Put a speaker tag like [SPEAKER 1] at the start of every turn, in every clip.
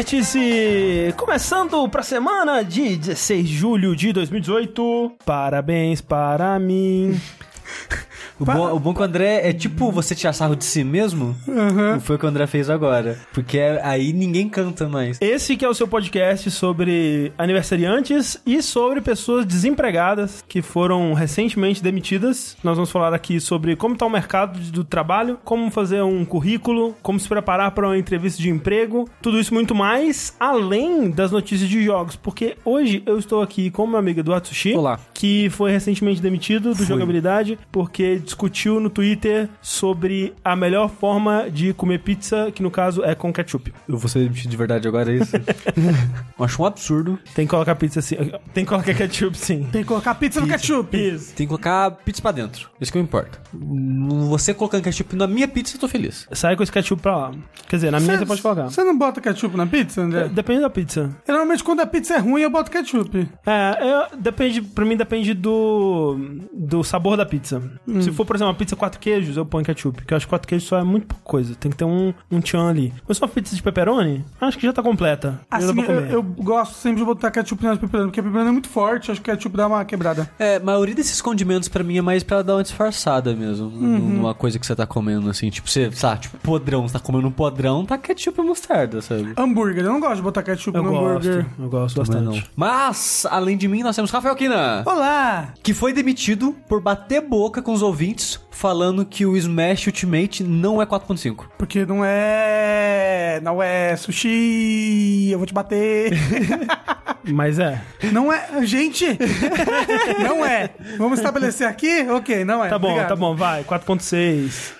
[SPEAKER 1] Vértice! Começando pra semana de 16 de julho de 2018. Parabéns para mim.
[SPEAKER 2] O bom, o bom que o André é tipo você tirar sarro de si mesmo. Não foi o que o André fez agora. Porque aí ninguém canta mais.
[SPEAKER 1] Esse que é o seu podcast sobre aniversariantes e sobre pessoas desempregadas que foram recentemente demitidas. Nós vamos falar aqui sobre como está o mercado do trabalho, como fazer um currículo, como se preparar para uma entrevista de emprego, tudo isso muito mais, além das notícias de jogos. Porque hoje eu estou aqui com meu amigo Eduardo Sushi,
[SPEAKER 2] Olá.
[SPEAKER 1] que foi recentemente demitido do
[SPEAKER 2] Fui.
[SPEAKER 1] jogabilidade porque discutiu no Twitter sobre a melhor forma de comer pizza, que no caso é com ketchup.
[SPEAKER 2] Eu vou ser demitido de verdade agora, é isso? Eu acho um absurdo.
[SPEAKER 1] Tem que colocar pizza assim. Tem que colocar ketchup sim.
[SPEAKER 3] Tem que colocar pizza, no ketchup.
[SPEAKER 1] Isso.
[SPEAKER 2] Tem que colocar pizza pra dentro. Isso que me importa. Você colocando ketchup na minha pizza, eu tô feliz.
[SPEAKER 1] Sai com esse ketchup pra lá. Quer dizer, na minha você pode colocar.
[SPEAKER 3] Você não bota ketchup na pizza, André?
[SPEAKER 1] Depende da pizza.
[SPEAKER 3] Eu, Normalmente quando a pizza é ruim, eu boto ketchup.
[SPEAKER 1] É, eu, depende, pra mim depende do, do sabor da pizza. Se for, por exemplo, uma pizza quatro queijos, eu ponho ketchup. Porque eu acho que quatro queijos só é muito pouca coisa. Tem que ter um, um tchan ali. Mas se uma pizza de pepperoni, acho que já tá completa.
[SPEAKER 3] Assim, eu,
[SPEAKER 1] comer.
[SPEAKER 3] eu gosto sempre de botar ketchup na pepperoni, porque a pepperoni é muito forte, acho que o ketchup dá uma quebrada.
[SPEAKER 2] É, a maioria desses condimentos pra mim é mais pra dar uma disfarçada mesmo. Numa coisa que você tá comendo, assim. Tipo, você, sabe, tipo, podrão. Você tá comendo um podrão, tá ketchup e mostarda, sabe?
[SPEAKER 3] Hambúrguer, eu não gosto de botar ketchup
[SPEAKER 1] Eu
[SPEAKER 3] no
[SPEAKER 1] gosto,
[SPEAKER 3] hambúrguer.
[SPEAKER 1] eu gosto bastante.
[SPEAKER 2] não. Mas, além de mim, nós temos Rafael Kina.
[SPEAKER 3] Olá!
[SPEAKER 2] que foi demitido por bater boca com os ouvintes falando que o Smash Ultimate não é 4.5.
[SPEAKER 3] Porque não é. Não é sushi, eu vou te bater.
[SPEAKER 1] Mas é.
[SPEAKER 3] não é. Gente! não é. Vamos estabelecer aqui? Ok, não é.
[SPEAKER 1] Tá bom,
[SPEAKER 3] Obrigado.
[SPEAKER 1] tá bom, vai. 4.6.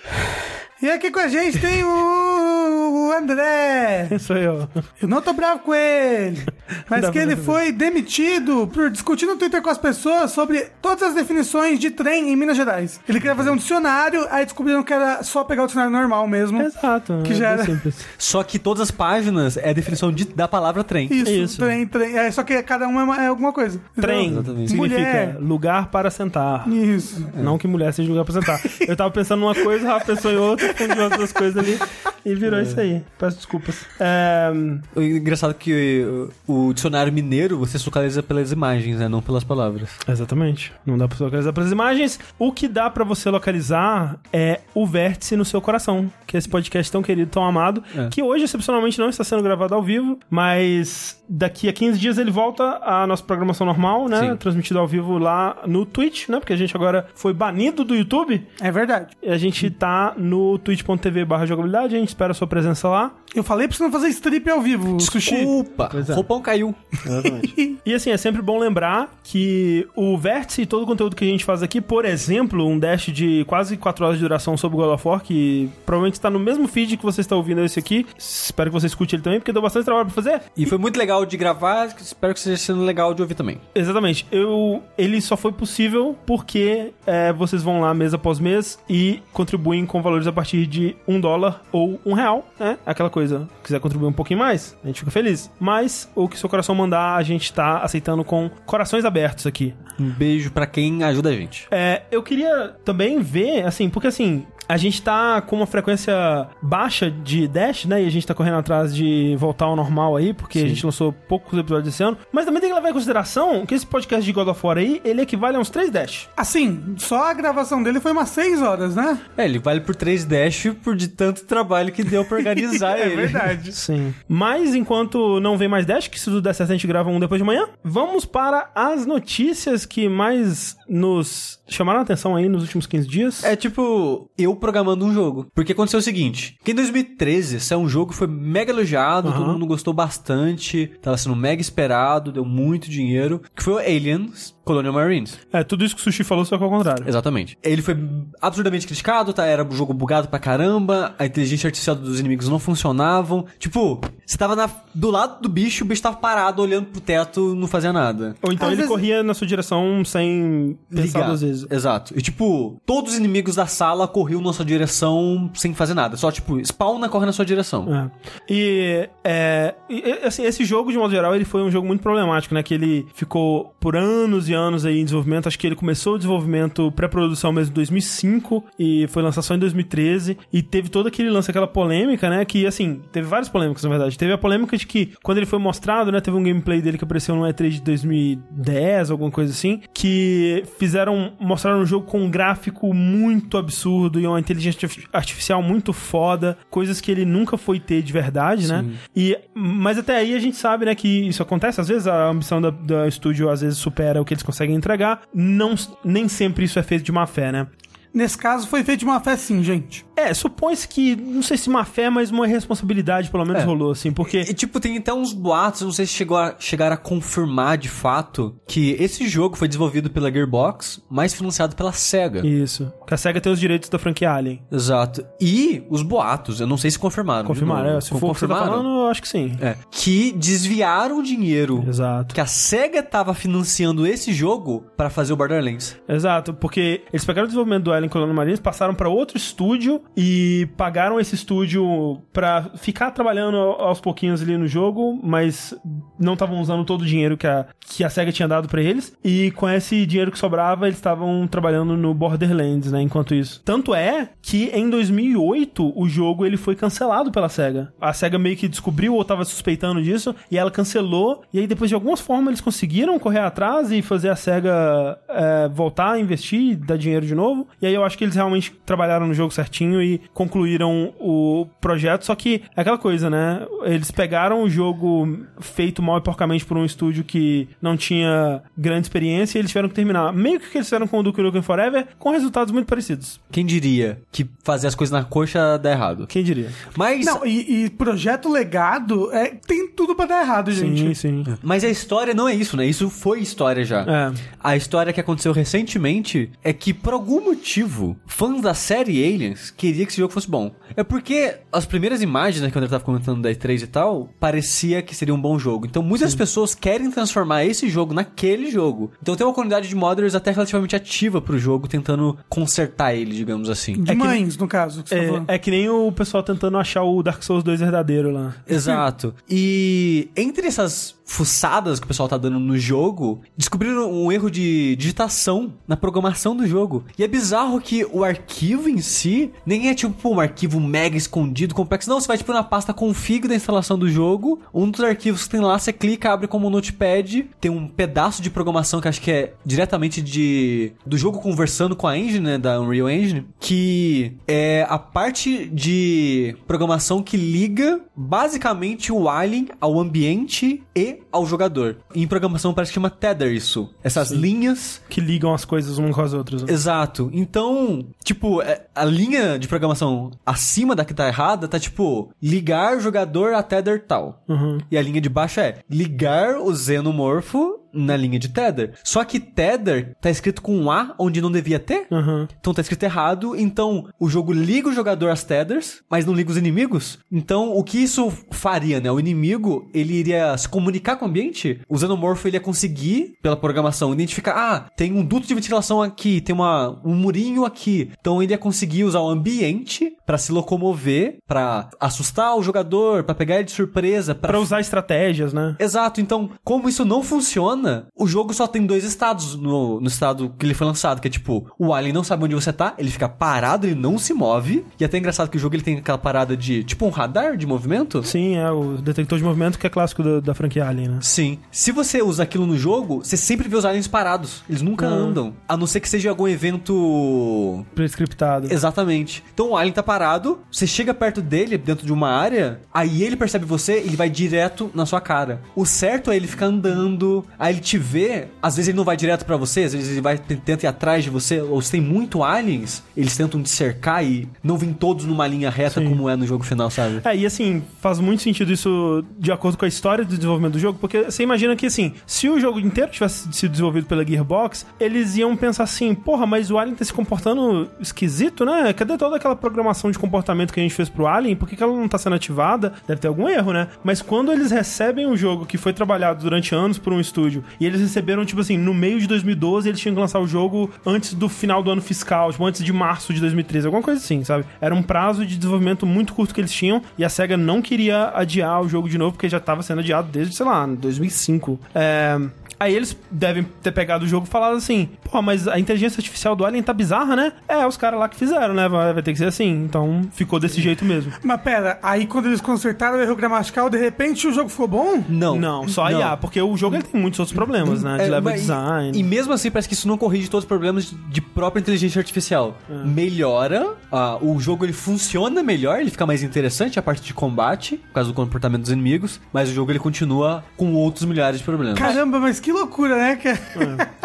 [SPEAKER 3] E aqui com a gente tem o, o André.
[SPEAKER 1] Sou eu.
[SPEAKER 3] Eu não tô bravo com ele, mas que ele foi demitido por discutir no Twitter com as pessoas sobre todas as definições de trem em Minas Gerais. Ele queria fazer um dicionário, aí descobriram que era só pegar o dicionário normal mesmo.
[SPEAKER 1] Exato.
[SPEAKER 3] Que
[SPEAKER 1] é
[SPEAKER 3] já era-
[SPEAKER 1] simples.
[SPEAKER 2] Só que todas as páginas é a definição de- da palavra trem.
[SPEAKER 3] Isso,
[SPEAKER 1] Isso.
[SPEAKER 3] trem, trem. É, só que cada um é, uma- é alguma coisa.
[SPEAKER 1] Trem?
[SPEAKER 2] Exatamente.
[SPEAKER 1] significa
[SPEAKER 3] Mulher.
[SPEAKER 1] lugar para sentar.
[SPEAKER 3] Isso.
[SPEAKER 1] Não que mulher seja lugar pra sentar. Eu tava pensando numa coisa, Rafa pensou em outra, fundiu as duas coisas ali e virou isso aí. Peço desculpas. É,
[SPEAKER 2] O engraçado é que o, dicionário mineiro você se localiza pelas imagens, né? Não pelas palavras.
[SPEAKER 1] exatamente. Não dá pra você localizar pelas imagens. O que dá pra você localizar é o vértice no seu coração. Que é esse podcast tão querido, tão amado,
[SPEAKER 2] É.
[SPEAKER 1] que hoje, excepcionalmente, não está sendo gravado ao vivo, mas daqui a 15 dias ele volta à nossa programação normal, né?
[SPEAKER 2] Sim.
[SPEAKER 1] Transmitido ao vivo lá no Twitch, né? Porque a gente agora foi banido do YouTube.
[SPEAKER 3] É verdade.
[SPEAKER 1] A gente tá no twitch.tv barra jogabilidade, a gente espera a sua presença lá.
[SPEAKER 3] Eu falei pra você não fazer strip ao vivo, sushi.
[SPEAKER 2] Desculpa!
[SPEAKER 1] Pois é.
[SPEAKER 2] Roupão caiu.
[SPEAKER 1] E assim, é sempre bom lembrar que o Vértice e todo o conteúdo que a gente faz aqui, por exemplo, um dash de quase 4 horas de duração sobre God of War, que provavelmente está no mesmo feed que você está ouvindo esse aqui. Espero que você escute ele também, porque deu bastante trabalho pra fazer.
[SPEAKER 2] E foi muito legal de gravar, espero que seja sendo legal de ouvir também.
[SPEAKER 1] Exatamente. Eu, ele só foi possível porque é, vocês vão lá mês após mês e contribuem com valores a partir de um dólar ou um real, né? Aquela coisa. Quiser contribuir um pouquinho mais, a gente fica feliz. Mas o que seu coração mandar, a gente tá aceitando com corações abertos aqui.
[SPEAKER 2] Um beijo pra quem ajuda a gente.
[SPEAKER 1] É, eu queria também ver, assim, porque assim, a gente tá com uma frequência baixa de dash, né? E a gente tá correndo atrás de voltar ao normal aí, porque a
[SPEAKER 2] Sim.
[SPEAKER 1] gente lançou poucos episódios esse ano. Mas também tem que levar em consideração que esse podcast de God of War aí, ele equivale a uns 3 dash.
[SPEAKER 3] Assim, só a gravação dele foi umas 6 horas, né?
[SPEAKER 2] É, ele vale por 3 dash por de tanto trabalho que deu pra organizar
[SPEAKER 3] É
[SPEAKER 2] ele.
[SPEAKER 3] verdade.
[SPEAKER 1] Sim. Mas enquanto não vem mais dash, que se tudo der certo a gente grava um depois de manhã, vamos para as notícias que mais nos chamaram a atenção aí nos últimos 15 dias.
[SPEAKER 2] É tipo, eu programando um jogo. Porque aconteceu o seguinte: que em 2013 saiu um jogo que foi mega elogiado,
[SPEAKER 1] Aham.
[SPEAKER 2] todo mundo gostou bastante, tava sendo mega esperado, deu muito dinheiro, que foi o Aliens Colonial Marines.
[SPEAKER 1] É, tudo isso que o Sushi falou, só que ao contrário.
[SPEAKER 2] Exatamente. Ele foi absurdamente criticado, tá? Era um jogo bugado pra caramba, a inteligência artificial dos inimigos não funcionavam. Tipo, você tava na- do lado do bicho, o bicho tava parado olhando pro teto, não fazia nada.
[SPEAKER 1] Ou então
[SPEAKER 3] Às
[SPEAKER 1] ele
[SPEAKER 3] vezes-
[SPEAKER 1] corria na sua direção sem pensar
[SPEAKER 2] Ligar.
[SPEAKER 1] duas vezes.
[SPEAKER 2] Exato. E tipo, todos os inimigos da sala corriam na sua direção sem fazer nada. Só tipo, spawna corre na sua direção.
[SPEAKER 1] É. E, é, e, assim, esse jogo, de modo geral, ele foi um jogo muito problemático, né? Que ele ficou por anos e anos aí em desenvolvimento. Acho que ele começou o desenvolvimento pré-produção mesmo em 2005 e foi lançado só em 2013. E teve todo aquele lance, aquela polêmica, né? Que, assim, teve várias polêmicas, na verdade. Teve a polêmica de que, quando ele foi mostrado, né? Teve um gameplay dele que apareceu no E3 de 2010, alguma coisa assim, que fizeram, mostraram um jogo com um gráfico muito absurdo e uma inteligência artificial muito foda, coisas que ele nunca foi ter de verdade, né? E, mas até aí a gente sabe, né, que isso acontece. Às vezes a ambição da, da estúdio às vezes supera o que eles conseguem entregar. Não, nem sempre isso é feito de má fé, né?
[SPEAKER 3] Nesse caso, foi feito de uma fé sim, gente.
[SPEAKER 1] É, supõe-se que, não sei se má fé, mas uma responsabilidade pelo menos
[SPEAKER 2] É.
[SPEAKER 1] rolou, assim, porque...
[SPEAKER 2] E, tipo, tem até uns boatos, não sei se chegou a, chegaram a confirmar de fato que esse jogo foi desenvolvido pela Gearbox, mas financiado pela SEGA.
[SPEAKER 1] Isso. Que a SEGA tem os direitos da franquia Alien.
[SPEAKER 2] Exato. E os boatos, eu não sei se confirmaram.
[SPEAKER 1] Confirmaram, é, se for o tá
[SPEAKER 2] Confirmaram?
[SPEAKER 1] falando, eu acho que sim.
[SPEAKER 2] É. Que desviaram dinheiro
[SPEAKER 1] Exato.
[SPEAKER 2] que a SEGA tava financiando esse jogo pra fazer o Borderlands.
[SPEAKER 1] Exato, porque eles pegaram o desenvolvimento do Alien Colonial Marines, passaram pra outro estúdio e pagaram esse estúdio pra ficar trabalhando ao- aos pouquinhos ali no jogo, mas não estavam usando todo o dinheiro que a, que a SEGA tinha dado pra eles. E com esse dinheiro que sobrava, eles estavam trabalhando no Borderlands, né, enquanto isso. Tanto é que em 2008 o jogo ele foi cancelado pela SEGA. A SEGA meio que descobriu ou tava suspeitando disso e ela cancelou. E aí depois de algumas formas eles conseguiram correr atrás e fazer a SEGA é, voltar a investir, dar dinheiro de novo. E aí eu acho que eles realmente trabalharam no jogo certinho e concluíram o projeto. Só que é aquela coisa, né? Eles pegaram o jogo feito mal e porcamente por um estúdio que não tinha grande experiência e eles tiveram que terminar. Meio que o que eles fizeram com o Duke Nukem Forever, com resultados muito parecidos.
[SPEAKER 2] Quem diria que fazer as coisas na coxa dá errado?
[SPEAKER 1] Quem diria?
[SPEAKER 2] Mas,
[SPEAKER 3] Não, e, e projeto legado é, tem tudo pra dar errado, gente.
[SPEAKER 1] Sim, sim.
[SPEAKER 2] mas a história não é isso, né? Isso foi história já.
[SPEAKER 1] É.
[SPEAKER 2] A história que aconteceu recentemente é que, por algum motivo, fãs da série Aliens queriam que esse jogo fosse bom. É porque as primeiras imagens, né, quando eu tava comentando da E3 e tal, parecia que seria um bom jogo. Então muitas pessoas querem transformar esse jogo naquele jogo. Então tem uma comunidade de modders até relativamente ativa pro jogo, tentando consertar ele, digamos assim.
[SPEAKER 3] De
[SPEAKER 1] É que-
[SPEAKER 3] mães, no caso, que você tá falando.
[SPEAKER 1] É, é que nem o pessoal tentando achar o Dark Souls 2 verdadeiro lá.
[SPEAKER 2] Exato. E entre essas fuçadas que o pessoal tá dando no jogo, descobriram um erro de digitação na programação do jogo. E é bizarro que o arquivo em si nem é tipo um arquivo mega escondido, complexo. Não, você vai tipo na pasta config da instalação do jogo, um dos arquivos que tem lá, você clica, abre como notepad, tem um pedaço de programação que acho que é diretamente de do jogo conversando com a engine, né, da Unreal Engine, que é a parte de programação que liga basicamente o alien ao ambiente e ao jogador. Em programação parece que chama tether isso. Essas linhas
[SPEAKER 1] Que ligam as coisas umas com as outras. né?
[SPEAKER 2] Exato. Então, tipo, é- a linha de programação acima da que tá errada tá tipo ligar jogador a tether tal.
[SPEAKER 1] Uhum.
[SPEAKER 2] E a linha de baixo é ligar o xenomorfo na linha de tether. Só que tether tá escrito com um A onde não devia ter.
[SPEAKER 1] Uhum.
[SPEAKER 2] Então tá escrito errado. Então o jogo liga o jogador às tethers, mas não liga os inimigos. Então o que isso faria, né? O inimigo, ele iria se comunicar com o ambiente. O xenomorfo, ele ia conseguir, pela programação, identificar: ah, tem um duto de ventilação aqui, tem uma, um murinho aqui. Então ele ia conseguir usar o ambiente pra se locomover, pra assustar o jogador, pra pegar ele de surpresa, Pra
[SPEAKER 1] usar estratégias, né?
[SPEAKER 2] Exato, então, como isso não funciona, o jogo só tem dois estados no, no estado que ele foi lançado, que é tipo, o alien não sabe onde você tá, ele fica parado, ele não se move, e é até engraçado que o jogo ele tem aquela parada de, tipo um radar de movimento.
[SPEAKER 1] Sim, é o detector de movimento que é clássico da, da franquia Alien, né?
[SPEAKER 2] Sim. Se você usa aquilo no jogo, você sempre vê os aliens parados. Eles nunca
[SPEAKER 1] Ah.
[SPEAKER 2] andam. A não ser que seja algum evento
[SPEAKER 1] Prescriptado.
[SPEAKER 2] Exatamente. Então o alien tá parado, você chega perto dele, dentro de uma área, aí ele percebe você, ele vai direto na sua cara. O certo é ele ficar andando, aí ele te vê, às vezes ele não vai direto pra você, às vezes ele vai tenta ir atrás de você, ou se tem muito aliens, eles tentam te cercar e não vêm todos numa linha reta
[SPEAKER 1] Sim.
[SPEAKER 2] como é no jogo final, sabe?
[SPEAKER 1] É, e assim, faz muito sentido isso de acordo com a história do desenvolvimento do jogo, porque você imagina que, assim, se o jogo inteiro tivesse sido desenvolvido pela Gearbox, eles iam pensar assim, porra, mas o Alien tá se comportando esquisito, né? Cadê toda aquela programação de comportamento que a gente fez pro Alien? Por que, que ela não tá sendo ativada? Deve ter algum erro, né? Mas quando eles recebem um jogo que foi trabalhado durante anos por um estúdio, e eles receberam, tipo assim, no meio de 2012, eles tinham que lançar o jogo antes do final do ano fiscal, tipo, antes de março de 2013, alguma coisa assim, sabe? Era um prazo de desenvolvimento muito curto que eles tinham, e a SEGA não queria adiar o jogo de novo, porque já tava sendo adiado desde, sei lá, 2005. É... Aí eles devem ter pegado o jogo e falado assim: pô, mas a inteligência artificial do Alien tá bizarra, né? É, os caras lá que fizeram, né? Vai, vai ter que ser assim. Então ficou desse jeito mesmo.
[SPEAKER 3] Mas pera, aí quando eles consertaram o erro gramatical, de repente o jogo ficou bom?
[SPEAKER 2] Não.
[SPEAKER 1] Não, só a IA, porque o jogo ele tem muitos outros problemas, né? De
[SPEAKER 2] É,
[SPEAKER 1] level design.
[SPEAKER 2] E mesmo assim, parece que isso não corrige todos os problemas de- de própria inteligência artificial.
[SPEAKER 1] É.
[SPEAKER 2] Melhora, o jogo ele funciona melhor, ele fica mais interessante a parte de combate, por causa do comportamento dos inimigos, mas o jogo ele continua com outros milhares de problemas.
[SPEAKER 3] Caramba, mas que loucura, né? Que-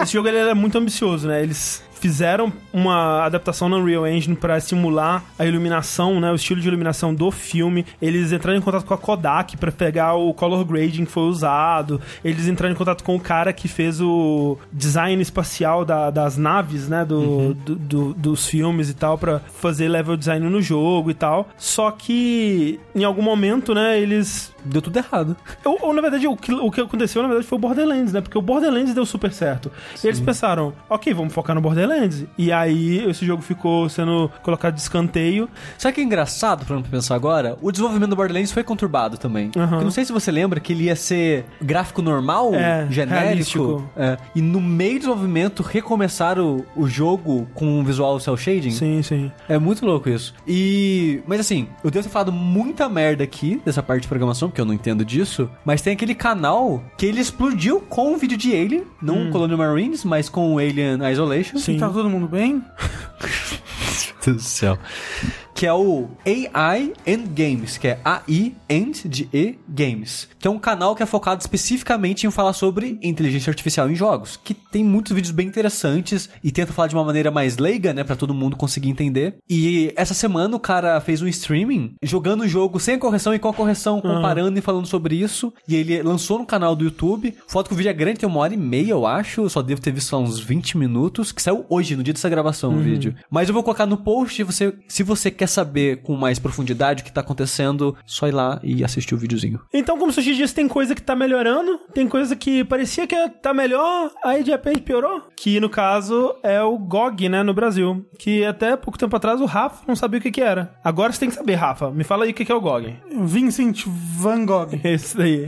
[SPEAKER 1] Esse jogo ele era muito ambicioso, né? Eles fizeram uma adaptação no Unreal Engine pra simular a iluminação, né, o estilo de iluminação do filme. Eles entraram em contato com a Kodak pra pegar o color grading que foi usado. Eles entraram em contato com o cara que fez o design espacial da- das naves, né, do, do- do- dos filmes e tal pra fazer level design no jogo e tal. Só que em algum momento, né, eles
[SPEAKER 2] Deu tudo errado.
[SPEAKER 1] ou, ou, na verdade, o que, o que aconteceu, na verdade, foi o Borderlands, né? Porque o Borderlands deu super certo. E eles pensaram, ok, vamos focar no Borderlands. E aí, esse jogo ficou sendo colocado de escanteio.
[SPEAKER 2] Sabe que é engraçado, pra não pensar agora? O desenvolvimento do Borderlands foi conturbado também.
[SPEAKER 1] Aham.
[SPEAKER 2] Porque não sei se você lembra que ele ia ser gráfico normal,
[SPEAKER 1] É,
[SPEAKER 2] genérico. É. E no meio do desenvolvimento, recomeçaram o, o jogo com um visual cel shading.
[SPEAKER 1] Sim, sim.
[SPEAKER 2] É muito louco isso. E. Mas assim, eu devo ter falado muita merda aqui dessa parte de programação, porque eu não entendo disso. Mas tem aquele canal que ele explodiu com um vídeo de Alien, não Colonial Marines, mas com o Alien Isolation.
[SPEAKER 1] Sim.
[SPEAKER 3] Tá todo mundo bem?
[SPEAKER 2] Deus do céu. Que é o AI and Games, que é AI and de E Games. Que é um canal que é focado especificamente em falar sobre inteligência artificial em jogos. Que tem muitos vídeos bem interessantes e tenta falar de uma maneira mais leiga, né? Pra todo mundo conseguir entender. E essa semana o cara fez um streaming jogando o jogo sem correção e com a correção, comparando e falando sobre isso. E ele lançou no canal do YouTube. Foto que o vídeo é grande, tem uma hora e meia, eu acho. Eu só devo ter visto lá uns 20 minutos. Que saiu hoje, no dia dessa gravação, o vídeo. Mas eu vou colocar no post. Você, se você quer saber com mais profundidade o que tá acontecendo, só ir lá e assistir o videozinho.
[SPEAKER 1] Então, como o Sushi disse, tem coisa que tá melhorando, tem coisa que parecia que tá melhor, aí de repente piorou. Que no caso é o GOG, né, no Brasil. Que até pouco tempo atrás o Rafa não sabia o que que era. Agora você tem que saber, Rafa. Me fala aí o que que é o GOG.
[SPEAKER 3] Vincent Van Gogh.
[SPEAKER 1] Esse daí.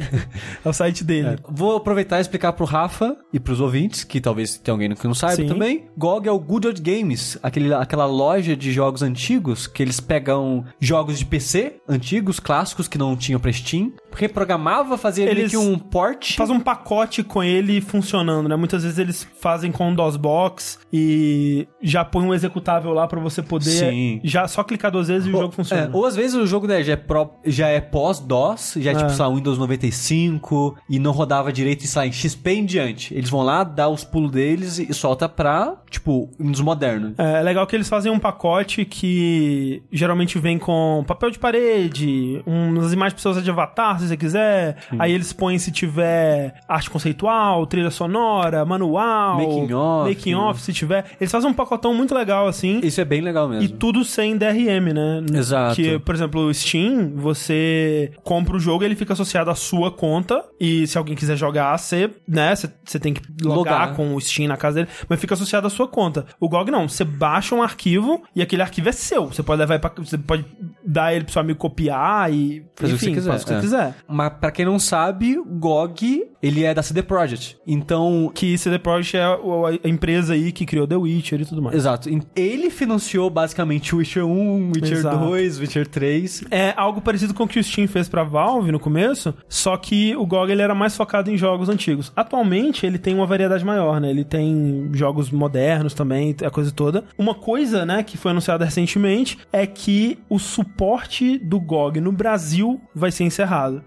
[SPEAKER 1] É o site dele.
[SPEAKER 2] Vou aproveitar e explicar pro Rafa e pros ouvintes, que talvez tenha alguém que não saiba
[SPEAKER 1] Sim.
[SPEAKER 2] também. GOG é o Good Old Games, aquele, aquela loja de jogos antigos que eles pegam jogos de PC antigos, clássicos, que não tinham pra Steam, reprogramava, fazia meio
[SPEAKER 1] Eles
[SPEAKER 2] que um port.
[SPEAKER 1] Faz um pacote com ele funcionando, né? Muitas vezes eles fazem com DOSBox e já põe um executável lá pra você poder
[SPEAKER 2] Sim.
[SPEAKER 1] já só clicar duas vezes e o jogo
[SPEAKER 2] É,
[SPEAKER 1] funciona.
[SPEAKER 2] ou às vezes o jogo né, já é, pró- já é pós-DOS, já é, tipo,
[SPEAKER 1] É.
[SPEAKER 2] sei lá, Windows 95 e não rodava direito, sei lá, em XP em diante. Eles vão lá, dá os pulos deles e solta pra, tipo, Windows moderno.
[SPEAKER 1] É, é legal que eles fazem um pacote que geralmente vem com papel de parede, umas imagens pra você usar de avatar, se você quiser. Aí eles põem se tiver arte conceitual, trilha sonora, manual,
[SPEAKER 2] Making off.
[SPEAKER 1] making off, se tiver. Eles fazem um pacotão muito legal assim.
[SPEAKER 2] Isso é bem legal mesmo.
[SPEAKER 1] E tudo sem DRM, né?
[SPEAKER 2] Exato.
[SPEAKER 1] Que, por exemplo, o Steam, você compra o jogo, ele fica associado à sua conta. E se alguém quiser jogar, você, né, você, você tem que logar,
[SPEAKER 2] Logar.
[SPEAKER 1] com o Steam na casa dele, mas fica associado à sua conta. O GOG não, você baixa um arquivo e aquele arquivo é seu. Você pode levar pra, você pode dar ele pro seu amigo copiar e
[SPEAKER 2] Fazer o que
[SPEAKER 1] enfim,
[SPEAKER 2] você quiser,
[SPEAKER 1] faz o que você
[SPEAKER 2] é.
[SPEAKER 1] quiser.
[SPEAKER 2] Mas pra quem não sabe, o GOG, ele é da CD Projekt. Então,
[SPEAKER 1] Que CD Projekt é a empresa aí que criou The Witcher e tudo mais.
[SPEAKER 2] exato. Ele financiou basicamente Witcher 1, Witcher
[SPEAKER 1] Exato.
[SPEAKER 2] 2, Witcher 3.
[SPEAKER 1] É algo parecido com o que o Steam fez pra Valve no começo, só que o GOG ele era mais focado em jogos antigos. Atualmente ele tem uma variedade maior, né? Ele tem jogos modernos também, a coisa toda. Uma coisa, né, que foi anunciada recentemente é que o suporte do GOG no Brasil vai ser encerrado.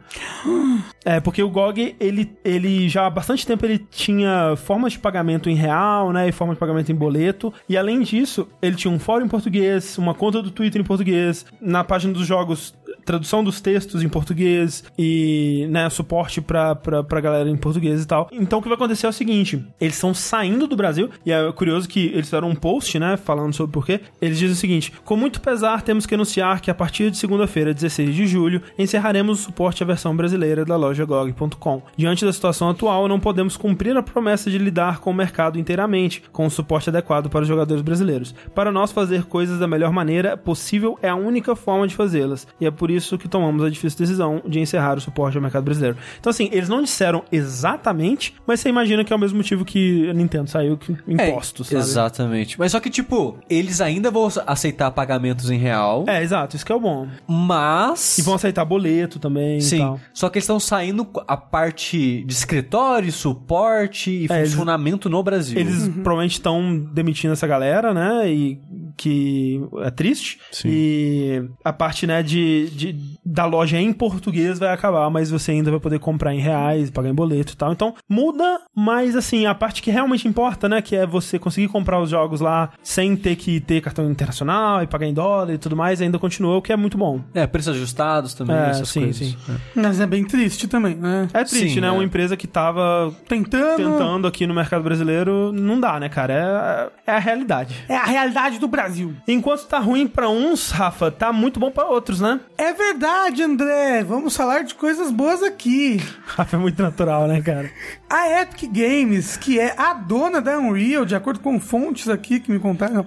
[SPEAKER 1] É, porque o GOG, ele, ele já há bastante tempo ele tinha formas de pagamento em real, né, e formas de pagamento em boleto, e além disso, ele tinha um fórum em português, uma conta do Twitter em português, na página dos jogos, tradução dos textos em português e, né, suporte pra, pra, pra galera em português e tal. Então o que vai acontecer é o seguinte, eles estão saindo do Brasil, e é curioso que eles fizeram um post, né, falando sobre por quê. Eles dizem o seguinte, com muito pesar temos que anunciar que a partir de segunda-feira, 16 de julho, encerraremos o suporte à versão brasileira da loja GOG.com. Diante da situação atual, não podemos cumprir a promessa de lidar com o mercado inteiramente, com o suporte adequado para os jogadores brasileiros. Para nós, fazer coisas da melhor maneira possível é a única forma de fazê-las, e é por isso que tomamos a difícil decisão de encerrar o suporte ao mercado brasileiro. Então, assim, eles não disseram exatamente, mas você imagina que é o mesmo motivo que a Nintendo saiu, que impostos,
[SPEAKER 2] É,
[SPEAKER 1] sabe?
[SPEAKER 2] Exatamente. Mas só que, tipo, eles ainda vão aceitar pagamentos em real,
[SPEAKER 1] É, exato, isso que é o bom.
[SPEAKER 2] mas.
[SPEAKER 1] E vão aceitar boleto também e
[SPEAKER 2] Sim.
[SPEAKER 1] tal.
[SPEAKER 2] Só que eles estão saindo a parte de escritório, suporte e
[SPEAKER 1] É, eles-
[SPEAKER 2] funcionamento no Brasil.
[SPEAKER 1] Eles provavelmente estão demitindo essa galera, né? E que é triste. E a parte, né, de, de- da loja em português vai acabar, mas você ainda vai poder comprar em reais, pagar em boleto e tal. Então muda, mas assim, a parte que realmente importa, né? Que é você conseguir comprar os jogos lá sem ter que ter cartão internacional e pagar em dólar e tudo mais, ainda continua, o que é muito bom.
[SPEAKER 2] É, preços ajustados também,
[SPEAKER 1] É,
[SPEAKER 2] essas
[SPEAKER 1] sim,
[SPEAKER 2] coisas.
[SPEAKER 1] sim.
[SPEAKER 3] Mas é bem triste também, né?
[SPEAKER 1] É triste,
[SPEAKER 2] Sim,
[SPEAKER 1] né?
[SPEAKER 2] é.
[SPEAKER 1] Uma empresa que tava
[SPEAKER 3] Tentando.
[SPEAKER 1] tentando aqui no mercado brasileiro, não dá, né, cara? É, é a realidade.
[SPEAKER 3] É a realidade do Brasil.
[SPEAKER 1] Enquanto tá ruim pra uns, Rafa, tá muito bom pra outros, né?
[SPEAKER 3] É verdade, André. Vamos falar de coisas boas aqui.
[SPEAKER 1] Rafa é muito natural, né, cara?
[SPEAKER 3] A Epic Games, que é a dona da Unreal, de acordo com fontes aqui que me contaram.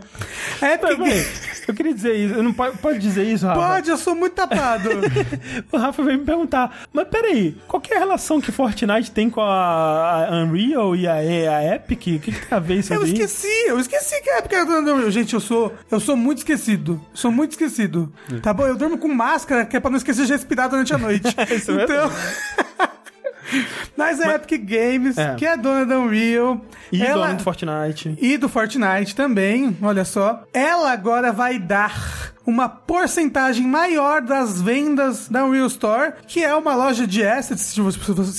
[SPEAKER 3] A Epic Games.
[SPEAKER 1] eu queria dizer isso. Eu não pode, pode dizer isso, Rafa?
[SPEAKER 3] Pode, eu sou muito tapado.
[SPEAKER 1] O Rafa veio me perguntar, mas peraí, qual é a relação que Fortnite tem com a, a Unreal e a, a Epic? O que, que tem a ver isso
[SPEAKER 3] Eu esqueci, eu esqueci que a Epic era dona da Unreal. Gente, eu sou, eu sou muito esquecido. Sou muito esquecido. Tá bom? Eu durmo com máscara, que é pra não esquecer de respirar durante a noite.
[SPEAKER 1] Isso mesmo?
[SPEAKER 3] então. Mas a Epic Games,
[SPEAKER 1] É.
[SPEAKER 3] que é dona da Unreal.
[SPEAKER 1] E
[SPEAKER 3] ela...
[SPEAKER 1] do Fortnite.
[SPEAKER 3] E do Fortnite também, olha só. Ela agora vai dar uma porcentagem maior das vendas da Unreal Store, que é uma loja de assets. Se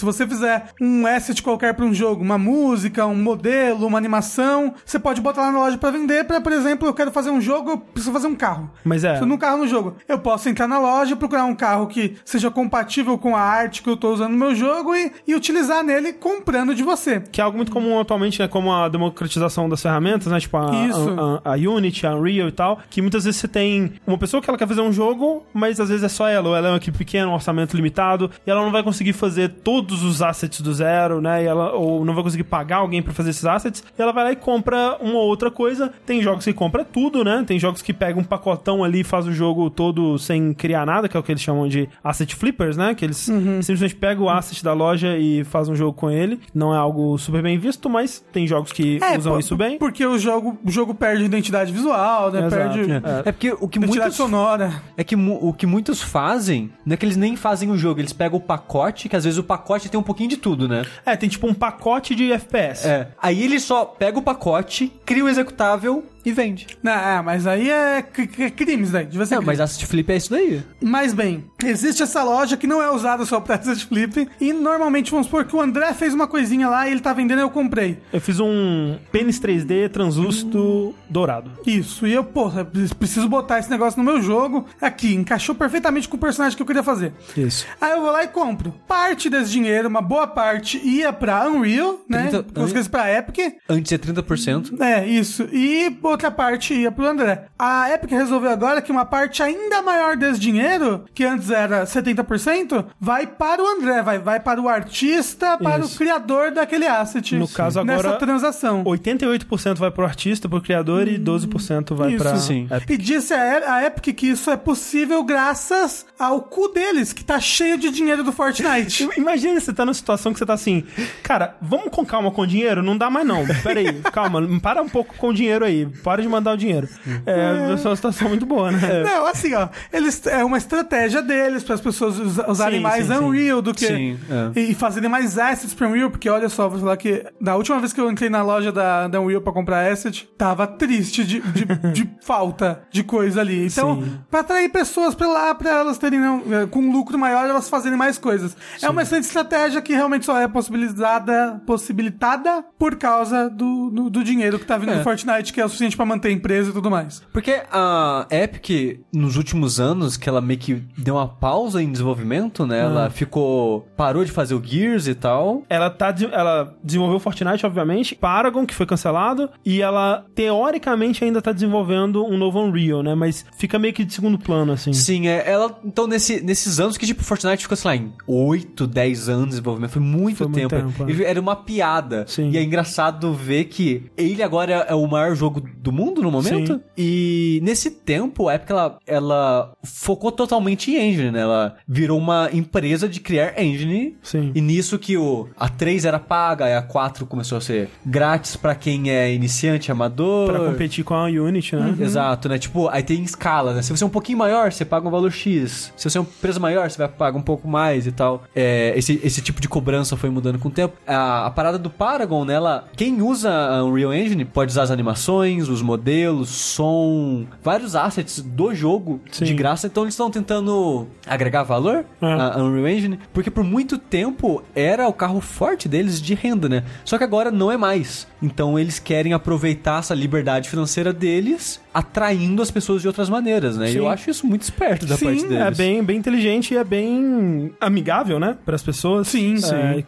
[SPEAKER 3] você, fizer um asset qualquer para um jogo, uma música, um modelo, uma animação, você pode botar lá na loja para vender. Para, por exemplo, eu quero fazer um jogo, eu preciso fazer um carro.
[SPEAKER 1] Mas é.
[SPEAKER 3] Preciso de um carro no jogo. Eu posso entrar na loja e procurar um carro que seja compatível com a arte que eu tô usando no meu jogo e, e utilizar nele comprando de você.
[SPEAKER 1] Que é algo muito comum atualmente, né? Como a democratização das ferramentas, né? Tipo a, a, a- a Unity, a Unreal e tal. Que muitas vezes você tem uma pessoa que ela quer fazer um jogo, mas às vezes é só ela. Ou ela é uma equipe pequena, um orçamento limitado. E ela não vai conseguir fazer todos os assets do zero, né? E ela, ou não vai conseguir pagar alguém pra fazer esses assets. E ela vai lá e compra uma ou outra coisa. Tem jogos que compra tudo, né? Tem jogos que pegam um pacotão ali e faz o jogo todo sem criar nada, que é o que eles chamam de asset flippers, né? Que eles simplesmente pegam o asset da loja e fazem um jogo com ele. Não é algo super bem visto, mas tem jogos que usam
[SPEAKER 3] por-
[SPEAKER 1] isso bem.
[SPEAKER 3] Porque o jogo, o jogo perde identidade visual, né?
[SPEAKER 1] Exato,
[SPEAKER 3] perde
[SPEAKER 1] é.
[SPEAKER 2] É porque o que muitos
[SPEAKER 3] sonora.
[SPEAKER 2] É que o que muitos fazem não é que eles nem fazem o jogo, eles pegam o pacote, que às vezes o pacote tem um pouquinho de tudo, né?
[SPEAKER 1] É, tem tipo um pacote de FPS.
[SPEAKER 2] É. Aí ele só pega o pacote, cria o executável e vende.
[SPEAKER 3] Não, é, mas aí é, c- crimes, né? Devia ser
[SPEAKER 2] Não,
[SPEAKER 3] crime.
[SPEAKER 2] mas Asset Flip é isso daí.
[SPEAKER 3] Mas bem, existe essa loja que não é usada só pra asset flip. E normalmente, vamos supor que o André fez uma coisinha lá e ele tá vendendo e eu comprei.
[SPEAKER 1] Eu fiz um pênis 3D translúcido dourado.
[SPEAKER 3] Isso, e eu, porra, preciso botar esse negócio no meu jogo. Aqui, encaixou perfeitamente com o personagem que eu queria fazer.
[SPEAKER 1] Isso.
[SPEAKER 3] Aí eu vou lá e compro. Parte desse dinheiro, uma boa parte, ia pra Unreal, né?
[SPEAKER 2] 30
[SPEAKER 3] Consequência pra Epic.
[SPEAKER 2] Antes é 30%.
[SPEAKER 3] É, isso. E outra parte ia pro André. A Epic resolveu agora que uma parte ainda maior desse dinheiro, que antes era 70%, vai para o André, vai, vai para o artista, para
[SPEAKER 1] Isso.
[SPEAKER 3] o criador daquele asset.
[SPEAKER 1] No caso, agora,
[SPEAKER 3] Nessa transação.
[SPEAKER 1] 88% vai pro artista, pro criador e 12% vai
[SPEAKER 3] Isso.
[SPEAKER 1] pra.
[SPEAKER 2] Sim.
[SPEAKER 1] Epic.
[SPEAKER 3] E disse a a Epic que isso é possível graças ao cu deles, que tá cheio de dinheiro do Fortnite.
[SPEAKER 1] Imagina você tá numa situação que você tá assim, cara, vamos com calma com o dinheiro? Não dá mais não. Pera aí, calma, para um pouco com o dinheiro aí. Para de mandar o dinheiro. É, essa é uma situação muito boa, né?
[SPEAKER 3] Não, assim, ó, eles é uma estratégia deles para as pessoas usa- usarem
[SPEAKER 1] Sim,
[SPEAKER 3] mais
[SPEAKER 1] sim, sim.
[SPEAKER 3] Unreal do que
[SPEAKER 2] Sim, é.
[SPEAKER 3] e, fazerem mais assets para Unreal, porque olha só, vou falar que da última vez que eu entrei na loja da, da Unreal para comprar asset, tava triste de, de, de falta de coisa ali. Então,
[SPEAKER 1] Sim.
[SPEAKER 3] para atrair pessoas para lá, para elas terem não, é, com um lucro maior, elas fazerem mais coisas. É uma excelente estratégia que realmente só é possibilitada, possibilitada por causa do, do, do dinheiro que tá vindo
[SPEAKER 2] É.
[SPEAKER 3] do Fortnite, que é o suficiente para manter a empresa e tudo mais.
[SPEAKER 2] Porque a Epic, nos últimos anos, que ela meio que deu uma pausa em desenvolvimento, né? Ela ficou. parou de fazer o Gears e tal.
[SPEAKER 1] Ela, tá, ela desenvolveu Fortnite, obviamente, Paragon, que foi cancelado, e ela, teoricamente, ainda tá desenvolvendo um novo Unreal, né? Mas fica meio que de segundo plano, assim.
[SPEAKER 2] Sim, é, ela. Então, nesse, nesses anos que, tipo, Fortnite ficou, sei lá, em 8, 10 anos de desenvolvimento, foi muito
[SPEAKER 1] Foi muito
[SPEAKER 2] tempo.
[SPEAKER 1] tempo, é.
[SPEAKER 2] Era uma piada.
[SPEAKER 1] Sim.
[SPEAKER 2] E é engraçado ver que ele agora é o maior jogo do mundo no momento.
[SPEAKER 1] Sim.
[SPEAKER 2] E nesse tempo, a Epic, ela, ela focou totalmente em engine, né? Ela virou uma empresa de criar engine.
[SPEAKER 1] Sim.
[SPEAKER 2] E nisso que o, a 3 era paga, aí a 4 começou a ser grátis pra quem é iniciante, amador.
[SPEAKER 1] Pra competir com a Unity, né?
[SPEAKER 2] Exato, né? Tipo, aí tem escala, né? Se você é um pouquinho maior, você paga um valor X. Se você é uma empresa maior, você vai pagar um pouco mais e tal. É, esse, esse tipo de cobrança foi mudando com o tempo. A, a parada do Paragon, né? Ela, quem usa a Unreal Engine pode usar as animações, os modelos, som, vários assets do jogo
[SPEAKER 1] Sim.
[SPEAKER 2] de graça. Então eles estão tentando agregar valor
[SPEAKER 1] É.
[SPEAKER 2] à Unreal Engine, porque por muito tempo era o carro forte deles de renda, né? Só que agora não é mais. Então eles querem aproveitar essa liberdade financeira deles, atraindo as pessoas de outras maneiras, né? E
[SPEAKER 1] Sim.
[SPEAKER 2] eu acho isso muito esperto da parte
[SPEAKER 1] Sim,
[SPEAKER 2] deles.
[SPEAKER 1] é bem, bem inteligente e é bem amigável, né? Para as pessoas.
[SPEAKER 3] Sim,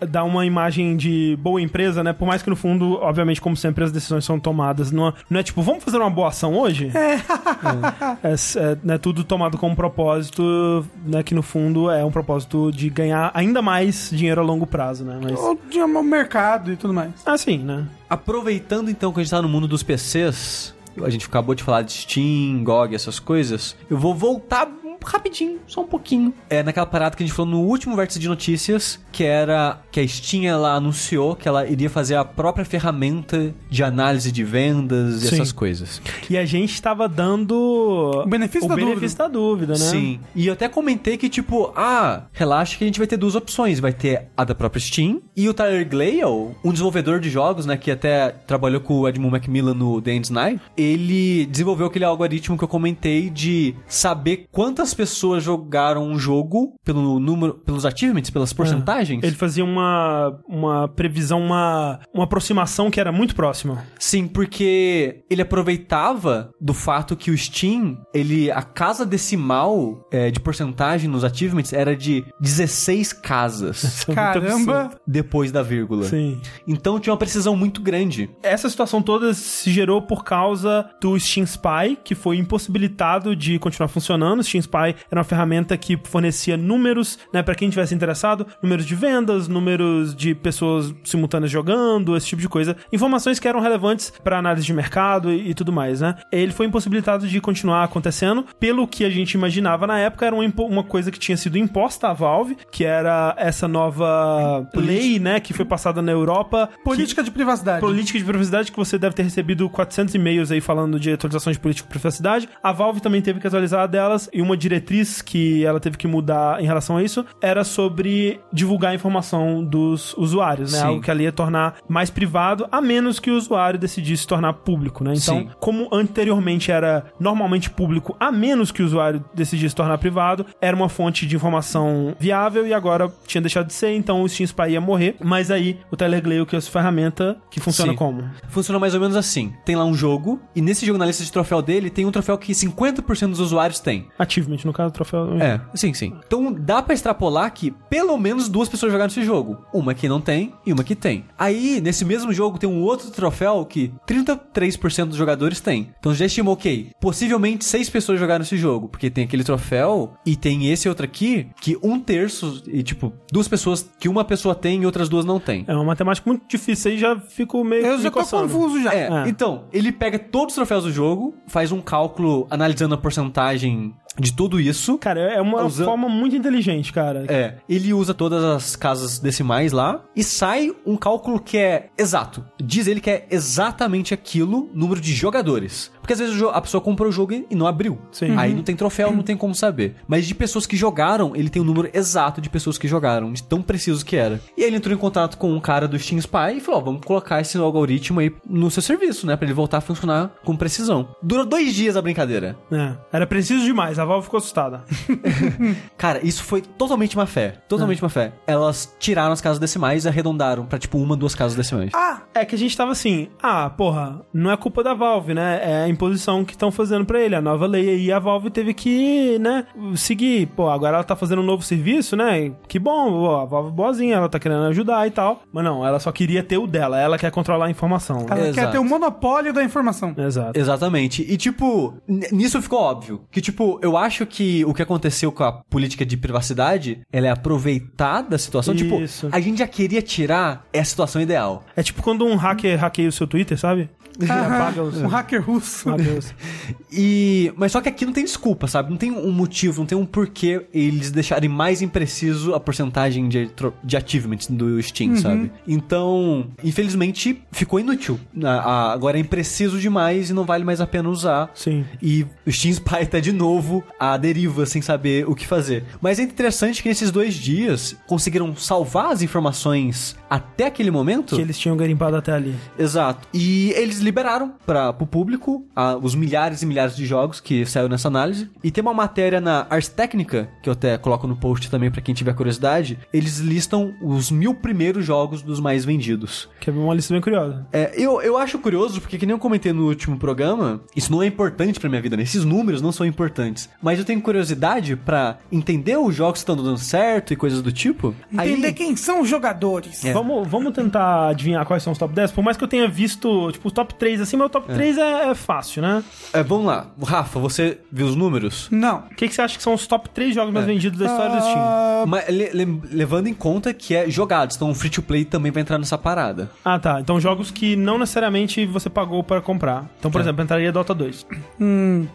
[SPEAKER 1] É, Dá uma imagem de boa empresa, né? Por mais que no fundo, obviamente, como sempre, as decisões são tomadas. Não é, não é tipo, vamos fazer uma boa ação hoje? É. é, né, tudo tomado com um propósito, né? Que no fundo é um propósito de ganhar ainda mais dinheiro a longo prazo, né? Mas.
[SPEAKER 3] Ou de um mercado e tudo mais.
[SPEAKER 1] Assim, né?
[SPEAKER 2] Aproveitando então que a gente tá no mundo dos PCs, a gente acabou de falar de Steam, GOG, essas coisas, eu vou voltar rapidinho, só um pouquinho. É naquela parada que a gente falou no último vértice de notícias, que era que a Steam ela anunciou que ela iria fazer a própria ferramenta de análise de vendas e
[SPEAKER 1] Sim.
[SPEAKER 2] essas coisas.
[SPEAKER 1] E a gente tava dando.
[SPEAKER 3] O benefício
[SPEAKER 1] o
[SPEAKER 3] da
[SPEAKER 1] benefício da dúvida, né?
[SPEAKER 2] Sim. E eu até comentei que, tipo, ah, relaxa que a gente vai ter duas opções. Vai ter a da própria Steam e o Tyler Glale, um desenvolvedor de jogos, né, que até trabalhou com o Edmund Macmillan no The End's Night, ele desenvolveu aquele algoritmo que eu comentei de saber quantas pessoas jogaram um jogo pelo número, pelos achievements, pelas porcentagens.
[SPEAKER 1] Ele fazia uma, uma previsão, uma, uma aproximação que era muito próxima.
[SPEAKER 2] Sim, porque ele aproveitava do fato que o Steam, ele a casa decimal é, de porcentagem nos achievements era de 16 casas
[SPEAKER 1] é
[SPEAKER 3] Caramba!
[SPEAKER 2] depois da vírgula.
[SPEAKER 1] Sim.
[SPEAKER 2] Então tinha uma precisão muito grande.
[SPEAKER 1] Essa situação toda se gerou por causa do Steam Spy, que foi impossibilitado de continuar funcionando. O Steam Spy era uma ferramenta que fornecia números, né, para quem tivesse interessado, números de vendas, números de pessoas simultâneas jogando, esse tipo de coisa, informações que eram relevantes para análise de mercado e, e tudo mais, né? Ele foi impossibilitado de continuar acontecendo, pelo que a gente imaginava na época era uma, uma coisa que tinha sido imposta à Valve, que era essa nova lei, né, que foi passada na Europa, que-
[SPEAKER 3] Política de privacidade.
[SPEAKER 1] Política de privacidade que você deve ter recebido 400 e-mails aí falando de atualizações de política de privacidade. A Valve também teve que atualizar delas e uma diretriz que ela teve que mudar em relação a isso era sobre divulgar a informação dos usuários, né?
[SPEAKER 2] Sim.
[SPEAKER 1] Algo que ali ia tornar mais privado, a menos que o usuário decidisse tornar público, né? Então,
[SPEAKER 2] Sim.
[SPEAKER 1] como anteriormente era normalmente público, a menos que o usuário decidisse tornar privado, era uma fonte de informação viável e agora tinha deixado de ser, então o Steam Spy ia morrer. Mas aí o Tyler Glale, que é essa ferramenta que funciona
[SPEAKER 2] Sim.
[SPEAKER 1] como?
[SPEAKER 2] Funciona mais ou menos assim. Tem lá um jogo, e nesse jogo, na lista de troféu dele, tem um troféu que 50% dos usuários têm.
[SPEAKER 1] Achievement, no caso, o troféu.
[SPEAKER 2] É, sim, sim. Então dá pra extrapolar que pelo menos duas pessoas jogaram esse jogo. Uma que não tem e uma que tem. Aí, nesse mesmo jogo, tem um outro troféu que 33% dos jogadores têm. Então já estimou, ok, possivelmente seis pessoas jogaram esse jogo. Porque tem aquele troféu e tem esse outro aqui que um terço, e tipo, duas pessoas que uma pessoa tem e outras duas não tem.
[SPEAKER 1] É uma matemática muito difícil aí, já fico meio.
[SPEAKER 3] Eu já tô confuso já.
[SPEAKER 2] É,
[SPEAKER 1] É.
[SPEAKER 2] então, ele pega todos os troféus do jogo, faz um cálculo analisando a porcentagem de tudo isso.
[SPEAKER 1] Cara, é uma
[SPEAKER 2] Usa-
[SPEAKER 1] forma muito inteligente, cara.
[SPEAKER 2] É, ele usa todas as casas decimais lá e sai um cálculo que é exato. Diz ele que é exatamente aquilo, número de jogadores. Porque às vezes a pessoa comprou o jogo e não abriu.
[SPEAKER 1] Sim.
[SPEAKER 2] Aí não tem troféu, não tem como saber. Mas de pessoas que jogaram, ele tem o número exato de pessoas que jogaram, de tão preciso que era. E aí ele entrou em contato com um cara do Steam Spy e falou: ó, vamos colocar esse algoritmo aí no seu serviço, né? Pra ele voltar a funcionar com precisão. Durou dois dias a brincadeira.
[SPEAKER 1] É. Era preciso demais, a Valve ficou assustada.
[SPEAKER 2] Cara, isso foi totalmente má fé. Totalmente má fé. Elas tiraram as casas decimais e arredondaram pra, tipo, uma, duas casas decimais.
[SPEAKER 1] Ah, é que a gente tava assim, ah, porra, não é culpa da Valve, né? É imposição que estão fazendo pra ele, a nova lei aí, a Valve teve que, né, seguir. Pô, agora ela tá fazendo um novo serviço, né? Que bom, ó, a Valve é boazinha, ela tá querendo ajudar e tal. Mas não, ela só queria ter o dela, ela quer controlar a informação.
[SPEAKER 3] Ela quer
[SPEAKER 2] Exato.
[SPEAKER 3] ter o monopólio da informação.
[SPEAKER 1] Exato.
[SPEAKER 2] Exatamente. E, tipo, nisso ficou óbvio. Que, tipo, eu acho que o que aconteceu com a política de privacidade, ela é aproveitar da situação.
[SPEAKER 1] Isso.
[SPEAKER 2] Tipo, a gente já queria tirar é a situação ideal.
[SPEAKER 1] É tipo quando um hacker hackeia o seu Twitter, sabe? Apaga os...
[SPEAKER 3] Um hacker russo.
[SPEAKER 2] E... Mas só que aqui não tem desculpa, sabe? Não tem um motivo, não tem um porquê eles deixarem mais impreciso a porcentagem de, de achievements do Steam, sabe? Então, infelizmente, ficou inútil. Agora é impreciso demais e não vale mais a pena usar.
[SPEAKER 1] Sim.
[SPEAKER 2] E o Steam Spy tá de novo à deriva, sem saber o que fazer. Mas é interessante que nesses dois dias conseguiram salvar as informações até aquele momento.
[SPEAKER 1] Que eles tinham garimpado até ali.
[SPEAKER 2] Exato. E eles liberaram para o público ah, os milhares e milhares de jogos que saiu nessa análise. E tem uma matéria na Ars Technica, que eu até coloco no post também para quem tiver curiosidade. Eles listam os mil primeiros jogos dos mais vendidos.
[SPEAKER 1] Que é uma lista bem curiosa.
[SPEAKER 2] É, eu, eu acho curioso, porque que nem eu comentei no último programa, isso não é importante pra minha vida, né? Esses números não são importantes. Mas eu tenho curiosidade pra entender os jogos que estão dando certo e coisas do tipo.
[SPEAKER 3] Entender
[SPEAKER 2] Aí,
[SPEAKER 3] quem são os jogadores.
[SPEAKER 2] É.
[SPEAKER 1] Vamos, vamos tentar adivinhar quais são os top 10? Por mais que eu tenha visto, tipo, os top 3 assim, mas o top 3 é, é fácil, né?
[SPEAKER 2] é, vamos lá. Rafa, você viu os números?
[SPEAKER 3] Não.
[SPEAKER 1] O que, que você acha que são os top 3 jogos mais vendidos da história do Steam?
[SPEAKER 2] Mas le- le- levando em conta que é jogados, então o free to play também vai entrar nessa parada.
[SPEAKER 1] Ah, tá. Então jogos que não necessariamente você pagou para comprar. Então, por
[SPEAKER 2] É.
[SPEAKER 1] exemplo, entraria Dota 2.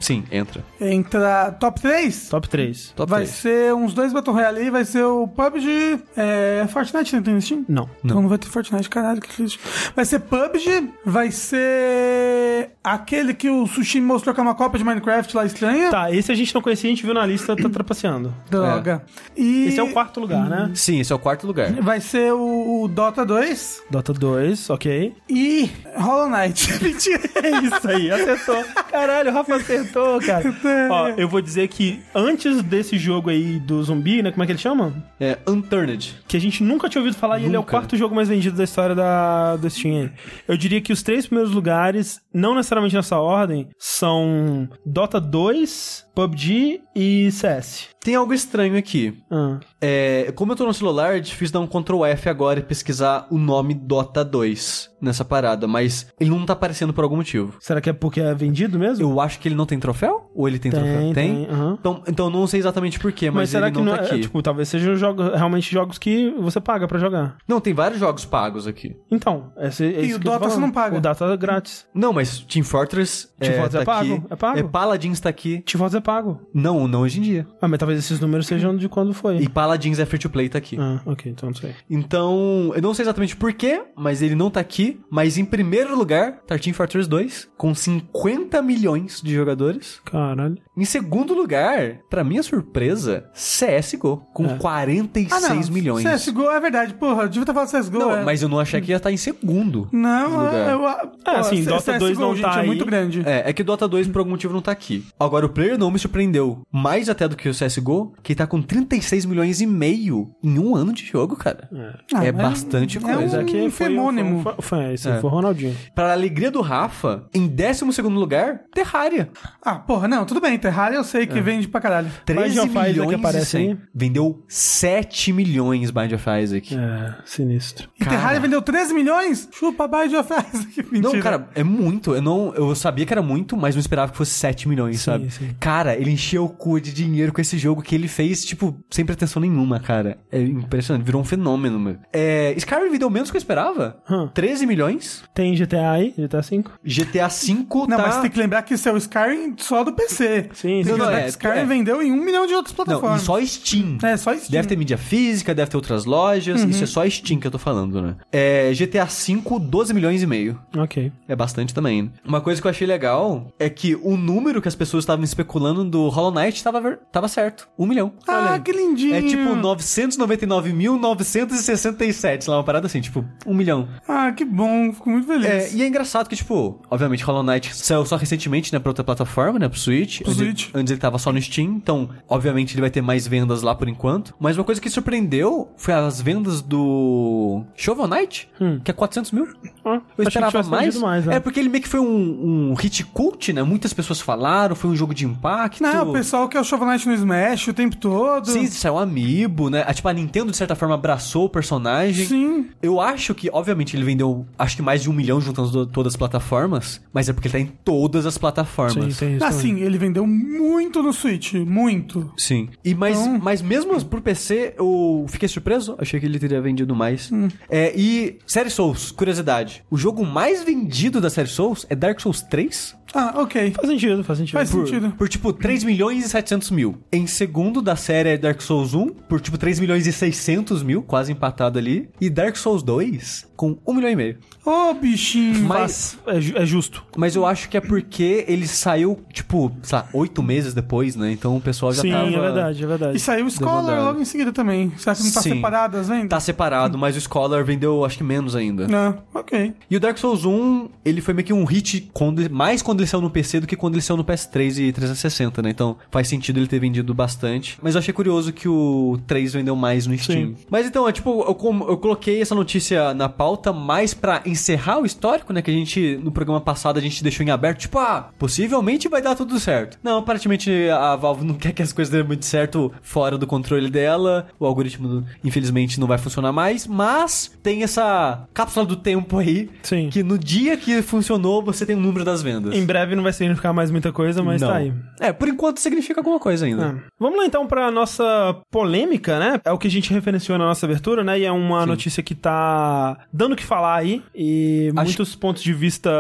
[SPEAKER 2] Sim, entra.
[SPEAKER 3] entra top 3?
[SPEAKER 1] Top 3.
[SPEAKER 2] Top
[SPEAKER 3] vai
[SPEAKER 2] 3.
[SPEAKER 3] ser uns dois Battle Royale aí, vai ser o PUBG. É. Fortnite não tem no Steam?
[SPEAKER 1] Não.
[SPEAKER 3] Então não vai ter Fortnite, caralho, que triste. Vai ser PUBG, vai ser aquele que o Sushi mostrou que é uma cópia de Minecraft lá estranha.
[SPEAKER 1] Tá, esse a gente não conhecia, a gente viu na lista, tá trapaceando.
[SPEAKER 3] Droga. E
[SPEAKER 1] Esse é o quarto lugar, né?
[SPEAKER 2] Sim, esse é o quarto lugar.
[SPEAKER 3] vai ser o, o Dota 2
[SPEAKER 1] Dota 2, ok.
[SPEAKER 3] e Hollow Knight. Mentira.
[SPEAKER 1] É isso aí, acertou. Caralho, o Rafa acertou, cara. Ó, eu vou dizer que antes desse jogo aí do zumbi, né? Como é que ele chama?
[SPEAKER 2] É Unturned.
[SPEAKER 1] Que a gente nunca tinha ouvido falar e ele é o
[SPEAKER 2] Nunca.
[SPEAKER 1] quarto jogo mais vendido da história da, do Steam. Eu diria que os três primeiros lugares, não necessariamente nessa ordem, são Dota 2, PUBG e CS.
[SPEAKER 2] Tem algo estranho aqui.
[SPEAKER 1] Ah,
[SPEAKER 2] É, como eu tô no celular, é difícil dar um Ctrl F agora e pesquisar o nome Dota 2 nessa parada, mas ele não tá aparecendo por algum motivo.
[SPEAKER 1] será que é porque é vendido mesmo?
[SPEAKER 2] Eu acho que ele não tem troféu? Ou ele tem,
[SPEAKER 1] Tem,
[SPEAKER 2] troféu?
[SPEAKER 1] tem, aham.
[SPEAKER 2] Então, então eu não sei exatamente porquê, mas,
[SPEAKER 1] Mas, será
[SPEAKER 2] ele
[SPEAKER 1] que
[SPEAKER 2] não,
[SPEAKER 1] não
[SPEAKER 2] tá
[SPEAKER 1] é,
[SPEAKER 2] aqui.
[SPEAKER 1] tipo, talvez sejam jogos, realmente jogos que você paga pra jogar.
[SPEAKER 2] Não, tem vários jogos pagos aqui.
[SPEAKER 1] Então, esse, é isso
[SPEAKER 3] o Dota você não paga?
[SPEAKER 1] O Dota é grátis.
[SPEAKER 2] Não, mas Team Fortress
[SPEAKER 1] Team
[SPEAKER 2] é,
[SPEAKER 1] Fortress
[SPEAKER 2] tá
[SPEAKER 1] é pago,
[SPEAKER 2] aqui.
[SPEAKER 1] é pago.
[SPEAKER 2] É Paladins tá aqui.
[SPEAKER 1] Team Fortress é pago.
[SPEAKER 2] Não, não hoje em dia.
[SPEAKER 1] Ah, mas talvez esses números sejam de quando foi.
[SPEAKER 2] E Paladins é free to play tá aqui.
[SPEAKER 1] Ah, ok, então não sei.
[SPEAKER 2] Então, eu não sei exatamente porquê, mas ele não tá aqui. Mas em primeiro lugar, tá Team Fortress 2, com 50 milhões de jogadores.
[SPEAKER 1] Caralho.
[SPEAKER 2] Em segundo lugar, pra minha surpresa, CSGO, com
[SPEAKER 1] É.
[SPEAKER 2] 46 milhões.
[SPEAKER 3] CSGO é verdade, porra, eu devia ter falado CSGO.
[SPEAKER 2] Não,
[SPEAKER 3] é.
[SPEAKER 2] mas eu não achei que ia estar em segundo.
[SPEAKER 3] Não,
[SPEAKER 2] lugar.
[SPEAKER 3] eu.
[SPEAKER 1] É, assim,
[SPEAKER 3] C-
[SPEAKER 1] Dota 2 não
[SPEAKER 3] gente,
[SPEAKER 1] tá
[SPEAKER 3] é muito grande.
[SPEAKER 2] É, é que o Dota 2 por algum motivo não tá aqui. Agora, o Player não me surpreendeu mais até do que o CSGO, que tá com 36 milhões e meio em um ano de jogo, cara.
[SPEAKER 3] Ah,
[SPEAKER 2] é
[SPEAKER 3] mas
[SPEAKER 2] bastante
[SPEAKER 3] é
[SPEAKER 2] coisa.
[SPEAKER 3] um
[SPEAKER 1] Aqui foi,
[SPEAKER 3] femônimo.
[SPEAKER 1] Foi, foi, esse
[SPEAKER 2] É.
[SPEAKER 1] foi o Ronaldinho.
[SPEAKER 2] Pra alegria do Rafa, em 12 segundo lugar, Terraria.
[SPEAKER 3] Ah, porra, não, tudo bem. Terraria eu sei que vende pra caralho.
[SPEAKER 2] 13
[SPEAKER 1] Bind of Isaac
[SPEAKER 2] milhões
[SPEAKER 1] aparece
[SPEAKER 2] e 100.
[SPEAKER 1] aí?
[SPEAKER 2] Vendeu 7 milhões Bind of Isaac.
[SPEAKER 1] É, sinistro.
[SPEAKER 3] E
[SPEAKER 2] Cara.
[SPEAKER 3] Terraria vendeu 13 milhões? Chupa, Bind of Isaac. Mentira.
[SPEAKER 2] Não, cara, é muito. Eu não, eu sabia que era muito, mas não esperava que fosse 7 milhões, sabe?
[SPEAKER 1] sim.
[SPEAKER 2] Cara, ele encheu o cu de dinheiro com esse jogo que ele fez, tipo, sem pretensão nenhuma, cara. É impressionante, virou um fenômeno, meu. É, Skyrim vendeu menos do que eu esperava.
[SPEAKER 1] Hum.
[SPEAKER 2] 13 milhões.
[SPEAKER 1] Tem GTA aí? GTA 5?
[SPEAKER 2] GTA V
[SPEAKER 3] Não,
[SPEAKER 2] tá...
[SPEAKER 3] mas tem que lembrar que isso é o Skyrim só do PC.
[SPEAKER 1] Sim, sim.
[SPEAKER 2] Não, é,
[SPEAKER 3] Skyrim
[SPEAKER 2] é.
[SPEAKER 3] vendeu em um milhão de outras
[SPEAKER 2] Não, e
[SPEAKER 3] plataformas.
[SPEAKER 2] só Steam.
[SPEAKER 3] É, só Steam.
[SPEAKER 2] Deve ter mídia física, deve ter outras lojas. Isso é só Steam que eu tô falando, né? É, GTA V, 12 milhões e meio.
[SPEAKER 1] Ok.
[SPEAKER 2] É bastante também. Uma coisa que eu achei legal é que o número que as pessoas estavam especulando do Hollow Knight tava, ver- tava certo. Um milhão. Olha
[SPEAKER 3] Ah,
[SPEAKER 2] aí.
[SPEAKER 3] que lindinho.
[SPEAKER 2] É tipo 999.967, sei lá, uma parada assim, tipo, um milhão.
[SPEAKER 3] Ah, que bom. Fico muito feliz.
[SPEAKER 2] É, e é engraçado que, tipo, obviamente, Hollow Knight saiu só recentemente, né, pra outra plataforma, né, pro Switch.
[SPEAKER 3] Pro Switch.
[SPEAKER 2] Antes ele tava só no Steam, então, obviamente, ele vai ter mais vendas lá por enquanto. Mas uma coisa que surpreendeu foi as vendas do Shovel Knight, que é 400 mil.
[SPEAKER 1] Ah,
[SPEAKER 2] Eu
[SPEAKER 1] que
[SPEAKER 2] esperava mais.
[SPEAKER 1] mais né?
[SPEAKER 2] É porque ele meio que foi um, um hit cult, né? Muitas pessoas falaram, foi um jogo de impacto.
[SPEAKER 3] Não, o pessoal quer o Shovel Knight no Smash o tempo todo.
[SPEAKER 2] Sim, saiu um amiibo, né? Ah, Tipo, a Nintendo, de certa forma, abraçou o personagem.
[SPEAKER 3] Sim.
[SPEAKER 2] Eu acho que, obviamente, ele vendeu, acho que mais de um milhão juntando do- todas as plataformas, mas é porque ele tá em todas as
[SPEAKER 1] Sim,
[SPEAKER 2] plataformas.
[SPEAKER 1] tem isso também.
[SPEAKER 3] Assim, ele vendeu muito no Switch. Muito.
[SPEAKER 2] Sim. E mas,
[SPEAKER 3] Então-
[SPEAKER 2] mas mesmo por PC, eu fiquei surpreso. Achei que ele teria vendido mais.
[SPEAKER 3] Hum.
[SPEAKER 2] É, e série Souls, curiosidade. O jogo mais vendido da série Souls é Dark Souls 3.
[SPEAKER 3] Ah, ok.
[SPEAKER 1] Faz sentido, faz sentido.
[SPEAKER 3] Faz
[SPEAKER 2] Por,
[SPEAKER 3] sentido.
[SPEAKER 2] por tipo 3 milhões e 700 mil. Em segundo da série Dark Souls 1, por tipo 3 milhões e 600 mil, quase empatado ali. E Dark Souls 2 com 1 milhão e meio.
[SPEAKER 3] Ô, bichinho.
[SPEAKER 2] Mas,
[SPEAKER 1] É, é justo.
[SPEAKER 2] mas eu acho que é porque ele saiu, tipo, sei lá, 8 meses depois, né? Então o pessoal já
[SPEAKER 1] Sim,
[SPEAKER 2] tava...
[SPEAKER 1] é verdade, é verdade.
[SPEAKER 3] E saiu o Scholar
[SPEAKER 2] Demandado.
[SPEAKER 3] logo em seguida também. Será que não tá
[SPEAKER 2] Sim.
[SPEAKER 3] separado as vendas?
[SPEAKER 2] Tá separado, mas o Scholar vendeu, acho que menos ainda.
[SPEAKER 3] Não, ok.
[SPEAKER 2] E o Dark Souls 1, ele foi meio que um hit quando, mais quando ele saiu no PC do que quando ele saiu no PS3 e 360, né? Então faz sentido ele ter vendido bastante. Mas eu achei curioso que o 3 vendeu mais no Steam.
[SPEAKER 1] Sim.
[SPEAKER 2] Mas então, é tipo, eu, eu coloquei essa notícia na pauta mais pra encerrar o histórico, né? Que a gente, no programa passado, a gente deixou em aberto. Tipo, ah, possivelmente vai dar tudo certo. Não, aparentemente a Valve não quer que as coisas dêem muito certo fora do controle dela. O algoritmo, infelizmente, não vai funcionar mais. Mas tem essa cápsula do tempo aí.
[SPEAKER 1] Sim.
[SPEAKER 2] Que no dia que funcionou, você tem o número das vendas.
[SPEAKER 1] Em breve não vai significar mais muita coisa, mas
[SPEAKER 2] Não.
[SPEAKER 1] tá aí.
[SPEAKER 2] É, por enquanto significa alguma coisa ainda.
[SPEAKER 1] É. Vamos lá então pra nossa polêmica, né? É o que a gente referenciou na nossa abertura, né? E é uma notícia que tá dando o que falar aí. E
[SPEAKER 2] Acho-
[SPEAKER 1] muitos pontos de vista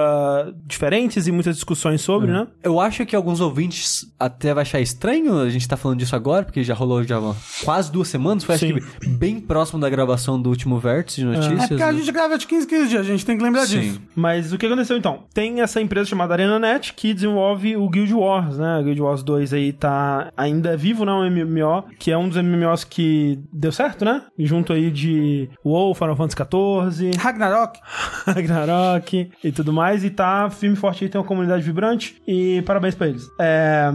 [SPEAKER 1] diferentes e muitas discussões sobre, né?
[SPEAKER 2] Eu acho que alguns ouvintes até vai achar estranho a gente tá falando disso agora, porque já rolou já quase duas semanas, foi acho
[SPEAKER 1] Sim.
[SPEAKER 2] que bem próximo da gravação do último vértice de
[SPEAKER 3] É
[SPEAKER 2] notícias.
[SPEAKER 3] porque a
[SPEAKER 2] né?
[SPEAKER 3] gente grava de 15 15 dias, a gente tem que lembrar
[SPEAKER 2] Sim.
[SPEAKER 3] disso.
[SPEAKER 1] Mas o que aconteceu então? Tem essa empresa chamada ArenaNet que desenvolve o Guild Wars, né? O Guild Wars 2 aí tá ainda vivo, né? Um MMO, que é um dos MMOs que deu certo, né? Junto aí de WoW, Final Fantasy XIV,
[SPEAKER 3] Ragnarok.
[SPEAKER 1] Ragnarok e tudo mais. E tá firme e forte aí, tem uma comunidade vibrante. E parabéns pra eles. É,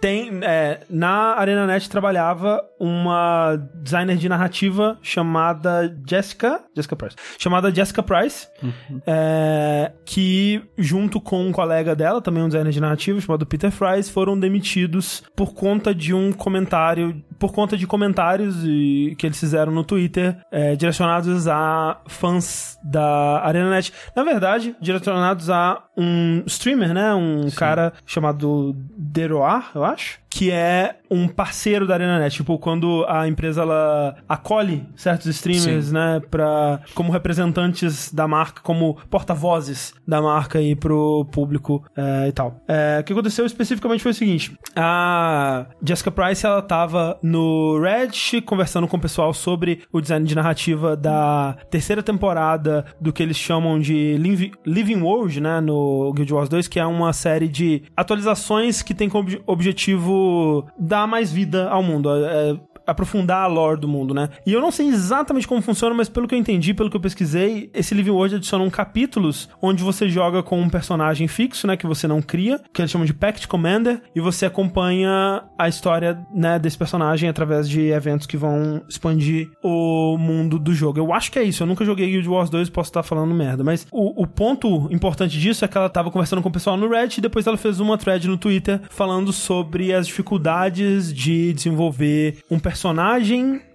[SPEAKER 1] tem, é, na ArenaNet trabalhava uma designer de narrativa chamada Jessica. Jessica Price. Chamada Jessica Price. é, que, junto com um colega dela, também um designer de narrativa, chamado Peter Fries, foram demitidos por conta de um comentário. Por conta de comentários e- que eles fizeram no Twitter é, direcionados a fãs da ArenaNet. Na verdade, direcionados a um streamer, né? Um cara chamado Deroar, eu acho. Que é um parceiro da ArenaNet. Tipo, quando a empresa ela acolhe certos streamers,
[SPEAKER 2] Sim.
[SPEAKER 1] né? Pra, como representantes da marca, como porta-vozes da marca aí pro público é, e tal. É, o que aconteceu especificamente foi o seguinte: a Jessica Price ela tava no Reddit conversando com o pessoal sobre o design de narrativa da terceira temporada do que eles chamam de Livi- Living World, né? No Guild Wars 2, que é uma série de atualizações que tem como obje- objetivo dar mais vida ao mundo. é, aprofundar a lore do mundo, né? E eu não sei exatamente como funciona, mas pelo que eu entendi, pelo que eu pesquisei, esse Living World adiciona capítulos onde você joga com um personagem fixo, né, que você não cria, que eles chamam de Pact Commander, e você acompanha a história, né, desse personagem através de eventos que vão expandir o mundo do jogo. Eu acho que é isso, eu nunca joguei Guild Wars 2, posso estar falando merda, mas o, o ponto importante disso é que ela tava conversando com o pessoal no Reddit e depois ela fez uma thread no Twitter falando sobre as dificuldades de desenvolver um personagem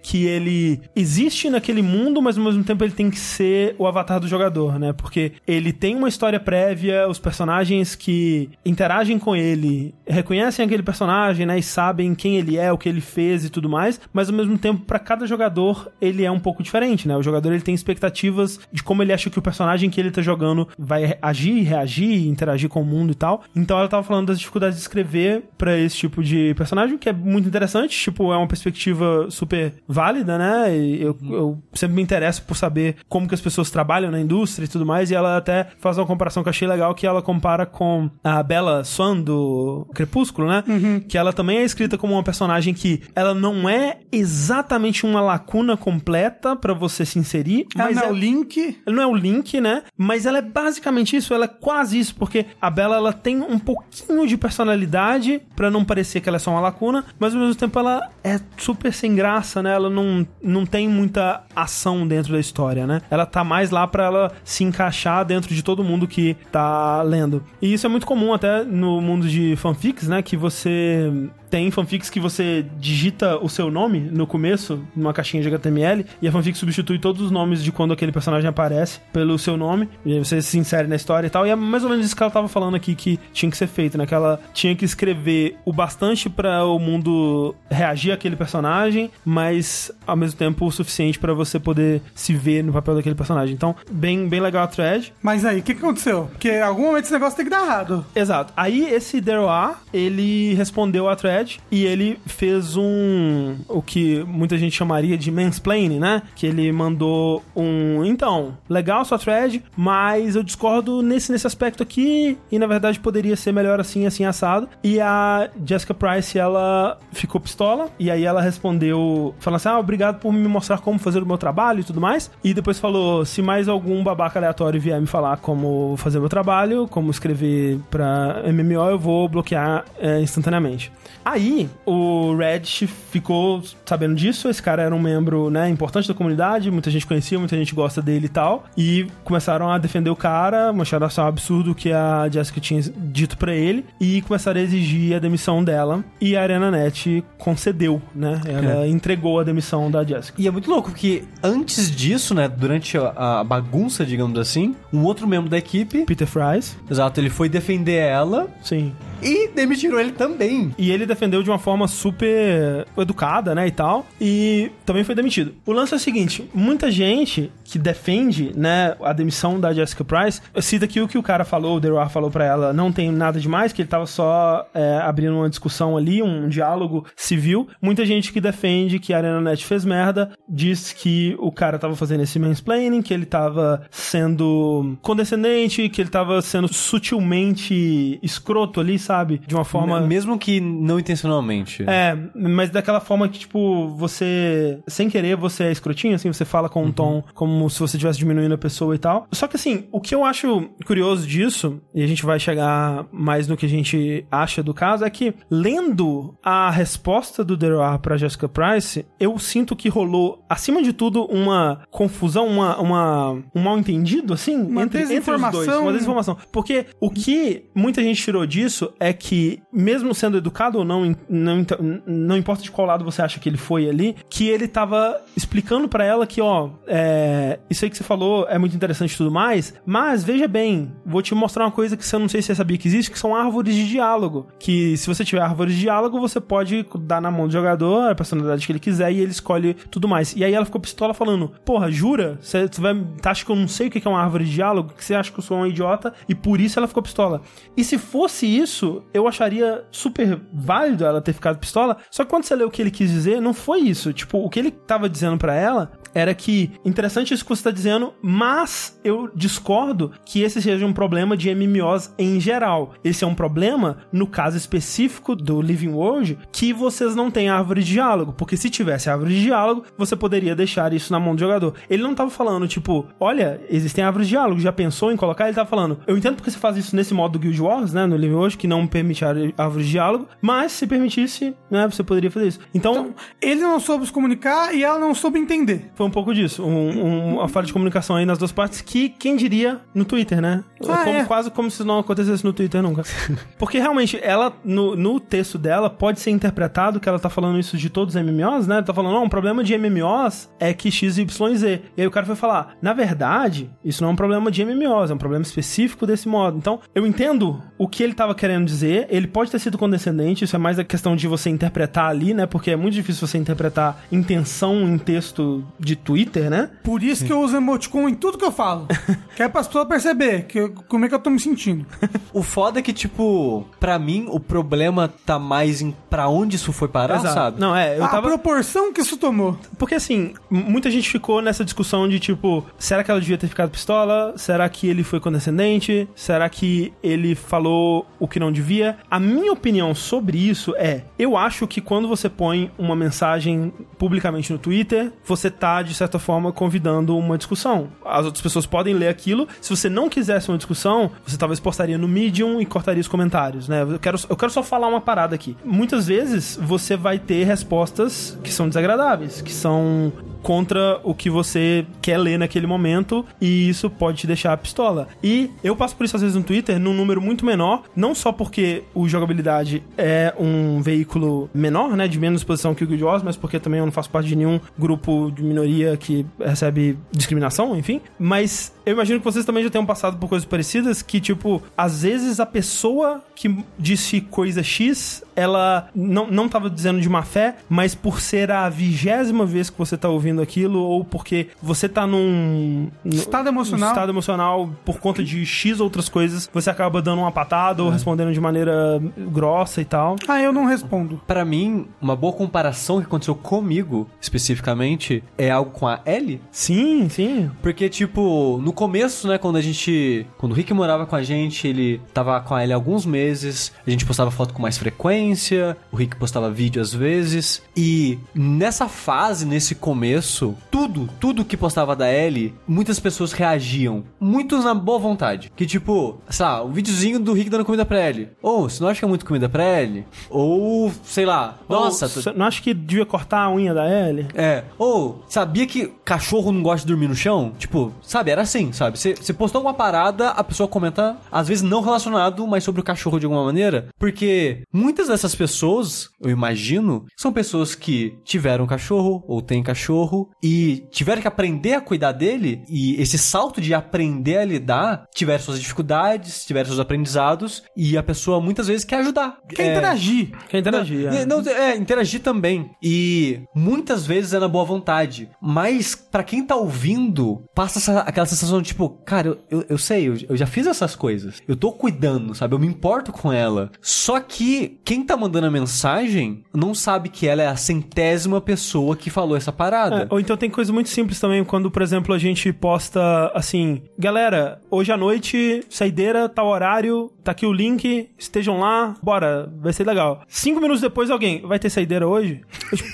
[SPEAKER 1] que ele existe naquele mundo, mas ao mesmo tempo ele tem que ser o avatar do jogador, né? Porque ele tem uma história prévia, os personagens que interagem com ele reconhecem aquele personagem, né? E sabem quem ele é, o que ele fez e tudo mais, mas ao mesmo tempo, para cada jogador, ele é um pouco diferente, né? O jogador ele tem expectativas de como ele acha que o personagem que ele tá jogando vai agir, reagir, interagir com o mundo e tal. Então ela tava falando das dificuldades de escrever pra esse tipo de personagem, que é muito interessante, tipo, é uma perspectiva super válida, né? E eu, eu sempre me interesso por saber como que as pessoas trabalham na indústria e tudo mais, e ela até faz uma comparação que eu achei legal, que ela compara com a Bella Swan do Crepúsculo, né? Que ela também é escrita como uma personagem que ela não é exatamente uma lacuna completa pra você se inserir,
[SPEAKER 3] Ah,
[SPEAKER 1] mas
[SPEAKER 3] não,
[SPEAKER 1] é-
[SPEAKER 3] o Link.
[SPEAKER 1] ela não é o Link, né? Mas ela é basicamente isso, ela é quase isso, porque a Bella ela tem um pouquinho de personalidade pra não parecer que ela é só uma lacuna, mas ao mesmo tempo ela é super sem graça, né? Ela não, não tem muita ação dentro da história, né? Ela tá mais lá pra ela se encaixar dentro de todo mundo que tá lendo. E isso é muito comum até no mundo de fanfics, né? Que você tem fanfics que você digita o seu nome no começo, numa caixinha de HTML, e a fanfic substitui todos os nomes de quando aquele personagem aparece pelo seu nome, e aí você se insere na história e tal. E é mais ou menos isso que ela tava falando aqui que tinha que ser feito, né? Que ela tinha que escrever o bastante pra o mundo reagir àquele personagem, mas ao mesmo tempo o suficiente pra você poder se ver no papel daquele personagem. Então, bem, bem legal a thread.
[SPEAKER 3] Mas aí, o que, que aconteceu? Porque em algum momento esse negócio tem que dar errado.
[SPEAKER 1] Exato. Aí esse Deroa, ele respondeu a thread e ele fez um o que muita gente chamaria de mansplaining, né? Que ele mandou um, então, legal sua thread, mas eu discordo nesse nesse aspecto aqui e na verdade poderia ser melhor assim, assim assado. E a Jessica Price, ela ficou pistola e aí ela respondeu falando assim: "Ah, obrigado por me mostrar como fazer o meu trabalho e tudo mais". E depois falou: "Se mais algum babaca aleatório vier me falar como fazer meu trabalho, como escrever pra MMO, eu vou bloquear é, instantaneamente". Aí, o Reddit ficou sabendo disso, esse cara era um membro, né, importante da comunidade, muita gente conhecia, muita gente gosta dele e tal, e começaram a defender o cara, acharam só um absurdo o que a Jessica tinha dito pra ele, e começaram a exigir a demissão dela, e a ArenaNet concedeu, né, ela entregou a demissão da Jessica.
[SPEAKER 2] E é muito louco, porque antes disso, né, durante a, a bagunça, digamos assim, um outro membro da equipe,
[SPEAKER 1] Peter Fries,
[SPEAKER 2] exato, ele foi defender ela
[SPEAKER 1] sim.
[SPEAKER 2] e demitiram ele também.
[SPEAKER 1] E ele defendeu de uma forma super educada, né, e tal, e também foi demitido. O lance é o seguinte, muita gente que defende, né, a demissão da Jessica Price, cita que o que o cara falou, o Deroar falou pra ela, não tem nada demais, que ele tava só é, abrindo uma discussão ali, um diálogo civil. Muita gente que defende que a ArenaNet fez merda, diz que o cara tava fazendo esse mansplaining, que ele tava sendo condescendente, que ele tava sendo sutilmente escroto ali, sabe? De uma forma...
[SPEAKER 2] Mesmo que não intencionalmente.
[SPEAKER 1] É, mas daquela forma que, tipo, você, sem querer, você é escrotinho, assim, você fala com um tom como se você estivesse diminuindo a pessoa e tal. Só que, assim, o que eu acho curioso disso, e a gente vai chegar mais no que a gente acha do caso, é que, lendo a resposta do Deroar pra Jessica Price, eu sinto que rolou, acima de tudo, uma confusão, uma, uma, um mal-entendido, assim,
[SPEAKER 3] Uma
[SPEAKER 1] entre, entre os dois.
[SPEAKER 3] desinformação.
[SPEAKER 1] Uma desinformação. Porque o que muita gente tirou disso é que, mesmo sendo educado ou não, não, int- não importa de qual lado você acha que ele foi ali, que ele tava explicando pra ela que, ó, é, isso aí que você falou é muito interessante e tudo mais, mas veja bem, vou te mostrar uma coisa que você não sei se você sabia que existe, que são árvores de diálogo. Que se você tiver árvores de diálogo, você pode dar na mão do jogador a personalidade que ele quiser e ele escolhe tudo mais. E aí ela ficou pistola falando: Porra, jura? Você você vai. Tá, acha que eu não sei o que é uma árvore de diálogo? Que você acha que eu sou um idiota? E por isso ela ficou pistola. E se fosse isso, eu acharia super válido ela ter ficado pistola. Só que quando você lê o que ele quis dizer, não foi isso. Tipo, o que ele tava dizendo pra ela era que interessante isso que você tá dizendo, mas eu discordo que esse seja um problema de MMOs em geral. Esse é um problema, no caso específico do Living World, que vocês não têm árvore de diálogo. Porque se tivesse árvore de diálogo, você poderia deixar isso na mão do jogador. Ele não tava falando, tipo, olha, existem árvores de diálogo, já pensou em colocar? Ele tava falando, eu entendo porque você faz isso nesse modo do Guild Wars, né, no Living World, que não permite árvore de diálogo, mas se permitisse, né, você poderia fazer isso. Então,
[SPEAKER 3] Ele não soube se comunicar e ela não soube entender.
[SPEAKER 1] foi um pouco disso. Um, um- uma falha de comunicação aí nas duas partes que, quem diria, no Twitter, né?
[SPEAKER 3] Ah,
[SPEAKER 1] como,
[SPEAKER 3] é.
[SPEAKER 1] Quase como se não acontecesse no Twitter nunca. Porque realmente, ela, no, no texto dela, pode ser interpretado que ela tá falando isso de todos os MMOs, né? Tá falando, não, um problema de MMOs é que X, Y, Z. E aí o cara foi falar, na verdade, isso não é um problema de MMOs, é um problema específico desse modo. Então, eu entendo o que ele tava querendo dizer, ele pode ter sido condescendente, isso é mais a questão de você interpretar ali, né? Porque é muito difícil você interpretar intenção em texto de Twitter, né?
[SPEAKER 3] Por isso que eu uso emoticon em tudo que eu falo. que é pra pessoa perceber que eu- como é que eu tô me sentindo.
[SPEAKER 2] O foda é que, tipo, pra mim, o problema tá mais em pra onde isso foi parar,
[SPEAKER 1] Exato.
[SPEAKER 2] sabe?
[SPEAKER 1] Não, é, eu
[SPEAKER 3] a
[SPEAKER 1] tava.
[SPEAKER 3] proporção que isso tomou.
[SPEAKER 1] Porque assim, muita gente ficou nessa discussão de tipo, será que ela devia ter ficado pistola? Será que ele foi condescendente? Será que ele falou o que não devia? A minha opinião sobre isso é: eu acho que quando você põe uma mensagem publicamente no Twitter, você tá, de certa forma, convidando uma discussão. As outras pessoas podem ler aquilo. Se você não quisesse uma discussão, você talvez postaria no Medium e cortaria os comentários, né? Eu quero, eu quero só falar uma parada aqui. Muitas vezes você vai ter respostas que são desagradáveis, que são contra o que você quer ler naquele momento e isso pode te deixar pistola. E eu passo por isso às vezes no Twitter num número muito menor, não só porque o jogabilidade é um veículo menor, né, de menos exposição que o Guild Wars, mas porque também eu não faço parte de nenhum grupo de minoria que recebe discriminação, enfim. Mas eu imagino que vocês também já tenham passado por coisas parecidas que, tipo, às vezes a pessoa que disse coisa X, ela não, não tava dizendo de má fé, mas por ser a vigésima vez que você tá ouvindo aquilo, ou porque você tá num...
[SPEAKER 3] Estado emocional.
[SPEAKER 1] num estado emocional por conta de X outras coisas, você acaba dando uma patada ou respondendo de maneira grossa e tal.
[SPEAKER 3] Ah, eu não respondo.
[SPEAKER 2] Pra mim, uma boa comparação que aconteceu comigo, especificamente, é algo com a Ellie.
[SPEAKER 1] Sim, sim.
[SPEAKER 2] Porque, tipo, no começo, né, quando a gente. Quando o Rick morava com a gente, ele tava com a Ellie há alguns meses, a gente postava foto com mais frequência, o Rick postava vídeo às vezes. E nessa fase, nesse começo, tudo, tudo que postava da Ellie, muitas pessoas reagiam. Muitos na boa vontade. Que, tipo, sei lá, o videozinho do Rick dando comida pra Ellie. Ou, você não acha que é muito comida pra Ellie? Ou, sei lá, nossa,
[SPEAKER 1] você não acha que devia cortar a unha da Ellie?
[SPEAKER 2] é. Ou, sabia que cachorro não gosta de dormir no chão? Tipo, sabe, era assim, sabe? Você você postou uma parada, a pessoa comenta, às vezes não relacionado, mas sobre o cachorro de alguma maneira. Porque muitas dessas pessoas, eu imagino, são pessoas que tiveram cachorro ou têm cachorro e tiveram que aprender a cuidar dele. E esse salto de aprender a lidar, tiveram suas dificuldades, tiveram seus aprendizados. E a pessoa muitas vezes quer ajudar.
[SPEAKER 3] Quer
[SPEAKER 2] É,
[SPEAKER 3] interagir.
[SPEAKER 1] Quer interagir,
[SPEAKER 2] não,
[SPEAKER 1] é.
[SPEAKER 2] não, é, interagir também. E muitas vezes é na boa vontade. Mas pra quem tá ouvindo, passa essa- aquela sensação de tipo, cara, eu, eu, eu sei, eu, eu já fiz essas coisas. Eu tô cuidando, sabe? Eu me importo com ela. Só que quem tá mandando a mensagem não sabe que ela é a centésima pessoa que falou essa parada.
[SPEAKER 1] É, ou então tem coisa muito simples também, quando, por exemplo, a gente posta assim: galera, hoje à noite, saideira, tal horário, tá aqui o link, estejam lá, bora, vai ser legal. Cinco minutos depois, alguém, vai ter saideira hoje? Eu, tipo,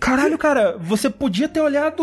[SPEAKER 1] Caralho, cara, você podia ter olhado,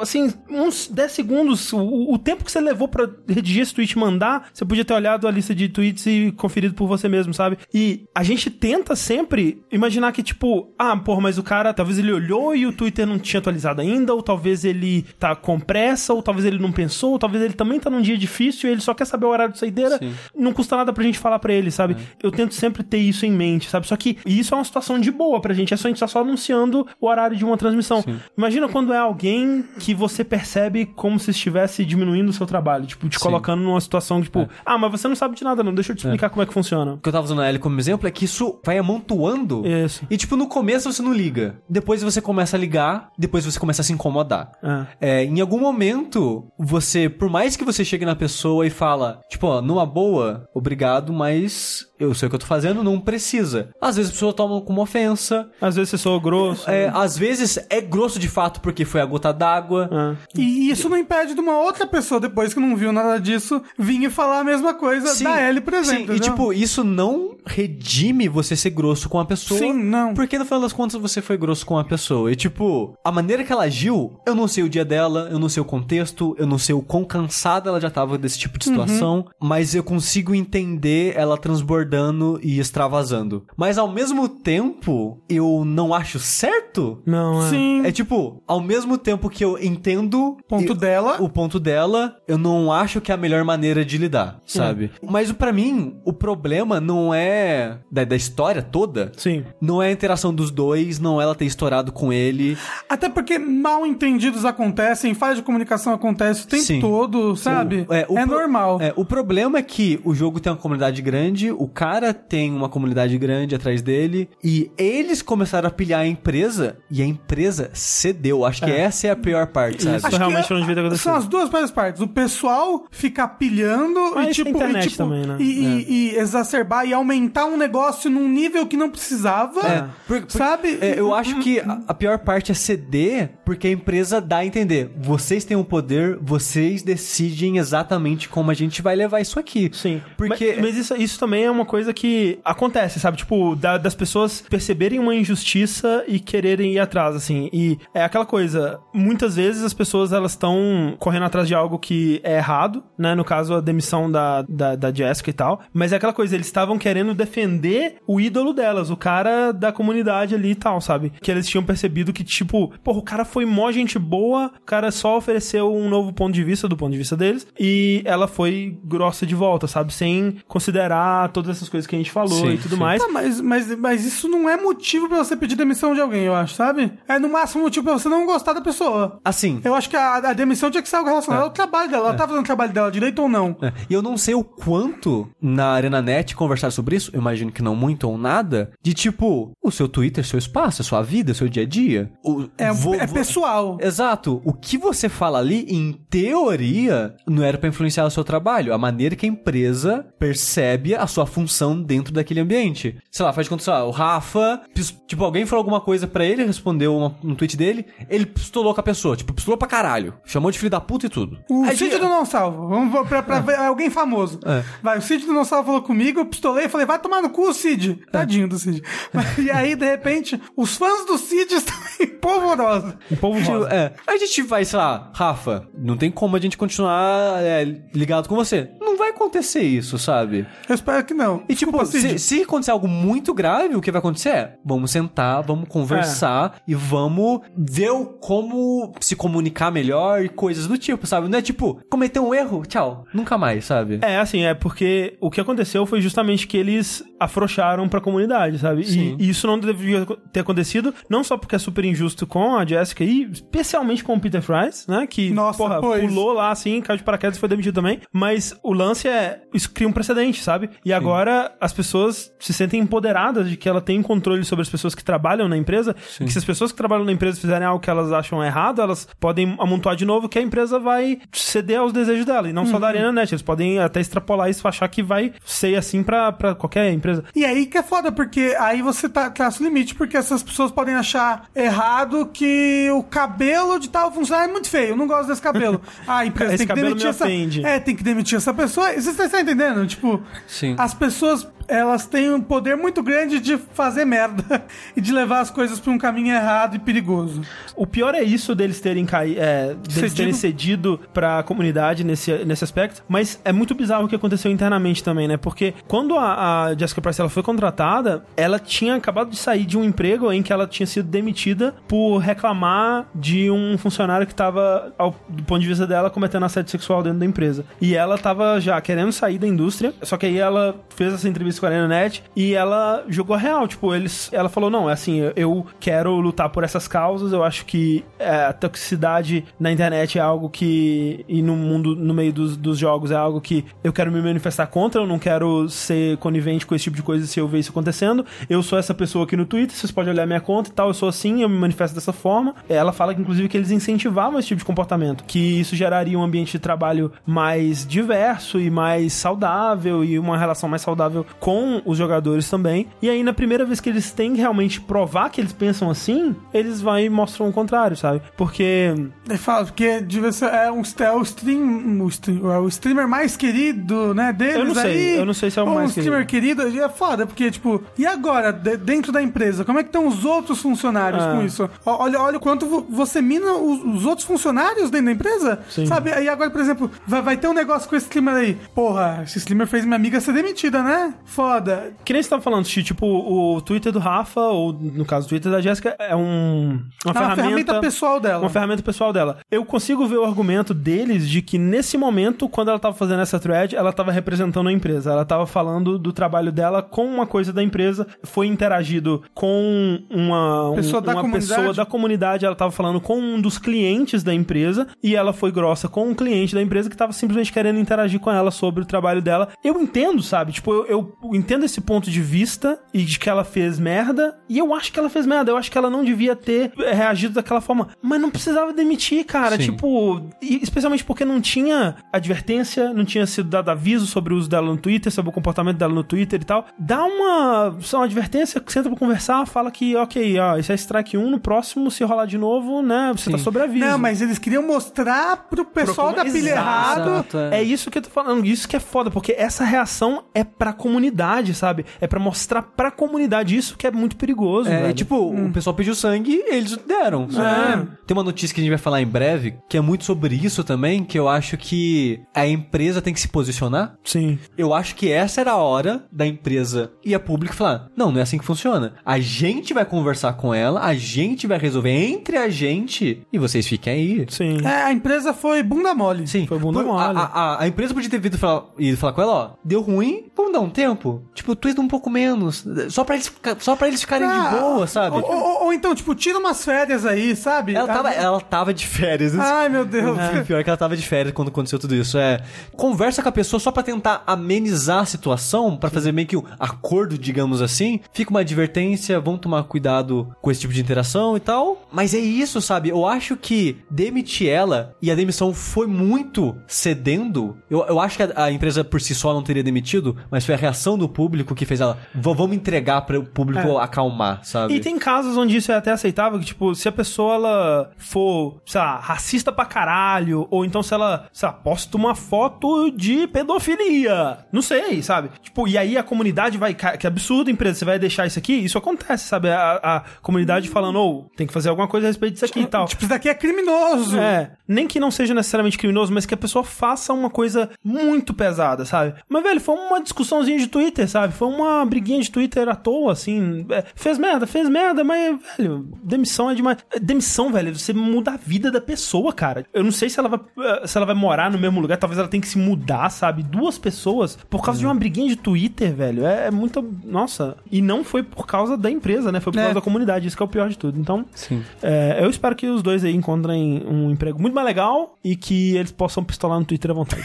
[SPEAKER 1] assim, uns 10 segundos. O, o tempo que você levou pra redigir esse tweet e mandar, você podia ter olhado a lista de tweets e conferido por você mesmo, sabe? E a gente tenta sempre imaginar que, tipo, ah, porra, mas o cara, talvez ele olhou e o Twitter não tinha atualizado ainda, ou talvez ele tá com pressa, ou talvez ele não pensou, ou talvez ele também tá num dia difícil e ele só quer saber o horário de saideira.
[SPEAKER 2] Sim.
[SPEAKER 1] Não custa nada pra gente falar pra ele, sabe? Eu tento sempre ter isso em mente, sabe? Só que isso é uma situação de boa pra gente, é só a gente tá só anunciando o horário de uma transmissão. Imagina quando é alguém que você percebe como se estivesse diminuindo o seu trabalho, tipo, te
[SPEAKER 2] Sim.
[SPEAKER 1] colocando numa situação tipo, ah, mas você não sabe de nada não, deixa eu te explicar como é que funciona.
[SPEAKER 2] O que eu tava usando a Ellie como exemplo é que isso vai amontoando.
[SPEAKER 1] Isso.
[SPEAKER 2] E, tipo, no começo você não liga. Depois você começa a ligar, depois você começa a se incomodar.
[SPEAKER 1] É.
[SPEAKER 2] É, em algum momento, você, por mais que você chegue na pessoa e fala, tipo, ó, numa boa, obrigado, mas eu sei o que eu tô fazendo, não precisa. Às vezes a pessoa toma como ofensa.
[SPEAKER 1] Às vezes você soa grosso.
[SPEAKER 2] É, às vezes é grosso de fato porque foi a gota d'água.
[SPEAKER 1] É.
[SPEAKER 3] E isso não impede de uma outra pessoa, depois que não viu nada disso, vir e falar a mesma coisa da Ellie, por exemplo.
[SPEAKER 2] Sim, e
[SPEAKER 3] entendeu?
[SPEAKER 2] tipo, isso não redime você ser grosso com a pessoa.
[SPEAKER 3] Sim, não.
[SPEAKER 2] Porque no final das contas você foi grosso com a pessoa. E tipo, a maneira que ela agiu, eu não sei o dia dela, eu não sei o contexto, eu não sei o quão cansada ela já tava desse tipo de situação, mas eu consigo entender ela transbordando e extravasando. Mas ao mesmo tempo, eu não acho certo entendo.
[SPEAKER 1] Não, é.
[SPEAKER 3] Sim.
[SPEAKER 2] É tipo, ao mesmo tempo que eu entendo
[SPEAKER 3] Ponto
[SPEAKER 2] eu-
[SPEAKER 3] dela.
[SPEAKER 2] o ponto dela, eu não acho que é a melhor maneira de lidar, sabe? Mas pra mim, o problema não é da, da história toda.
[SPEAKER 1] Sim.
[SPEAKER 2] Não é a interação dos dois, não é ela ter estourado com ele.
[SPEAKER 3] Até porque mal entendidos acontecem, falha de comunicação acontece o tempo
[SPEAKER 2] Sim.
[SPEAKER 3] todo, sabe? É,
[SPEAKER 2] o pro-
[SPEAKER 3] normal.
[SPEAKER 2] é, o problema é que o jogo tem uma comunidade grande, o cara tem uma comunidade grande atrás dele, e eles começaram a pilhar a empresa, e a empresa cedeu. Acho que
[SPEAKER 1] É.
[SPEAKER 2] essa é a pior parte, sabe?
[SPEAKER 1] Isso realmente não devia ter acontecido.
[SPEAKER 3] São as duas piores partes. O pessoal ficar pilhando
[SPEAKER 1] Mas
[SPEAKER 3] e
[SPEAKER 1] isso é
[SPEAKER 3] tipo,
[SPEAKER 1] internet
[SPEAKER 3] e, tipo
[SPEAKER 1] também, né?
[SPEAKER 3] e, e- e exacerbar e aumentar um negócio num nível que não precisava.
[SPEAKER 2] É, por- por-
[SPEAKER 3] sabe?
[SPEAKER 2] É, eu acho que a, a pior parte é ceder, porque a empresa dá a entender. Vocês têm o poder, vocês decidem exatamente como a gente vai levar isso aqui.
[SPEAKER 1] Sim.
[SPEAKER 2] Porque.
[SPEAKER 1] Mas, mas isso, isso também é uma coisa que acontece, sabe? Tipo, da- das pessoas perceberem uma injustiça e quererem ir atrás, assim. E é aquela coisa, muitas vezes as pessoas elas estão correndo atrás de algo que é errado, né? No caso, a demissão da, da, da Jessica e tal. Mas é aquela coisa, eles estavam querendo defender o ídolo delas, o cara da comunidade ali e tal, sabe? Que eles tinham percebido que, tipo, porra, o cara foi mó gente boa, o cara só ofereceu um novo ponto de vista do ponto de vista deles, e ela foi grossa de volta, sabe? Sem considerar todas essas coisas que a gente falou
[SPEAKER 2] Sim,
[SPEAKER 1] e tudo
[SPEAKER 2] sim.
[SPEAKER 1] mais.
[SPEAKER 3] Tá, mas, mas, mas isso não é motivo pra você pedir demissão de alguém, eu acho, sabe? É no máximo pra você não gostar da pessoa.
[SPEAKER 2] Assim.
[SPEAKER 3] Eu acho que a, a demissão tinha que ser algo relacionado ao trabalho dela. Ela tá fazendo o trabalho dela direito ou não?
[SPEAKER 2] É, E eu não sei o quanto na Arena Net conversar sobre isso, eu imagino que não muito ou nada, de tipo, o seu Twitter, seu espaço, a sua vida, seu dia a dia. O,
[SPEAKER 3] É,
[SPEAKER 2] vo-
[SPEAKER 3] é pessoal.
[SPEAKER 2] Exato. O que você fala ali, em teoria, não era pra influenciar o seu trabalho. A maneira que a empresa percebe a sua função dentro daquele ambiente. Sei lá, faz de conta, sei lá, o Rafa, tipo, alguém falou alguma coisa pra ele, respondeu uma- um tweet dele, ele pistolou com a pessoa, tipo, pistolou pra caralho. Chamou de filho da puta e tudo.
[SPEAKER 3] O
[SPEAKER 2] Aí
[SPEAKER 3] Cid do Não Salvo. Vamos pra, pra ver alguém famoso.
[SPEAKER 2] É.
[SPEAKER 3] Vai, o Cid do Não Salvo falou comigo, eu pistolei e falei, vai tomar no cu, Cid.
[SPEAKER 2] É.
[SPEAKER 3] Tadinho do Cid. Mas- e aí, de repente, os fãs do Cid estão em polvorosa.
[SPEAKER 1] O povo
[SPEAKER 2] Tipo, é. A gente vai, sei lá, Rafa, não tem como a gente continuar é, ligado com você. Não vai acontecer isso, sabe?
[SPEAKER 3] Eu espero que não.
[SPEAKER 2] E tipo,
[SPEAKER 3] Desculpa, Cid.
[SPEAKER 2] se, se acontecer algo muito grave, o que vai acontecer é, vamos sentar, vamos conversar e vamos ver o- como se comunicar melhor e coisas do tipo, sabe? Não é tipo, cometer um erro, tchau, nunca mais, sabe?
[SPEAKER 1] É, assim, é porque o que aconteceu foi justamente que eles afrouxaram pra comunidade, sabe?
[SPEAKER 2] Sim.
[SPEAKER 1] E, e isso não devia ter acontecido, não só porque é super injusto com a Jessica e especialmente com o Peter Fries, né? Que,
[SPEAKER 3] Nossa,
[SPEAKER 1] porra,
[SPEAKER 3] pois.
[SPEAKER 1] pulou lá assim, caiu de paraquedas e foi demitido também. Mas o lance é, isso cria um precedente, sabe? E agora as pessoas se sentem empoderadas de que ela tem controle sobre as pessoas que trabalham na empresa, e que se as pessoas que trabalham na empresa fizerem algo que elas acham errado, elas podem amontoar de novo que a empresa vai ceder aos desejos dela, e não só da Arena Net, eles podem até extrapolar isso, achar que vai ser assim pra, pra qualquer empresa.
[SPEAKER 3] E aí que é foda, porque aí você tá, traça o limite, porque essas pessoas podem achar errado que o cabelo de tal funcionário é muito feio, eu não gosto desse cabelo. Ah, a empresa
[SPEAKER 1] Esse
[SPEAKER 3] tem que demitir essa...
[SPEAKER 1] ofende.
[SPEAKER 3] É, tem que demitir essa pessoa. Você tá, tá entendendo? Tipo,
[SPEAKER 2] Sim.
[SPEAKER 3] as pessoas, elas têm um poder muito grande de fazer merda e de levar as coisas pra um caminho errado e perigoso.
[SPEAKER 1] O pior é isso deles terem caído, é, deles
[SPEAKER 3] Cedido.
[SPEAKER 1] terem cedido pra comunidade nesse, nesse aspecto, mas é muito bizarro o que aconteceu internamente também, né? Porque quando a, a Jessica Price ela foi contratada, ela tinha acabado de sair de um emprego em que ela tinha sido demitida por reclamar de um funcionário que tava, ao- do ponto de vista dela, cometendo assédio sexual dentro da empresa. E ela tava já querendo sair da indústria, só que aí ela fez essa entrevista com a Arena Net e ela jogou a real, tipo, eles, ela falou, não, é assim, eu- eu quero lutar por essas causas, eu acho que é, a toxicidade na internet é algo que, e no mundo, no meio dos, dos jogos, é algo que eu quero me manifestar contra, eu não quero ser conivente com esse tipo de coisa se eu ver isso acontecendo, eu sou essa pessoa aqui no Twitter, vocês podem olhar minha conta e tal, eu sou assim, eu me manifesto dessa forma. Ela fala que, inclusive, que eles incentivavam esse tipo de comportamento, que isso geraria um ambiente de trabalho mais diverso e mais saudável e uma relação mais saudável com os jogadores também. E aí, na primeira vez que eles têm realmente provar que eles pensam assim, eles vão e mostram o contrário, sabe? Porque
[SPEAKER 3] Ele fala, porque devia ser, é, um, é o stream, o, stream- é o streamer mais querido, né, deles
[SPEAKER 1] Eu não sei,
[SPEAKER 3] aí.
[SPEAKER 1] eu não sei se é o mais
[SPEAKER 3] um streamer querido. E é foda, porque, tipo, e agora, de- dentro da empresa, como é que estão os outros funcionários
[SPEAKER 1] Ah.
[SPEAKER 3] com isso? Olha, olha o quanto vo- você mina os, os outros funcionários dentro da empresa,
[SPEAKER 1] Sim.
[SPEAKER 3] sabe? Aí agora, por exemplo, vai, vai ter um negócio com esse streamer aí. Porra, esse streamer fez minha amiga ser demitida, né? foda.
[SPEAKER 1] Que nem você tava falando, tipo, o Twitter do Rafa, ou no caso o Twitter da Jéssica, é um, uma,
[SPEAKER 3] É uma ferramenta pessoal dela.
[SPEAKER 1] Uma ferramenta pessoal dela. Eu consigo ver o argumento deles de que nesse momento, quando ela tava fazendo essa thread, ela tava representando a empresa. Ela tava falando do trabalho dela com uma coisa da empresa, foi interagido com uma, um-
[SPEAKER 3] Pessoa da
[SPEAKER 1] uma
[SPEAKER 3] comunidade.
[SPEAKER 1] pessoa da comunidade, ela tava falando com um dos clientes da empresa, e ela foi grossa com um cliente da empresa que tava simplesmente querendo interagir com ela sobre o trabalho dela. Eu entendo, sabe? Tipo, eu, eu entendo esse ponto de vista e de que ela fez merda, e eu acho que ela fez merda. Eu acho que ela não devia ter eh, reagido daquela forma. Mas não precisava demitir, cara.
[SPEAKER 2] Sim.
[SPEAKER 1] Tipo, especialmente porque não tinha advertência, não tinha sido dado aviso sobre o uso dela no Twitter, sobre o comportamento dela no Twitter e tal. Dá uma, só uma advertência, senta pra conversar, fala que, ok, ó, isso é strike 1, no próximo, se rolar de novo, né, você tá
[SPEAKER 2] Sim.
[SPEAKER 1] sobre aviso.
[SPEAKER 3] Não, mas eles queriam mostrar pro pessoal
[SPEAKER 1] Pro-
[SPEAKER 3] da pilha errado.
[SPEAKER 2] É.
[SPEAKER 1] É isso que eu tô falando, isso que é foda, porque essa reação é pra comunidade, sabe? É pra mostrar pra comunidade isso que é muito perigoso,
[SPEAKER 2] É,
[SPEAKER 1] velho.
[SPEAKER 2] tipo, o pessoal pediu sangue e eles deram.
[SPEAKER 1] É.
[SPEAKER 2] Tem uma notícia que a gente vai falar em breve, que é muito sobre isso também, que eu acho que a empresa tem que se posicionar.
[SPEAKER 1] Sim.
[SPEAKER 2] Eu acho que essa era a hora da empresa e a público falar: não, não é assim que funciona. A gente vai conversar com ela, a gente vai resolver entre a gente e vocês fiquem aí.
[SPEAKER 1] Sim.
[SPEAKER 3] É, a empresa foi bunda mole.
[SPEAKER 2] Sim,
[SPEAKER 1] Foi bunda
[SPEAKER 2] Por-
[SPEAKER 1] mole.
[SPEAKER 2] A, a- a empresa podia ter vindo falar, ido falar com ela, ó, deu ruim, vamos dar um tempo. Tipo, tweeta um pouco menos. Só pra eles, só pra eles ficarem
[SPEAKER 3] Ah,
[SPEAKER 2] de boa, sabe?
[SPEAKER 3] Ou, ou- ou então, tipo, tira umas férias aí, sabe?
[SPEAKER 2] Ela tava,
[SPEAKER 3] Ah,
[SPEAKER 2] ela tava de férias.
[SPEAKER 3] Ai, meu Deus.
[SPEAKER 2] Pior que ela tava de férias quando aconteceu tudo isso. É, conversa com a pessoa só pra tentar amenizar a situação, pra fazer meio que um acordo, digamos assim. Fica uma advertência, vamos tomar cuidado com esse tipo de interação e tal. Mas é isso, sabe? Eu acho que demitir ela e a demissão foi muito cedendo. Eu, eu acho que a, a empresa por si só não teria demitido, mas foi a reação do público que fez ela. "V- Vamos entregar para o público acalmar, sabe?
[SPEAKER 1] E tem casos onde isso é até aceitável, que, tipo, se a pessoa, ela for, sei lá, racista pra caralho, ou então se ela, sei lá, posta uma foto de pedofilia, não sei, sabe? Tipo, e aí a comunidade vai, "Cara, que absurdo, empresa, você vai deixar isso aqui? Isso acontece, sabe? A, a comunidade falando, ou, tem que fazer alguma coisa a respeito disso aqui e tal.
[SPEAKER 3] Tipo, isso daqui é criminoso.
[SPEAKER 1] É, nem que não seja necessariamente criminoso, mas que a pessoa faça uma coisa muito pesada, sabe? Mas, velho, foi uma discussãozinha de Twitter, sabe? Foi uma briguinha de Twitter à toa, assim. É, fez merda, fez merda, mas, velho, demissão é demais. É, Demissão, velho, você muda a vida da pessoa, cara. Eu não sei se ela vai, eh, se ela vai morar no mesmo lugar, talvez ela tenha que se mudar, sabe? Duas pessoas por causa de uma briguinha de Twitter, velho. É, é muito. Nossa. E não foi por causa da empresa, né? Foi por
[SPEAKER 3] É.
[SPEAKER 1] causa da comunidade. Isso que é o pior de tudo. Então,
[SPEAKER 2] Sim.
[SPEAKER 1] é, eu espero que os dois aí encontrem um emprego muito mais legal e que eles possam pistolar no Twitter à vontade.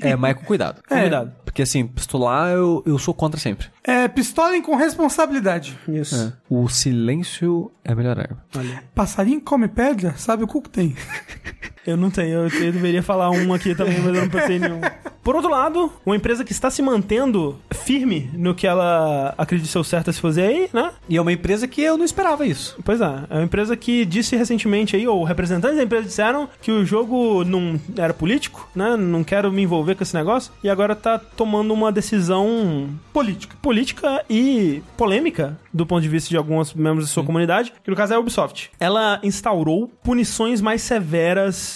[SPEAKER 2] É, mas com cuidado.
[SPEAKER 1] Com cuidado.
[SPEAKER 2] Porque assim, pistolar eu, eu sou contra sempre.
[SPEAKER 3] É, pistolem com responsabilidade.
[SPEAKER 1] Isso.
[SPEAKER 2] O silêncio é a melhor arma.
[SPEAKER 3] Passarinho come pedra, sabe o cu que tem.
[SPEAKER 1] Eu não tenho, eu, eu deveria falar um aqui também, mas eu não pensei em nenhum. Por outro lado, uma empresa que está se mantendo firme no que ela acredita ser o certo a se fazer aí, né?
[SPEAKER 2] E é uma empresa que eu não esperava isso.
[SPEAKER 1] Pois é, é uma empresa que disse recentemente aí, ou representantes da empresa disseram que o jogo não era político, né? Não quero me envolver com esse negócio. E agora tá tomando uma decisão política. Política e polêmica do ponto de vista de alguns membros da sua comunidade, que no caso é a Ubisoft. Ela instaurou punições mais severas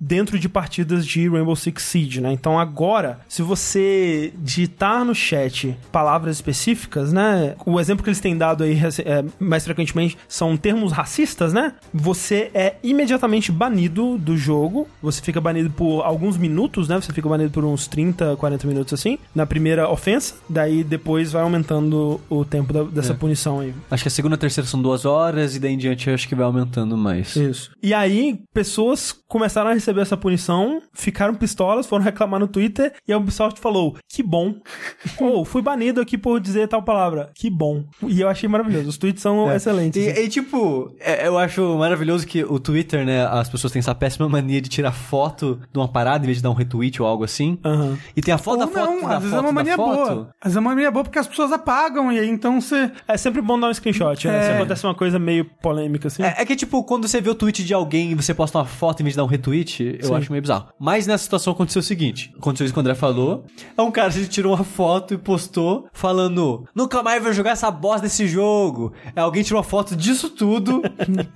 [SPEAKER 1] dentro de partidas de Rainbow Six Siege, né? Então agora, se você digitar no chat palavras específicas, né? O exemplo que eles têm dado aí é, mais frequentemente são termos racistas, né? Você é imediatamente banido do jogo. Você fica banido por alguns minutos, né? Você fica banido por uns 30, 40 minutos assim, na primeira ofensa. Daí depois vai aumentando o tempo da- dessa
[SPEAKER 2] É.
[SPEAKER 1] punição aí.
[SPEAKER 2] Acho que a segunda e a terceira são duas horas e daí em diante acho que vai aumentando mais.
[SPEAKER 1] Isso. E aí, pessoas começaram a receber essa punição, ficaram pistolas, foram reclamar no Twitter e a Ubisoft falou: que bom. Ou fui banido aqui por dizer tal palavra. Que bom. E eu achei maravilhoso. Os tweets são
[SPEAKER 2] É.
[SPEAKER 1] excelentes. assim.
[SPEAKER 2] E, e, tipo, é, eu acho maravilhoso que o Twitter, né, as pessoas têm essa péssima mania de tirar foto de uma parada em vez de dar um retweet ou algo assim.
[SPEAKER 1] Aham.
[SPEAKER 2] E tem a foto
[SPEAKER 3] Ou
[SPEAKER 2] da foto
[SPEAKER 3] não,
[SPEAKER 2] da
[SPEAKER 3] às vezes é uma mania boa. Às vezes é uma mania boa porque as pessoas apagam e aí então você...
[SPEAKER 1] É sempre bom dar um screenshot, né?
[SPEAKER 3] É.
[SPEAKER 1] Se acontece uma coisa meio polêmica assim.
[SPEAKER 2] É, é que, tipo, quando você vê o tweet de alguém e você posta uma foto em vez de dar um retweet, eu
[SPEAKER 1] Sim.
[SPEAKER 2] acho meio bizarro. Mas nessa situação aconteceu o seguinte: aconteceu isso que o André falou. É um cara que tirou uma foto e postou falando: Nunca mais vou jogar essa bosta desse jogo. Aí alguém tirou uma foto disso tudo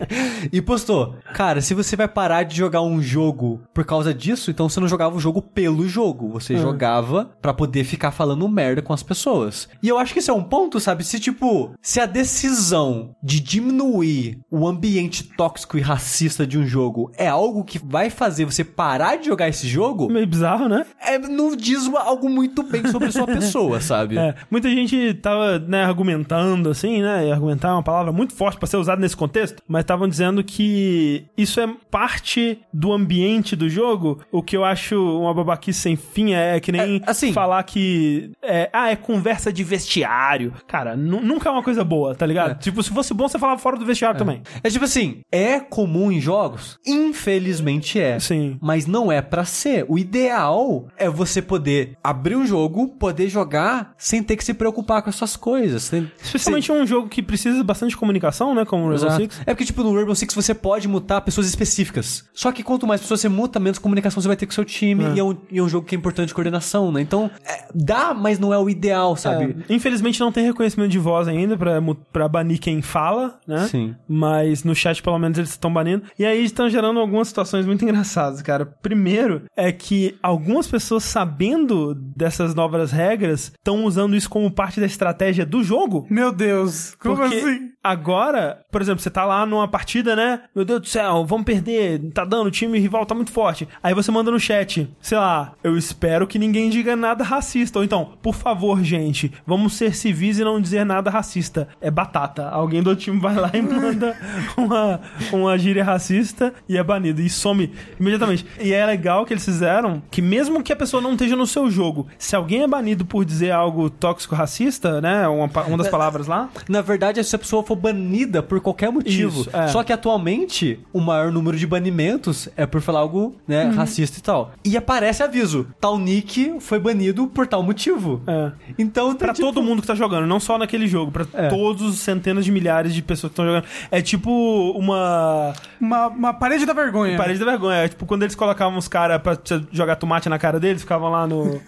[SPEAKER 2] e postou: Cara, se você vai parar de jogar um jogo por causa disso, então você não jogava o jogo pelo jogo. Você jogava pra poder ficar falando merda com as pessoas. E eu acho que esse é um ponto, sabe? Se tipo, se a decisão de diminuir o ambiente tóxico e racista de um jogo é algo que vai fazer você parar de jogar esse jogo,
[SPEAKER 1] Meio bizarro, né?
[SPEAKER 2] é, não diz algo muito bem sobre a sua pessoa, sabe?
[SPEAKER 1] É, muita gente tava, né, argumentando assim, né? E argumentar é uma palavra muito forte pra ser usada nesse contexto, mas estavam dizendo que isso é parte do ambiente do jogo. O que eu acho uma babaquice sem fim é, que nem
[SPEAKER 2] É, assim-
[SPEAKER 1] falar que é, ah, é conversa de vestiário. Cara, nu- nunca é uma coisa boa, tá ligado? Tipo, se fosse bom, você falava fora do vestiário também.
[SPEAKER 2] É tipo assim, é comum em jogos? Infelizmente é.
[SPEAKER 1] Sim.
[SPEAKER 2] Mas não é pra ser. O ideal é você poder abrir um jogo, poder jogar sem ter que se preocupar com essas coisas. Sem-
[SPEAKER 1] Especialmente um jogo que precisa bastante de comunicação, né? Como o Rainbow. Six.
[SPEAKER 2] É porque, tipo, no Rainbow Six você pode mutar pessoas específicas. Só que quanto mais pessoas você muta, menos comunicação você vai ter com o seu time. E, é um, e é um jogo que é importante de coordenação, né? Então, é, dá, mas não é o ideal, sabe?
[SPEAKER 1] É, infelizmente não tem reconhecimento de voz ainda pra, pra banir quem fala, né?
[SPEAKER 2] Sim.
[SPEAKER 1] Mas no chat, pelo menos, eles estão banindo. E aí estão gerando algumas situações muito engraçadas, cara. Primeiro é que algumas pessoas, sabendo dessas novas regras, estão usando isso como parte da estratégia do jogo.
[SPEAKER 3] Meu Deus, como
[SPEAKER 1] Porque
[SPEAKER 3] assim?
[SPEAKER 1] agora, por exemplo, você tá lá numa partida, né? Meu Deus do céu, vamos perder, tá dando, o time rival tá muito forte. Aí você manda no chat, sei lá, eu espero que ninguém diga nada racista. Ou então, por favor, gente, vamos ser civis e não dizer nada racista. É batata. Alguém do time vai lá e manda uma, uma gíria racista e é banido. E some imediatamente. E é legal que eles fizeram que mesmo que a pessoa não esteja no seu jogo, se alguém é banido por dizer algo tóxico racista, né? Uma, uma das palavras lá,
[SPEAKER 2] Na verdade, se a pessoa for banida por qualquer motivo.
[SPEAKER 1] Isso, é.
[SPEAKER 2] Só que atualmente, o maior número de banimentos é por falar algo, né,
[SPEAKER 1] Uhum.
[SPEAKER 2] racista e tal. E aparece aviso: tal nick foi banido por tal motivo.
[SPEAKER 1] é.
[SPEAKER 2] Então, tem,
[SPEAKER 1] Pra
[SPEAKER 2] tipo,
[SPEAKER 1] todo mundo que tá jogando, não só naquele jogo, pra
[SPEAKER 2] É.
[SPEAKER 1] todos os centenas de milhares de pessoas que estão jogando. É tipo uma
[SPEAKER 3] Uma, uma parede da vergonha.
[SPEAKER 1] parede da vergonha. É tipo quando eles colocavam os caras pra jogar tomate na cara deles, ficavam lá no,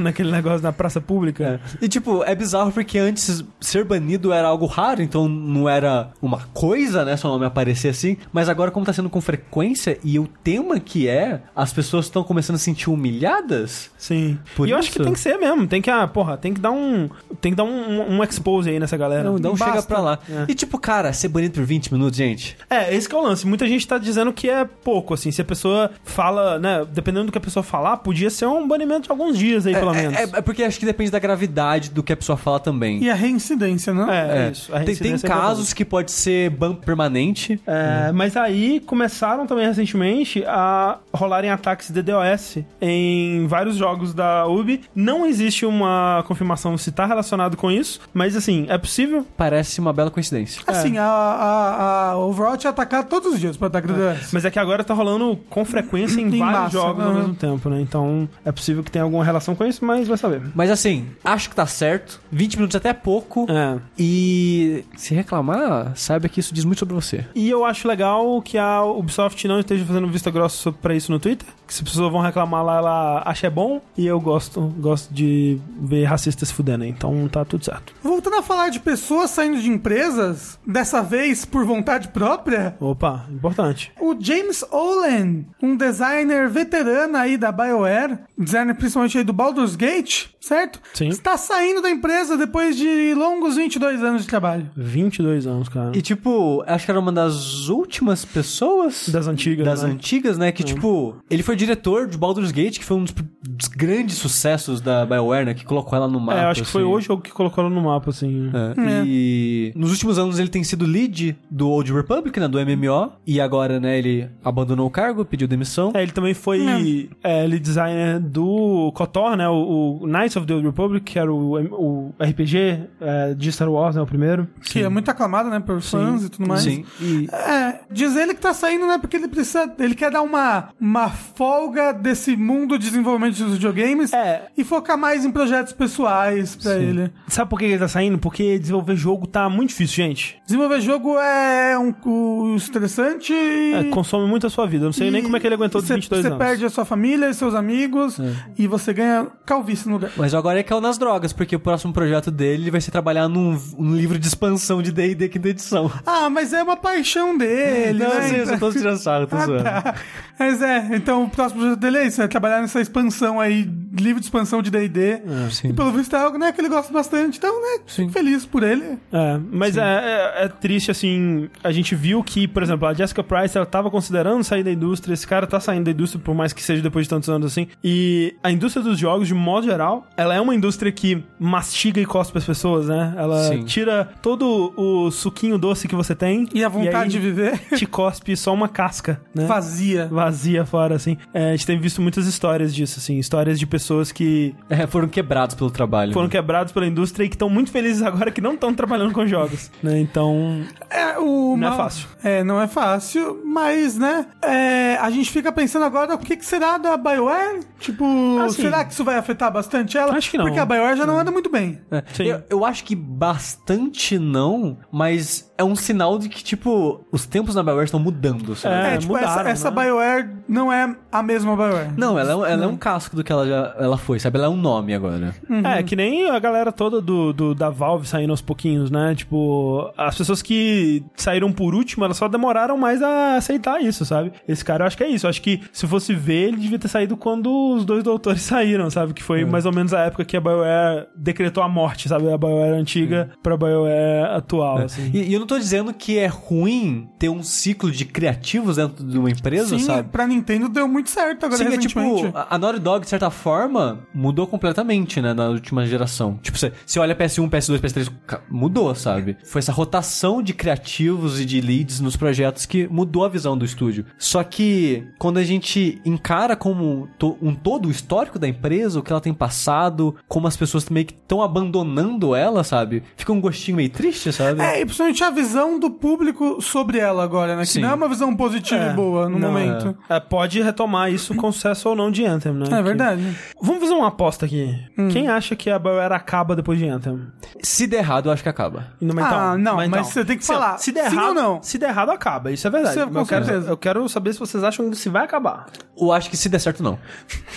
[SPEAKER 1] naquele negócio na praça pública.
[SPEAKER 2] E tipo, é bizarro porque antes ser banido era algo raro, então não era uma coisa, né? Seu nome aparecer assim. Mas agora, como tá sendo com frequência e o tema que é, as pessoas estão começando a se sentir humilhadas.
[SPEAKER 1] Sim.
[SPEAKER 2] Por
[SPEAKER 1] e eu acho que tem que ser mesmo. Tem que, ah, porra, tem que dar um. Tem que dar um, um expose aí nessa galera.
[SPEAKER 2] Não, não
[SPEAKER 1] Basta.
[SPEAKER 2] chega pra lá.
[SPEAKER 1] É.
[SPEAKER 2] E tipo, cara, ser banido por 20 minutos, gente.
[SPEAKER 1] É, esse que é o lance. Muita gente tá dizendo que é pouco, assim. Se a pessoa fala, né? Dependendo do que a pessoa falar, podia ser um banimento de alguns dias aí, pelo
[SPEAKER 2] é,
[SPEAKER 1] menos.
[SPEAKER 2] é- é porque acho que depende da gravidade do que a pessoa fala também.
[SPEAKER 3] E a reincidência, não?
[SPEAKER 1] É,
[SPEAKER 2] É.
[SPEAKER 1] isso. A
[SPEAKER 2] Tem, tem
[SPEAKER 1] é
[SPEAKER 2] casos que pode ser ban permanente.
[SPEAKER 1] É, mas aí começaram também recentemente a rolarem ataques de DDoS em vários jogos da Ubi. Não existe uma confirmação se tá relacionado com isso, mas assim, é possível.
[SPEAKER 2] Parece uma bela coincidência.
[SPEAKER 3] Assim, a, a, a Overwatch é atacar todos os dias pro ataque do DDoS.
[SPEAKER 1] Mas é que agora tá rolando com frequência em,
[SPEAKER 3] Em
[SPEAKER 1] vários
[SPEAKER 3] massa,
[SPEAKER 1] jogos ao
[SPEAKER 3] aham.
[SPEAKER 1] mesmo tempo, né? Então é possível que tenha alguma relação com isso, mas vai saber.
[SPEAKER 2] Mas assim, acho que tá certo. 20 minutos é até pouco.
[SPEAKER 1] É.
[SPEAKER 2] E se reclamar, saiba que isso diz muito sobre você.
[SPEAKER 1] E eu acho legal que a Ubisoft não esteja fazendo vista grossa pra isso no Twitter. Que se as pessoas vão reclamar lá, ela acha é bom. E eu gosto, gosto de ver racistas se fudendo. Então tá tudo certo.
[SPEAKER 3] Voltando a falar de pessoas saindo de empresas, dessa vez por vontade própria,
[SPEAKER 1] Opa, importante.
[SPEAKER 3] o James Olen, um designer veterano aí da BioWare, designer principalmente aí do Baldur's Gate, certo?
[SPEAKER 1] Sim.
[SPEAKER 3] Está saindo da empresa depois de longos 22 anos de trabalho.
[SPEAKER 1] 22 anos, cara.
[SPEAKER 2] E tipo, acho que era uma das últimas pessoas
[SPEAKER 1] Das antigas,
[SPEAKER 2] das
[SPEAKER 1] né?
[SPEAKER 2] antigas, né? Que tipo, ele foi diretor de Baldur's Gate, que foi um dos, dos grandes sucessos da BioWare, né? Que colocou ela no mapa.
[SPEAKER 1] É, acho que foi
[SPEAKER 2] assim.
[SPEAKER 1] o jogo que colocou ela no mapa, assim.
[SPEAKER 2] É. E nos últimos anos ele tem sido lead do Old Republic, né? Do MMO. E agora, né, ele abandonou o cargo, pediu demissão.
[SPEAKER 1] É, ele também foi é, lead designer do KOTOR, né? O, o Knights of the Old Republic, que era o, o RPG é, de Star Wars, né? O primeiro.
[SPEAKER 3] Que é muito aclamada, né, por fãs e tudo mais.
[SPEAKER 2] Sim. E
[SPEAKER 3] É, diz ele que tá saindo, né? Porque ele precisa. Ele quer dar uma, uma folga desse mundo de desenvolvimento dos videogames
[SPEAKER 1] É.
[SPEAKER 3] e focar mais em projetos pessoais pra ele.
[SPEAKER 1] Sabe por que ele tá saindo? Porque desenvolver jogo tá muito difícil, gente.
[SPEAKER 3] Desenvolver jogo é um, um estressante e.
[SPEAKER 1] É, consome muito a sua vida. Eu não sei nem
[SPEAKER 3] e
[SPEAKER 1] como é que ele aguentou
[SPEAKER 3] você,
[SPEAKER 1] 22
[SPEAKER 3] Você
[SPEAKER 1] anos.
[SPEAKER 3] perde a sua família e seus amigos e você ganha calvície no lugar.
[SPEAKER 2] Mas agora ele caiu nas drogas, porque o próximo projeto dele vai ser trabalhar num, num livro de expansão de D&D quinta edição.
[SPEAKER 3] Ah, mas é uma paixão dele,
[SPEAKER 2] Não,
[SPEAKER 3] né?
[SPEAKER 2] sim, eu
[SPEAKER 3] Então-
[SPEAKER 2] tô tirando sarro, tô
[SPEAKER 3] Ah,
[SPEAKER 2] zoando.
[SPEAKER 3] tá. Mas é, então o próximo projeto dele é isso, é trabalhar nessa expansão aí, livro de expansão de D&D.
[SPEAKER 2] sim.
[SPEAKER 3] E pelo visto é algo, né, que ele gosta bastante, então, né, fico feliz por ele.
[SPEAKER 1] É, mas é, é- é triste, assim, a gente viu que, por exemplo, a Jessica Price, ela tava considerando sair da indústria, esse cara tá saindo da indústria, por mais que seja depois de tantos anos, assim, e a indústria dos jogos, de modo geral, ela é uma indústria que mastiga e cospe as pessoas, né? Ela
[SPEAKER 2] Sim.
[SPEAKER 1] tira todo o suquinho doce que você tem
[SPEAKER 3] E a vontade
[SPEAKER 1] aí
[SPEAKER 3] de viver
[SPEAKER 1] te cospe só uma casca, né?
[SPEAKER 3] vazia.
[SPEAKER 1] Vazia fora, assim. É, a gente tem visto muitas histórias disso, assim, histórias de pessoas que
[SPEAKER 2] É, foram quebrados pelo trabalho.
[SPEAKER 1] foram
[SPEAKER 2] né?
[SPEAKER 1] quebrados pela indústria e que estão muito felizes agora que não estão trabalhando com jogos, né? Então,
[SPEAKER 3] É, o
[SPEAKER 1] Não é
[SPEAKER 3] mal-
[SPEAKER 1] fácil.
[SPEAKER 3] É, não é fácil, mas, né, é, a gente fica pensando agora o que, que será da BioWare? Tipo,
[SPEAKER 1] Assim.
[SPEAKER 3] será que isso vai afetar bastante ela?
[SPEAKER 1] Acho que não.
[SPEAKER 3] Porque a BioWare já não anda muito bem.
[SPEAKER 2] É,
[SPEAKER 1] Sim.
[SPEAKER 2] Eu, eu acho que bastante não, mas é um sinal de que, tipo, os tempos na BioWare estão mudando, sabe?
[SPEAKER 1] É,
[SPEAKER 3] É, tipo,
[SPEAKER 1] mudaram,
[SPEAKER 3] essa, essa
[SPEAKER 1] né?
[SPEAKER 3] BioWare não é a mesma BioWare.
[SPEAKER 2] Não, ela, é, um- ela é um casco do que ela já ela foi, sabe? Ela é um nome agora.
[SPEAKER 1] É, que nem a galera toda do, do- da Valve saindo aos pouquinhos, né? Tipo, as pessoas que saíram por último, elas só demoraram mais a aceitar isso, sabe? Esse cara, eu acho que é isso. Eu acho que se fosse ver, ele devia ter saído quando os dois doutores saíram, sabe? Que foi mais ou menos a época que a BioWare decretou a morte, sabe? A BioWare antiga pra BioWare atual, assim.
[SPEAKER 2] E, e eu não tô dizendo que é ruim ter um ciclo de criativos dentro de uma empresa,
[SPEAKER 3] Sim,
[SPEAKER 2] sabe?
[SPEAKER 3] pra Nintendo deu muito certo agora
[SPEAKER 2] Sim, é tipo, a Naughty Dog, de certa forma, mudou completamente, né, na última geração. Tipo, você, você olha PS1, PS2, PS3, ca- mudou, sabe? Foi essa rotação de criativos e de leads nos projetos que mudou a visão do estúdio. Só que, quando a gente encara como um todo o histórico da empresa, o que ela tem passado, como as pessoas meio que estão abandonando ela, sabe? Fica um gostinho meio triste, sabe?
[SPEAKER 3] É, e principalmente a visão do público sobre ela agora, né? Que
[SPEAKER 2] Sim.
[SPEAKER 3] não é uma visão positiva
[SPEAKER 1] É,
[SPEAKER 3] e boa no
[SPEAKER 1] não,
[SPEAKER 3] momento.
[SPEAKER 1] É, pode retomar isso com sucesso ou não de Anthem, né?
[SPEAKER 3] É,
[SPEAKER 1] Que-
[SPEAKER 3] verdade.
[SPEAKER 1] Vamos fazer uma aposta aqui. Quem acha que a BioWare acaba depois de Anthem?
[SPEAKER 2] Se der errado, eu acho que acaba.
[SPEAKER 1] E no-
[SPEAKER 3] Ah, não,
[SPEAKER 1] então,
[SPEAKER 3] mas você tem que
[SPEAKER 1] se-
[SPEAKER 3] falar
[SPEAKER 1] Se der
[SPEAKER 3] sim
[SPEAKER 1] errado,
[SPEAKER 3] ou não.
[SPEAKER 1] Se der errado, acaba. Isso é verdade.
[SPEAKER 3] É-
[SPEAKER 1] Mas
[SPEAKER 3] com
[SPEAKER 1] eu, quero,
[SPEAKER 3] certeza.
[SPEAKER 1] eu quero saber se vocês acham que se vai acabar.
[SPEAKER 2] Eu acho que se der certo, não.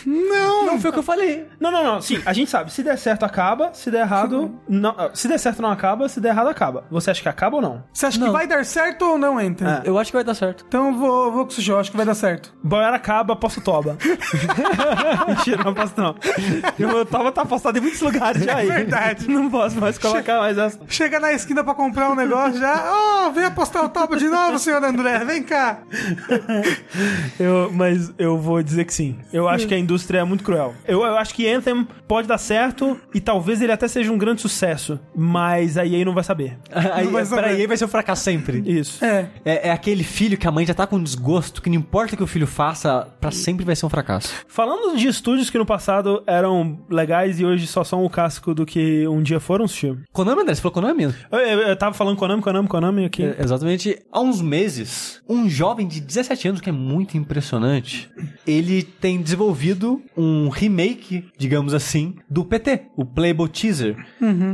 [SPEAKER 3] Não,
[SPEAKER 2] Não foi o que eu falei.
[SPEAKER 1] Não, não, não. Sim, a gente sabe. Se der certo, acaba. Se der errado, não. Se der certo, não acaba. Se der errado, acaba. Você acha que acaba ou não?
[SPEAKER 3] Você acha
[SPEAKER 2] Não.
[SPEAKER 3] que vai dar certo ou não, Enter?
[SPEAKER 1] É.
[SPEAKER 2] Eu acho que vai dar certo.
[SPEAKER 3] Então eu vou, vou com o Sushi, eu acho que vai dar certo.
[SPEAKER 1] BioWare acaba, aposto Toba. Mentira, não aposto não. O Toba tá apostado em muitos lugares já aí.
[SPEAKER 3] É verdade.
[SPEAKER 1] Não posso mais colocar mais essa.
[SPEAKER 3] Chega na esquina pra comprar um negócio já. Ó, vem apostar o topo de novo, senhor André. Vem cá.
[SPEAKER 1] Eu, mas eu vou dizer que sim. Eu acho que a indústria é muito cruel. Eu, eu acho que Anthem pode dar certo e talvez ele até seja um grande sucesso, mas a EA não vai saber.
[SPEAKER 2] Aí,
[SPEAKER 3] vai saber.
[SPEAKER 2] pra aí vai ser um fracasso sempre.
[SPEAKER 1] Isso.
[SPEAKER 3] É.
[SPEAKER 2] É, é aquele filho que a mãe já tá com desgosto, que não importa o que o filho faça, pra sempre vai ser um fracasso.
[SPEAKER 1] Falando de estúdios que no passado eram legais e hoje só são o casco do que um dia foram, Sushi.
[SPEAKER 2] Konami, André, você falou Konami mesmo.
[SPEAKER 1] Eu, eu, eu tava falando Konami, Konami, Konami aqui.
[SPEAKER 2] É, exatamente. Há uns meses, um jovem de 17 anos, que é muito impressionante, ele tem desenvolvido um remake, digamos assim, do PT, o Playable Teaser.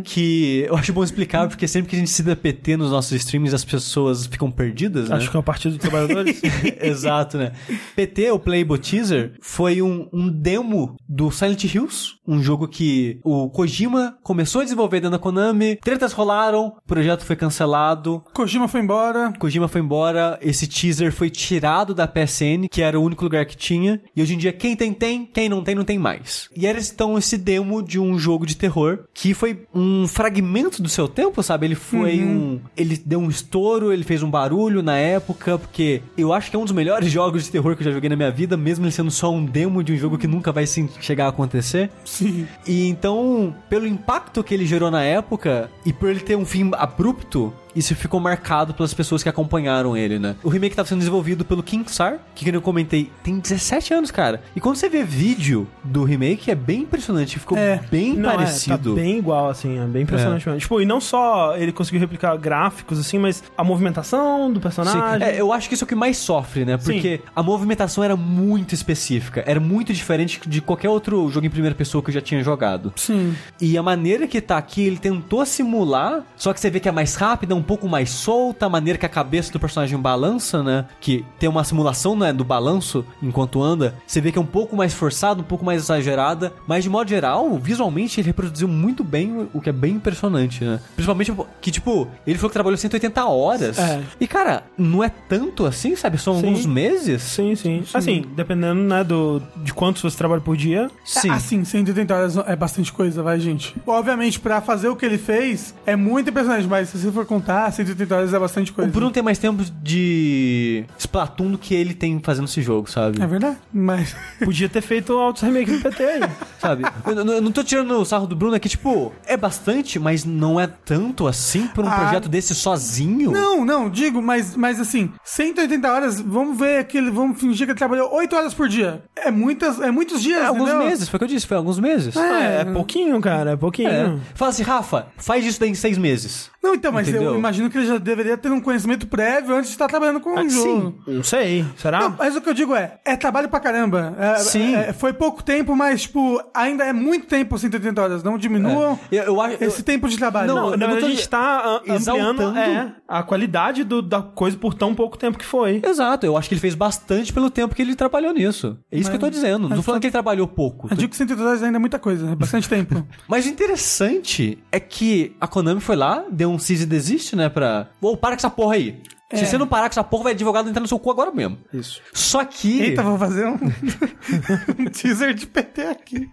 [SPEAKER 2] Que eu acho bom explicar, porque sempre que a gente cita PT nos nossos streams, as pessoas ficam perdidas, né?
[SPEAKER 1] Acho que é o Partido dos Trabalhadores.
[SPEAKER 2] Exato, né? PT, o Playable Teaser, foi um, um demo do Silent Hills, um jogo que o Kojima começou a desenvolver dentro da Konami, tretas rolaram, o projeto foi cancelado,
[SPEAKER 3] Kojima foi embora.
[SPEAKER 2] Kojima foi embora, esse teaser foi tirado da PSN, que era o único lugar que tinha, e hoje em dia quem tem, tem, quem não tem, não tem mais. E era então esse demo de um jogo de terror, que foi um fragmento do seu tempo, sabe? Ele foi um... Ele deu um estouro, ele fez um barulho na época, porque eu acho que é um dos melhores jogos de terror que eu já joguei na minha vida, mesmo ele sendo só um demo de um jogo que nunca vai se- chegar a acontecer.
[SPEAKER 3] Sim.
[SPEAKER 2] E então, pelo impacto que ele gerou na época, e por ele ter um fim abrupto, isso ficou marcado pelas pessoas que acompanharam ele, né? O remake tava sendo desenvolvido pelo Kingsar, que, como eu comentei, tem 17 anos, cara. E quando você vê vídeo do remake, é bem impressionante. Ficou
[SPEAKER 3] É.
[SPEAKER 2] bem
[SPEAKER 1] Não, é,
[SPEAKER 2] parecido.
[SPEAKER 1] tá bem igual, assim, é bem impressionante mesmo. Tipo, e não só ele conseguiu replicar gráficos, assim, mas a movimentação do
[SPEAKER 2] Sim.
[SPEAKER 1] personagem.
[SPEAKER 2] É, eu acho que isso é o que mais sofre, né? Porque a movimentação era muito específica. Era muito diferente de qualquer outro jogo em primeira pessoa que eu já tinha jogado.
[SPEAKER 3] Sim.
[SPEAKER 2] E a maneira que tá aqui, ele tentou simular, só que você vê que é mais rápida, um pouco mais solta, a maneira que a cabeça do personagem balança, né? Que tem uma simulação, né, do balanço enquanto anda. Você vê que é um pouco mais forçado, um pouco mais exagerada, mas de modo geral, visualmente ele reproduziu muito bem, o que é bem impressionante, né? Principalmente que, tipo, ele falou que trabalhou 180 horas.
[SPEAKER 1] É.
[SPEAKER 2] E, cara, não é tanto assim, sabe? São
[SPEAKER 1] Sim.
[SPEAKER 2] alguns meses.
[SPEAKER 1] Sim, sim, Assim, dependendo, né, do, de quantos você trabalha por dia.
[SPEAKER 2] Sim.
[SPEAKER 3] É, Assim, 180 horas é bastante coisa, vai, gente. Obviamente, pra fazer o que ele fez, é muito impressionante, mas se você for contar, 180 horas é bastante
[SPEAKER 2] O
[SPEAKER 3] coisa.
[SPEAKER 2] Bruno tem mais tempo de Splatoon do que ele tem fazendo esse jogo, sabe?
[SPEAKER 3] É verdade, mas...
[SPEAKER 1] Podia ter feito altos remake no PT aí.
[SPEAKER 2] Sabe? Eu, eu- eu não tô tirando o sarro do Bruno aqui, tipo, é bastante, mas não é tanto assim pra um
[SPEAKER 3] Ah.
[SPEAKER 2] projeto desse sozinho.
[SPEAKER 3] Não, não, digo, mas, mas assim, 180 horas, vamos ver aquele, vamos fingir que ele trabalhou 8 horas por dia. É muitas, é muitos dias,
[SPEAKER 2] É alguns
[SPEAKER 3] entendeu?
[SPEAKER 2] meses, foi o que eu disse, foi alguns meses.
[SPEAKER 1] É, é pouquinho, cara, é pouquinho.
[SPEAKER 2] É. Fala assim, Rafa, faz isso daí em seis meses.
[SPEAKER 3] Não, então, mas
[SPEAKER 2] Entendeu?
[SPEAKER 3] eu imagino que ele já deveria ter um conhecimento prévio antes de estar trabalhando com o
[SPEAKER 1] Ah,
[SPEAKER 3] jogo.
[SPEAKER 1] sim. Não sei, será?
[SPEAKER 3] Não, mas o que eu digo é, é trabalho pra caramba. É,
[SPEAKER 2] Sim.
[SPEAKER 3] é, foi pouco tempo, mas, tipo, ainda é muito tempo 180 horas. Não diminuam
[SPEAKER 2] Eu, eu acho.
[SPEAKER 3] esse tempo de trabalho.
[SPEAKER 1] Não,
[SPEAKER 2] Não, eu não
[SPEAKER 1] a gente tá ah, ampliando é, a qualidade do- da coisa por tão pouco tempo que foi.
[SPEAKER 2] Exato, eu acho que ele fez bastante pelo tempo que ele trabalhou nisso. É isso que eu tô dizendo. Não tô falando que ele trabalhou pouco.
[SPEAKER 3] Eu digo que 180 horas ainda é muita coisa, é bastante tempo.
[SPEAKER 2] Mas o interessante é que a Konami foi lá, deu um cease e desiste, né? Pra. Ô, para com essa porra aí. Se
[SPEAKER 3] É.
[SPEAKER 2] você não parar com essa porra, vai advogado entrar no seu cu agora mesmo.
[SPEAKER 1] Isso.
[SPEAKER 2] Só que.
[SPEAKER 3] Eita, vou fazer um, um teaser de PT aqui.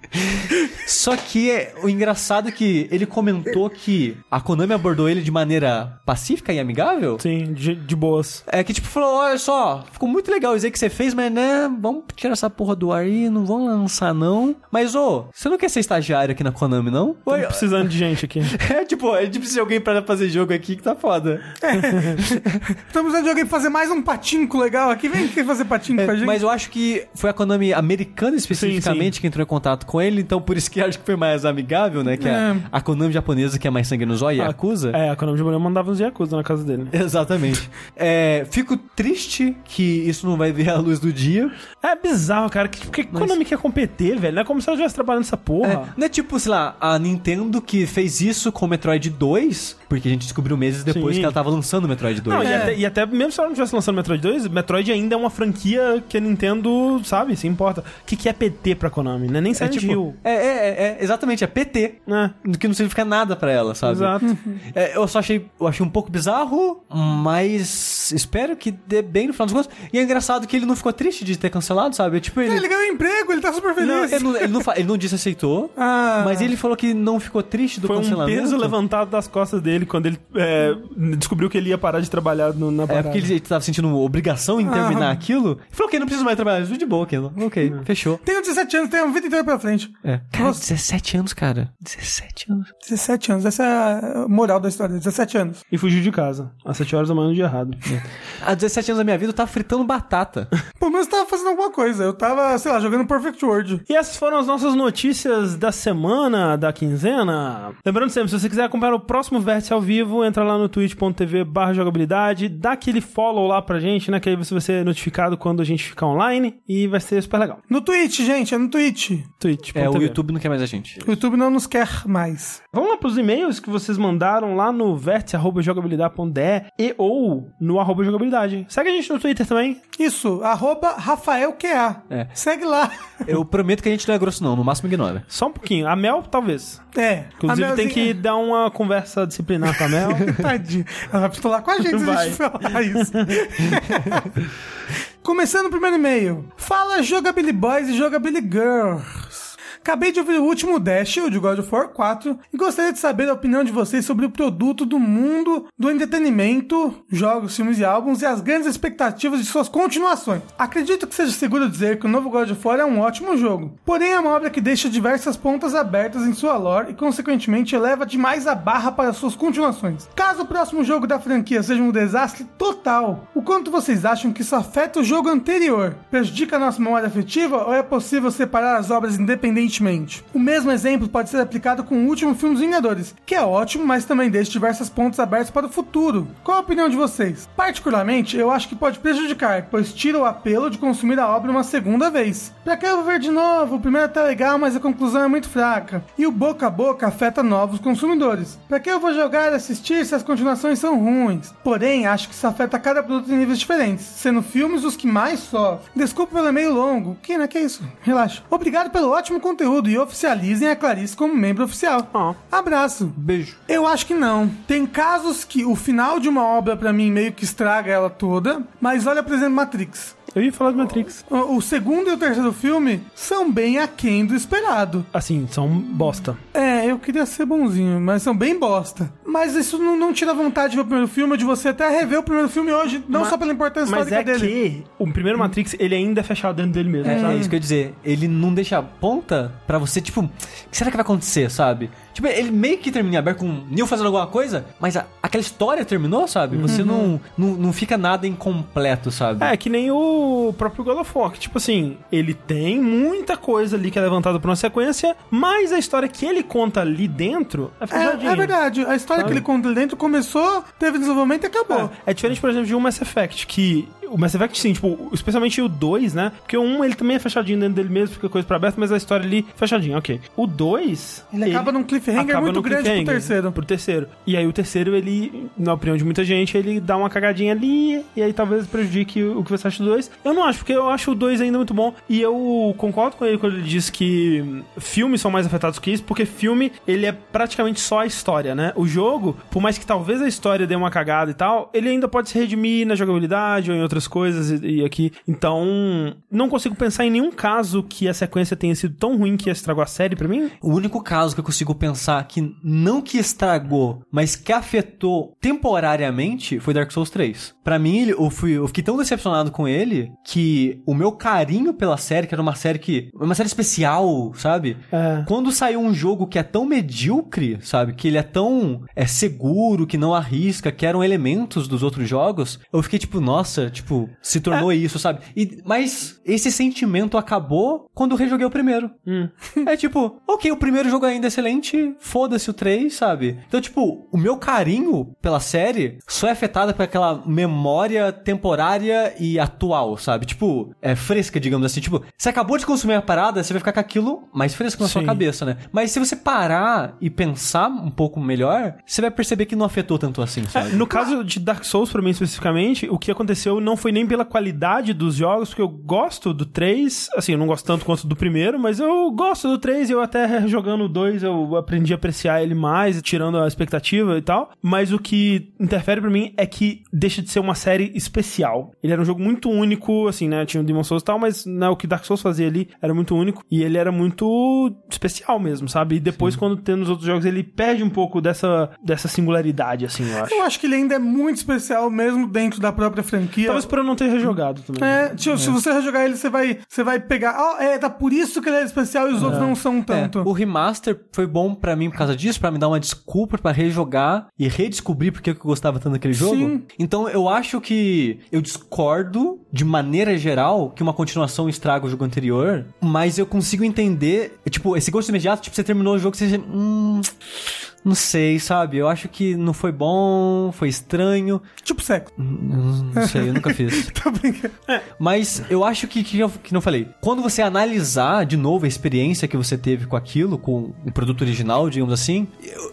[SPEAKER 2] Só que é, o engraçado é que ele comentou que a Konami abordou ele de maneira pacífica e amigável.
[SPEAKER 1] Sim, de, de boas.
[SPEAKER 2] É que, tipo, falou: olha só, ficou muito legal isso aí que você fez, mas né, vamos tirar essa porra do ar aí, não vamos lançar não. Mas, ô, você não quer ser estagiário aqui na Konami, não?
[SPEAKER 1] Tô
[SPEAKER 2] Oi,
[SPEAKER 1] precisando de gente aqui.
[SPEAKER 2] É, tipo, a gente precisa de alguém pra fazer jogo aqui que tá foda.
[SPEAKER 3] Estamos precisando de alguém fazer mais um patinco legal aqui. Vem aqui fazer patinco com a gente.
[SPEAKER 2] É, Mas eu acho que foi a Konami americana especificamente que entrou em contato com ele, então por isso que acho que foi mais amigável, né? Que
[SPEAKER 3] É.
[SPEAKER 2] a, a Konami japonesa que é mais sangue no zóio acusa.
[SPEAKER 1] É, a Konami de Japonês mandava uns Yakuza na casa dele.
[SPEAKER 2] Exatamente. É, fico triste que isso não vai ver a luz do dia.
[SPEAKER 1] É bizarro, cara. que- Porque
[SPEAKER 2] Mas-
[SPEAKER 1] Konami quer competir, velho. Não é como se ela estivesse trabalhando nessa
[SPEAKER 2] É,
[SPEAKER 1] porra.
[SPEAKER 2] não é tipo, sei lá, a Nintendo que fez isso com o Metroid 2, porque a gente descobriu meses depois
[SPEAKER 1] Sim.
[SPEAKER 2] que ela tava lançando o Metroid 2.
[SPEAKER 1] Não, e,
[SPEAKER 3] É.
[SPEAKER 1] até, e até mesmo se ela não tivesse lançando Metroid 2, Metroid ainda é uma franquia que a Nintendo, sabe, se importa. O que, que é PT pra Konami, né? Nem
[SPEAKER 2] É
[SPEAKER 1] Silent
[SPEAKER 2] tipo,
[SPEAKER 1] Hill.
[SPEAKER 2] é, é, é, é, exatamente, é PT.
[SPEAKER 1] né?
[SPEAKER 2] Que não significa nada pra ela, sabe?
[SPEAKER 1] Exato.
[SPEAKER 2] É, eu só achei, eu achei um pouco bizarro, mas espero que dê bem no final dos contos. E é engraçado que ele não ficou triste de ter cancelado, sabe? Tipo, ele.
[SPEAKER 3] É, ele ganhou emprego, ele tá super feliz.
[SPEAKER 2] Não, ele, não, ele, não, ele não disse aceitou,
[SPEAKER 3] Ah.
[SPEAKER 2] mas ele falou que não ficou triste do
[SPEAKER 1] Foi um
[SPEAKER 2] cancelamento.
[SPEAKER 1] peso levantado das costas dele quando ele é, descobriu que ele ia parar de trabalhar no- na
[SPEAKER 2] É
[SPEAKER 1] parada.
[SPEAKER 2] porque ele, tava sentindo obrigação em terminar
[SPEAKER 3] Ah.
[SPEAKER 2] aquilo. Ele falou, ok, não preciso mais trabalhar, tudo de boa, Kendall. Ok, fechou.
[SPEAKER 3] Tenho 17 anos, tenho uma vida inteira pela frente.
[SPEAKER 2] É. Cara,
[SPEAKER 3] Nossa.
[SPEAKER 2] 17 anos, cara. 17 anos.
[SPEAKER 3] 17 anos, essa é a moral da história. 17 anos.
[SPEAKER 1] E fugiu de casa. Às 7 horas da manhã no dia errado.
[SPEAKER 2] Há 17 anos da minha vida eu tava fritando batata.
[SPEAKER 3] Pelo menos eu tava fazendo alguma coisa. Eu tava, sei lá, jogando Perfect World.
[SPEAKER 1] E essas foram as nossas notícias da semana, da quinzena. Lembrando sempre, se você quiser acompanhar o próximo Vértice ao vivo, entra lá no twitch.tv barra jogabilidade, dá aquele follow lá pra gente, né? Que aí você vai ser notificado quando a gente ficar online e vai ser super legal.
[SPEAKER 3] No Twitch, gente, é no Twitch.
[SPEAKER 1] Twitch.tv.
[SPEAKER 2] É, o YouTube não quer mais a gente.
[SPEAKER 3] O YouTube não nos quer mais.
[SPEAKER 1] Vamos lá pros e-mails que vocês mandaram lá no vértice.jogabilidade.de e ou no arroba jogabilidade. Segue a gente no Twitter também.
[SPEAKER 3] Isso, arroba RafaelQA.
[SPEAKER 2] É.
[SPEAKER 3] Segue lá.
[SPEAKER 2] Eu prometo que a gente não é grosso, não. No máximo ignora.
[SPEAKER 1] Só um pouquinho. A Mel, talvez.
[SPEAKER 3] É.
[SPEAKER 1] Inclusive,
[SPEAKER 3] a
[SPEAKER 1] tem que dar uma conversa disciplinar com a Mel.
[SPEAKER 3] Tadinho. Ela vai pistolar com a gente se a gente falar isso. Começando o primeiro e-mail. Fala Jogabili Boys e Jogabili Girls. Acabei de ouvir o último Dash, o de God of War 4, e gostaria de saber a opinião de vocês sobre o produto do mundo do entretenimento, jogos, filmes e álbuns e as grandes expectativas de suas continuações. Acredito que seja seguro dizer que o novo God of War é um ótimo jogo, porém é uma obra que deixa diversas pontas abertas em sua lore e, consequentemente, eleva demais a barra para suas continuações. Caso o próximo jogo da franquia seja um desastre total, o quanto vocês acham que isso afeta o jogo anterior? Prejudica a nossa memória afetiva ou é possível separar as obras independentemente? O mesmo exemplo pode ser aplicado com o último filme dos Vingadores, que é ótimo, mas também deixa diversas pontas abertas para o futuro. Qual a opinião de vocês? Particularmente, eu acho que pode prejudicar, pois tira o apelo de consumir a obra uma segunda vez. Pra que eu vou ver de novo? O primeiro tá legal, mas a conclusão é muito fraca. E o boca a boca afeta novos consumidores. Pra que eu vou jogar e assistir se as continuações são ruins? Porém, acho que isso afeta cada produto em níveis diferentes, sendo filmes os que mais sofrem. Desculpa pelo e-mail longo. Que, né? Que é isso? Relaxa. Obrigado pelo ótimo conteúdo e oficializem a Clarice como membro oficial.
[SPEAKER 1] Ó.
[SPEAKER 3] Abraço.
[SPEAKER 2] Beijo.
[SPEAKER 3] Eu acho que não. Tem casos que o final de uma obra, pra mim, meio que estraga ela toda. Mas olha, por exemplo, Matrix.
[SPEAKER 1] Eu ia falar do Matrix.
[SPEAKER 3] O o segundo e o terceiro filme são bem aquém do esperado.
[SPEAKER 1] Assim, são bosta.
[SPEAKER 3] É, eu queria ser bonzinho, mas são bem bosta. Mas isso não, não tira vontade de ver o primeiro filme, de você até rever o primeiro filme hoje, não
[SPEAKER 1] Mas-
[SPEAKER 3] só pela importância
[SPEAKER 1] Mas
[SPEAKER 3] histórica
[SPEAKER 1] é
[SPEAKER 3] dele.
[SPEAKER 1] que o primeiro Matrix, ele ainda é fechado dentro dele mesmo,
[SPEAKER 2] É,
[SPEAKER 1] sabe?
[SPEAKER 2] isso que eu ia dizer. Ele não deixa ponta pra você, tipo, o que será que vai acontecer, sabe? Tipo, ele meio que termina em aberto com o Neil fazendo alguma coisa, mas a- aquela história terminou, sabe? Você não, não, não fica nada incompleto, sabe?
[SPEAKER 1] É, que nem o próprio God of War, que, tipo assim, ele tem muita coisa ali que é levantada pra uma sequência, mas a história que ele conta ali dentro é fechadinha.
[SPEAKER 3] É, é verdade, a história
[SPEAKER 1] Sabe?
[SPEAKER 3] que ele conta ali dentro começou, teve desenvolvimento e acabou.
[SPEAKER 1] É, é diferente, por exemplo, de um Mass Effect, que o Mass Effect, sim, tipo, especialmente o 2, né? Porque o 1, ele também é fechadinho dentro dele mesmo, fica coisa pra aberto, mas a história ali, fechadinha, ok. O 2...
[SPEAKER 3] Ele acaba num cliffhanger
[SPEAKER 1] acaba
[SPEAKER 3] muito grande pro
[SPEAKER 1] cliffhanger,
[SPEAKER 3] terceiro.
[SPEAKER 1] Pro terceiro. E aí o terceiro, ele, na opinião de muita gente, ele dá uma cagadinha ali, e aí talvez prejudique o que você acha do 2. Eu não acho, porque eu acho o 2 ainda muito bom, e eu concordo com ele quando ele diz que hum, filmes são mais afetados que isso, porque filme, ele é praticamente só a história, né? O jogo, por mais que talvez a história dê uma cagada e tal, ele ainda pode se redimir na jogabilidade ou em outras coisas e, e aqui. Então, não consigo pensar em nenhum caso que a sequência tenha sido tão ruim que estragou a série pra mim.
[SPEAKER 2] O único caso que eu consigo pensar que não que estragou, mas que afetou temporariamente foi Dark Souls 3. Pra mim, ele- eu, fui, eu fiquei tão decepcionado com ele que o meu carinho pela série, que era uma série que. Uma série especial, sabe?
[SPEAKER 1] É.
[SPEAKER 2] Quando saiu um jogo que é tão medíocre, sabe? Que ele é tão é seguro, que não arrisca, que eram elementos dos outros jogos, eu fiquei tipo, nossa, tipo, se tornou isso, sabe? E, mas esse sentimento acabou quando eu rejoguei o primeiro. É tipo, ok, o primeiro jogo ainda é excelente, foda-se o 3, sabe? Então, tipo, o meu carinho pela série só é afetado por aquela memória temporária e atual, sabe? Tipo, é fresca, digamos assim. Tipo, você acabou de consumir a parada, você vai ficar com aquilo mais fresco na sua
[SPEAKER 1] Sim.
[SPEAKER 2] cabeça, né? Mas se você parar e pensar um pouco melhor, você vai perceber que não afetou tanto assim,
[SPEAKER 1] É,
[SPEAKER 2] sabe?
[SPEAKER 1] no caso de Dark Souls, pra mim especificamente, o que aconteceu não foi nem pela qualidade dos jogos, porque eu gosto do 3, assim, eu não gosto tanto quanto do primeiro, mas eu gosto do 3 e eu até jogando o 2 eu aprendi a apreciar ele mais, tirando a expectativa e tal. Mas o que interfere pra mim é que deixa de ser uma série especial. Ele era um jogo muito único, assim, né? Tinha o Demon Souls e tal, mas né, o que Dark Souls fazia ali era muito único e ele era muito especial mesmo, sabe? E depois, quando tem nos outros jogos, ele perde um pouco dessa, dessa singularidade, assim, eu acho.
[SPEAKER 3] Eu acho que ele ainda é muito especial mesmo dentro da própria franquia.
[SPEAKER 1] Talvez por eu não ter rejogado também.
[SPEAKER 3] É, tipo, se você rejogar ele, você vai, você vai pegar. Ó, é, tá por isso que ele é especial e os outros não são tanto.
[SPEAKER 2] É, o remaster foi bom pra mim por causa disso, pra me dar uma desculpa pra rejogar e redescobrir porque que eu gostava tanto daquele jogo.
[SPEAKER 3] Sim.
[SPEAKER 2] Então eu acho que eu discordo de maneira geral que uma continuação estraga o jogo anterior, mas eu consigo entender, tipo, esse gosto imediato, tipo, você terminou o jogo, você hum, não sei, sabe? Eu acho que não foi bom, foi estranho.
[SPEAKER 3] Tipo sexo.
[SPEAKER 2] Hum, Não sei, eu nunca fiz.
[SPEAKER 3] Tô brincando.
[SPEAKER 2] Mas eu acho que, que, eu, que não falei. Quando você analisar de novo a experiência que você teve com aquilo, com o produto original, digamos assim,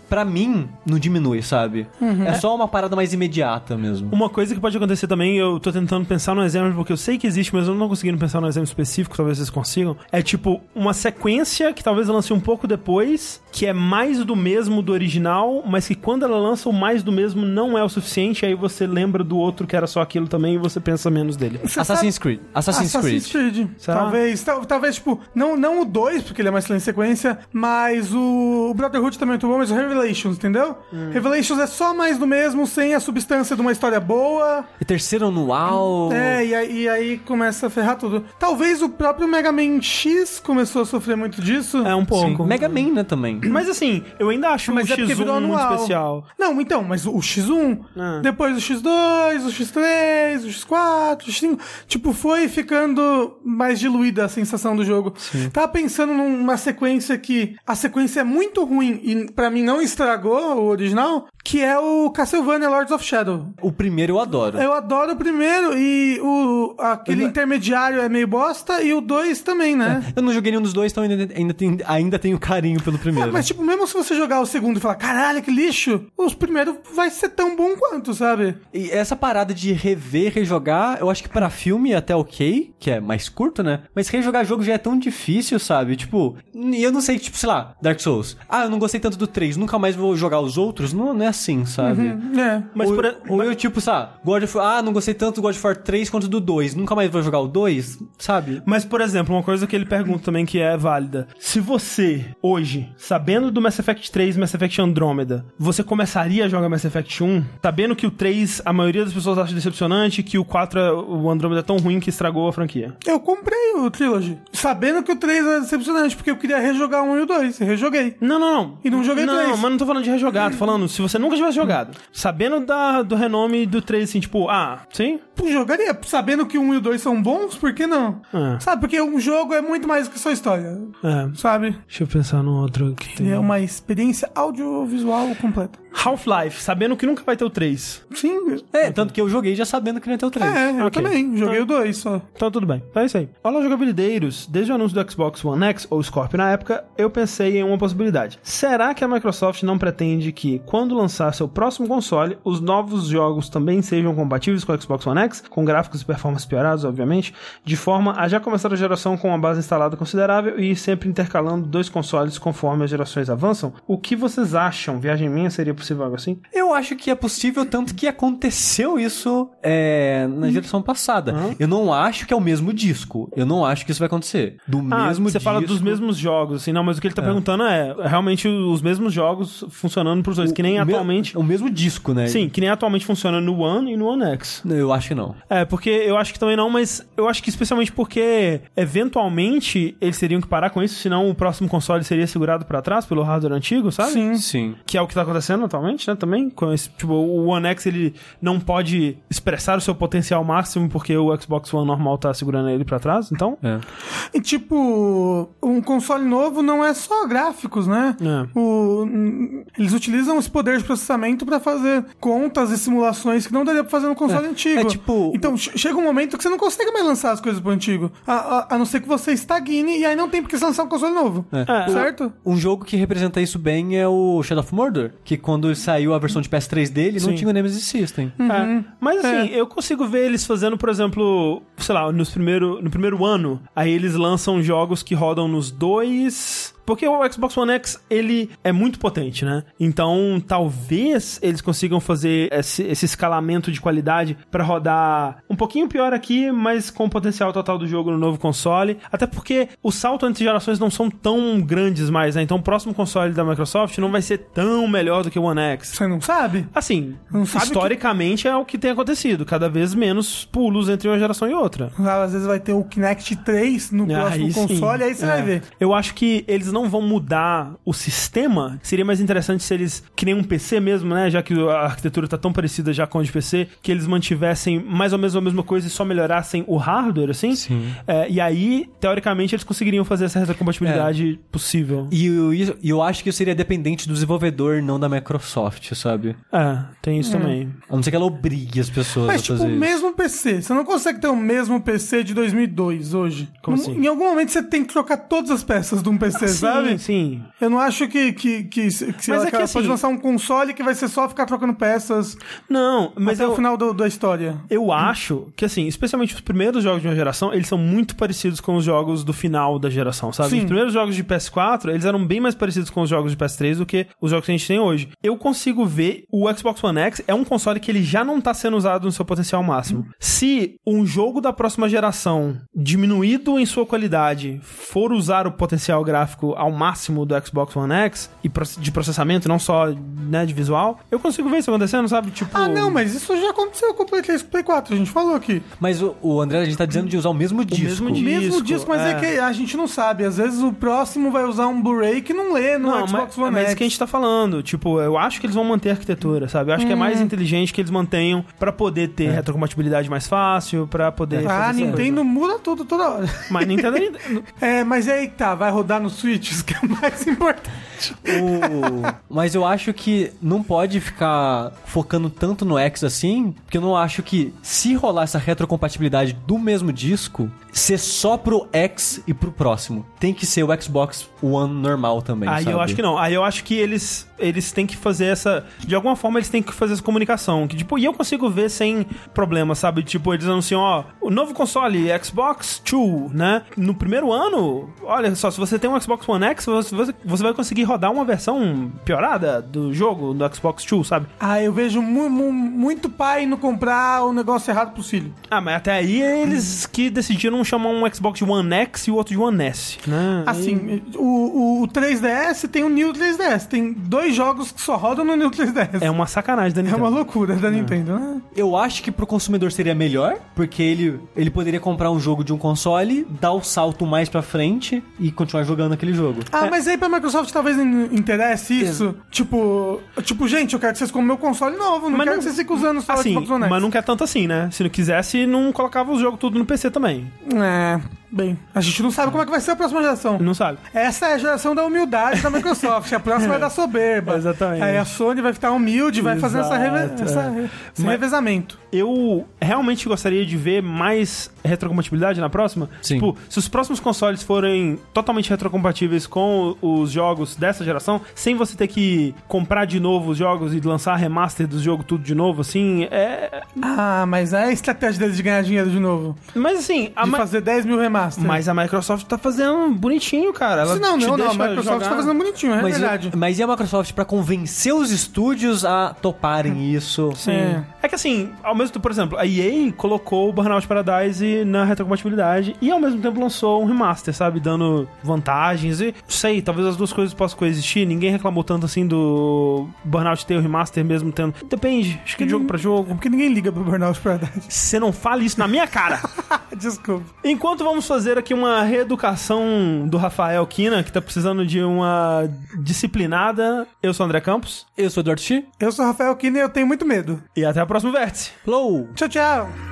[SPEAKER 2] pra mim, não diminui, sabe? É só uma parada mais imediata mesmo.
[SPEAKER 1] Uma coisa que pode acontecer também, eu tô tentando pensar num exemplo, porque eu sei que existe, mas eu não tô conseguindo pensar num exemplo específico, talvez vocês consigam. É tipo uma sequência que talvez lance um pouco depois, que é mais do mesmo do original, mas que quando ela lança o mais do mesmo não é o suficiente, aí você lembra do outro que era só aquilo também e você pensa menos dele.
[SPEAKER 3] Você
[SPEAKER 2] Assassin's
[SPEAKER 3] sabe-
[SPEAKER 2] Creed. Assassin's,
[SPEAKER 3] Assassin's
[SPEAKER 2] Creed.
[SPEAKER 3] Creed. Talvez, tal- talvez, tipo, não, não o 2, porque ele é mais excelente sequência, mas o, o Brotherhood também é muito bom, mas o Revelations, entendeu?
[SPEAKER 1] Hum.
[SPEAKER 3] Revelations é só mais do mesmo, sem a substância de uma história boa.
[SPEAKER 2] E terceiro anual.
[SPEAKER 3] É, e aí, e aí começa a ferrar tudo. Talvez o próprio Mega Man X começou a sofrer muito disso.
[SPEAKER 1] É um pouco.
[SPEAKER 2] Sim. Mega Man, né, também.
[SPEAKER 1] Mas assim, eu ainda acho
[SPEAKER 3] Mas
[SPEAKER 1] o
[SPEAKER 3] é porque
[SPEAKER 1] X1
[SPEAKER 3] virou
[SPEAKER 1] muito
[SPEAKER 3] anual.
[SPEAKER 1] especial.
[SPEAKER 3] Não, então, mas o X1,
[SPEAKER 1] Ah.
[SPEAKER 3] depois o X2, o X3, o X4, o X5, tipo, foi ficando mais diluída a sensação do jogo. Tava pensando numa sequência que a sequência é muito ruim e pra mim não estragou o original, que é o Castlevania Lords of Shadow.
[SPEAKER 2] O primeiro eu adoro.
[SPEAKER 3] Eu adoro o primeiro e o aquele
[SPEAKER 2] Eu-
[SPEAKER 3] intermediário é meio bosta e o 2 também, né?
[SPEAKER 2] Eu não joguei nenhum dos dois, então ainda, ainda, tenho, ainda tenho carinho pelo primeiro.
[SPEAKER 3] É, mas tipo, mesmo se você jogar o segundo e falar, caralho, que lixo, os primeiros vai ser tão bom quanto, sabe?
[SPEAKER 2] E essa parada de rever, rejogar, eu acho que pra filme é até ok, que é mais curto, né? Mas rejogar jogo já é tão difícil, sabe? Tipo, e eu não sei, tipo, sei lá, Dark Souls. Ah, eu não gostei tanto do 3, nunca mais vou jogar os outros. Não, não é assim, sabe?
[SPEAKER 3] É.
[SPEAKER 1] Mas
[SPEAKER 2] ou,
[SPEAKER 1] por,
[SPEAKER 2] ou eu, tipo, sabe, God of Ah, não gostei tanto do God of War 3 quanto do 2. Nunca mais vou jogar o 2, sabe?
[SPEAKER 1] Mas, por exemplo, uma coisa que ele pergunta também que é válida. Se você, hoje, sabendo do Mass Effect 3 e Mass Effect Andromeda, você começaria a jogar Mass Effect 1, sabendo que o 3 a maioria das pessoas acha decepcionante, que o 4, é- o Andromeda é tão ruim que estragou a franquia.
[SPEAKER 3] Eu comprei o Trilogy, sabendo que o 3 era decepcionante, porque eu queria rejogar o 1 e o 2. E rejoguei.
[SPEAKER 1] Não, não, não.
[SPEAKER 3] E não joguei
[SPEAKER 1] Não,
[SPEAKER 3] três.
[SPEAKER 1] mas não tô falando de rejogar, tô falando se você nunca tivesse jogado. Sabendo da, do renome do 3, assim, tipo, ah, sim?
[SPEAKER 3] Pô, jogaria, sabendo que o 1 e o 2 são bons, por que não?
[SPEAKER 1] É.
[SPEAKER 3] Sabe, porque um jogo é muito mais que só história,
[SPEAKER 1] É.
[SPEAKER 3] sabe?
[SPEAKER 1] Deixa eu pensar no outro que tem.
[SPEAKER 3] É uma experiência audiovisual completa.
[SPEAKER 1] Half-Life, sabendo que nunca vai ter o 3.
[SPEAKER 3] Sim,
[SPEAKER 2] É, tanto que eu joguei já sabendo que não ia ter o 3.
[SPEAKER 3] é, eu
[SPEAKER 1] Ok.
[SPEAKER 3] também, joguei o 2 só.
[SPEAKER 1] Então tudo bem, é isso aí. Olá, jogabilideiros. Desde o anúncio do Xbox One X, ou Scorpio na época, eu pensei em uma possibilidade. Será que a Microsoft não pretende que, quando lançar seu próximo console, os novos jogos também sejam compatíveis com o Xbox One X, com gráficos e performance piorados, obviamente, de forma a já começar a geração com uma base instalada considerável e sempre intercalando dois consoles conforme as gerações avançam? O que vocês acham? Viagem minha seria possível algo assim?
[SPEAKER 2] Eu acho que é possível, tanto que aconteceu isso é, na geração passada. Eu não acho que é o mesmo disco. Eu não acho que isso vai acontecer. Do
[SPEAKER 1] Ah,
[SPEAKER 2] mesmo
[SPEAKER 1] você
[SPEAKER 2] disco.
[SPEAKER 1] fala dos mesmos jogos, assim, não, mas o que ele tá perguntando é realmente os mesmos jogos funcionando pros dois, que nem
[SPEAKER 2] o me-
[SPEAKER 1] atualmente.
[SPEAKER 2] O mesmo disco, né?
[SPEAKER 1] Sim, que nem atualmente funciona no One e no One X.
[SPEAKER 2] Eu acho que não.
[SPEAKER 1] É, porque eu acho que também não, mas eu acho que especialmente porque eventualmente eles teriam que parar com isso, senão o próximo console seria segurado pra trás pelo hardware antigo, sabe?
[SPEAKER 3] Sim.
[SPEAKER 2] Sim.
[SPEAKER 1] Que é o que tá acontecendo atualmente, né? Também. Com esse, tipo, o One X ele não pode expressar o seu potencial máximo porque o Xbox One normal tá segurando ele pra trás, então.
[SPEAKER 2] É.
[SPEAKER 3] E tipo, um console novo não é só gráficos, né?
[SPEAKER 1] É.
[SPEAKER 3] O- eles utilizam esse poder de processamento pra fazer contas e simulações que não daria pra fazer no console
[SPEAKER 2] É,
[SPEAKER 3] antigo.
[SPEAKER 2] é tipo-
[SPEAKER 3] Então che- chega um momento que você não consegue mais lançar as coisas pro antigo. A, a- a não ser que você estagne e aí não tem porque lançar um console novo.
[SPEAKER 1] É.
[SPEAKER 3] Certo?
[SPEAKER 2] Um jogo que representa isso bem é o Shadow of Mordor, que quando saiu a versão de PS3 dele, não
[SPEAKER 1] Sim.
[SPEAKER 2] tinha o Nemesis System.
[SPEAKER 1] É. Mas assim, eu consigo ver eles fazendo, por exemplo, sei lá, nos primeiro, no primeiro ano, aí eles lançam jogos que rodam nos dois. Porque o Xbox One X, ele é muito potente, né? Então, talvez eles consigam fazer esse, esse escalamento de qualidade pra rodar um pouquinho pior aqui, mas com o potencial total do jogo no novo console. Até porque o salto entre gerações não são tão grandes mais, né? Então, o próximo console da Microsoft não vai ser tão melhor do que o One X.
[SPEAKER 3] Você não sabe?
[SPEAKER 1] Assim,
[SPEAKER 3] Não sabe
[SPEAKER 1] historicamente é o que tem acontecido. Cada vez menos pulos entre uma geração e outra.
[SPEAKER 3] Às vezes vai ter o Kinect 3 no próximo
[SPEAKER 1] Aí sim.
[SPEAKER 3] console, aí você
[SPEAKER 1] É.
[SPEAKER 3] vai ver.
[SPEAKER 1] Eu acho que eles não vão mudar o sistema. Seria mais interessante se eles, que nem um PC mesmo, né? Já que a arquitetura tá tão parecida já com a de PC, que eles mantivessem mais ou menos a mesma coisa e só melhorassem o hardware, assim.
[SPEAKER 2] Sim.
[SPEAKER 1] É, e aí, teoricamente, eles conseguiriam fazer essa retrocompatibilidade possível.
[SPEAKER 2] E eu, e eu acho que isso seria dependente do desenvolvedor, não da Microsoft, sabe?
[SPEAKER 1] É, tem isso também.
[SPEAKER 2] A não ser que ela obrigue as pessoas
[SPEAKER 3] Mas,
[SPEAKER 2] a
[SPEAKER 3] tipo,
[SPEAKER 2] fazer
[SPEAKER 3] o
[SPEAKER 2] isso.
[SPEAKER 3] mesmo PC. Você não consegue ter o mesmo PC de 2002 hoje.
[SPEAKER 1] Como assim?
[SPEAKER 3] Em algum momento você tem que trocar todas as peças de um PC,
[SPEAKER 1] Sim,
[SPEAKER 3] sabe?
[SPEAKER 1] sim.
[SPEAKER 3] Eu não acho que, que, que, que,
[SPEAKER 1] Mas é
[SPEAKER 3] que
[SPEAKER 1] assim-
[SPEAKER 3] pode lançar um console que vai ser só ficar trocando peças
[SPEAKER 1] Não, mas
[SPEAKER 3] até
[SPEAKER 1] eu,
[SPEAKER 3] o final do- da história.
[SPEAKER 1] eu acho que, assim, especialmente os primeiros jogos de uma geração, eles são muito parecidos com os jogos do final da geração, sabe?
[SPEAKER 3] Sim.
[SPEAKER 1] Os primeiros jogos de PS4, eles eram bem mais parecidos com os jogos de PS3 do que os jogos que a gente tem hoje. Eu consigo ver o Xbox One X é um console que ele já não tá sendo usado no seu potencial máximo. Se um jogo da próxima geração, diminuído em sua qualidade, for usar o potencial gráfico ao máximo do Xbox One X e de processamento, não só né, de visual, eu consigo ver isso acontecendo, sabe? Tipo,
[SPEAKER 3] Ah, não, mas isso já aconteceu com o Play 3 e o Play 4, a gente falou aqui.
[SPEAKER 2] Mas o, o André, a gente tá dizendo de usar o mesmo disco.
[SPEAKER 1] mesmo
[SPEAKER 3] O mesmo
[SPEAKER 1] Disco,
[SPEAKER 3] disco, mas é.
[SPEAKER 1] é.
[SPEAKER 3] que a gente não sabe. Às vezes o próximo vai usar um Blu-ray que não lê no
[SPEAKER 1] Não,
[SPEAKER 3] Xbox
[SPEAKER 1] mas,
[SPEAKER 3] One
[SPEAKER 1] mas é
[SPEAKER 3] X.
[SPEAKER 1] isso que a gente tá falando. Tipo, eu acho que eles vão manter a arquitetura, sabe? Eu acho que é
[SPEAKER 3] Hum.
[SPEAKER 1] mais inteligente que eles mantenham pra poder ter retrocompatibilidade mais fácil, pra poder.
[SPEAKER 3] Ah, Nintendo muda tudo toda hora.
[SPEAKER 1] Mas Nintendo.
[SPEAKER 3] É, mas aí tá, vai rodar no Switch, isso que é o mais importante.
[SPEAKER 2] O- Mas eu acho que não pode ficar focando tanto no X assim, porque eu não acho que se rolar essa retrocompatibilidade do mesmo disco, ser só pro X e pro próximo. Tem que ser o Xbox One normal também,
[SPEAKER 1] Aí
[SPEAKER 2] sabe?
[SPEAKER 1] eu acho que não. Aí eu acho que eles, eles têm que fazer essa. De alguma forma, eles têm que fazer essa comunicação. Que, tipo, e eu consigo ver sem problema, sabe? Tipo, eles anunciam, ó, o novo console Xbox 2, né? No primeiro ano, olha só, se você tem um Xbox One X, você, vai conseguir rodar uma versão piorada do jogo do Xbox 2, sabe?
[SPEAKER 3] Ah, eu vejo mu- mu- muito pai não comprar o negócio errado pro filho.
[SPEAKER 1] Ah, mas até aí eles que decidiram chamar um Xbox de One X e o outro de One S, né?
[SPEAKER 3] Assim, o, o 3DS tem o New 3DS. Tem dois jogos que só rodam no New 3DS.
[SPEAKER 1] É uma sacanagem da
[SPEAKER 3] É
[SPEAKER 1] Nintendo.
[SPEAKER 3] uma loucura da Nintendo, né?
[SPEAKER 2] Eu acho que pro consumidor seria melhor, porque ele, ele poderia comprar um jogo de um console, dar o salto mais pra frente e continuar jogando aquele jogo.
[SPEAKER 3] Ah, mas aí pra Microsoft talvez interesse isso. Tipo, tipo, gente, eu quero que vocês comprem meu console novo. Não
[SPEAKER 1] Mas
[SPEAKER 3] quero
[SPEAKER 1] não-
[SPEAKER 3] que vocês fiquem usando só
[SPEAKER 1] Assim,
[SPEAKER 3] Xbox One
[SPEAKER 1] mas não quer tanto assim, né? Se não quisesse, não colocava os jogos tudo no PC também.
[SPEAKER 3] É, bem, a gente não sabe como é que vai ser a próxima geração.
[SPEAKER 1] Não sabe?
[SPEAKER 3] Essa é a geração da humildade da Microsoft. A próxima é da soberba.
[SPEAKER 1] Exatamente.
[SPEAKER 3] Aí a Sony vai ficar humilde, vai fazer essa reve-
[SPEAKER 1] Exato,
[SPEAKER 3] essa-
[SPEAKER 1] é.
[SPEAKER 3] esse
[SPEAKER 1] Mas-
[SPEAKER 3] revezamento.
[SPEAKER 1] Eu realmente gostaria de ver mais retrocompatibilidade na próxima.
[SPEAKER 2] Sim.
[SPEAKER 1] Tipo, se os próximos consoles forem totalmente retrocompatíveis com os jogos dessa geração, sem você ter que comprar de novo os jogos e lançar remaster dos jogos tudo de novo, assim, é.
[SPEAKER 3] Ah, mas é a estratégia deles de ganhar dinheiro de novo.
[SPEAKER 1] Mas assim, a
[SPEAKER 3] De
[SPEAKER 1] Ma-
[SPEAKER 3] fazer 10 mil remasters.
[SPEAKER 1] mas a Microsoft tá fazendo bonitinho, cara. Ela
[SPEAKER 3] Se não, não, não. A Microsoft
[SPEAKER 1] jogar.
[SPEAKER 3] tá fazendo bonitinho, é
[SPEAKER 2] Mas,
[SPEAKER 3] verdade.
[SPEAKER 2] mas e a Microsoft pra convencer os estúdios a toparem isso?
[SPEAKER 1] Sim.
[SPEAKER 3] É.
[SPEAKER 1] É. que assim, ao mesmo tempo, por exemplo, a EA colocou o Burnout Paradise na retrocompatibilidade e ao mesmo tempo lançou um remaster, sabe? Dando vantagens e, não sei, talvez as duas coisas possam coexistir. Ninguém reclamou tanto assim do Burnout ter o remaster mesmo tendo. Depende, acho que de jogo pra
[SPEAKER 3] É
[SPEAKER 1] jogo.
[SPEAKER 3] porque ninguém liga pro Burnout Paradise.
[SPEAKER 1] Você não fale isso na minha cara!
[SPEAKER 3] Desculpa.
[SPEAKER 1] Enquanto vamos fazer aqui uma reeducação do Rafael Kina, que tá precisando de uma disciplinada, eu sou o André Campos
[SPEAKER 2] Eu sou o Eduardo Chi.
[SPEAKER 3] Eu sou o Rafael Kine e eu tenho muito medo.
[SPEAKER 1] e até o próximo vértice.
[SPEAKER 2] Flow!
[SPEAKER 3] Tchau, tchau.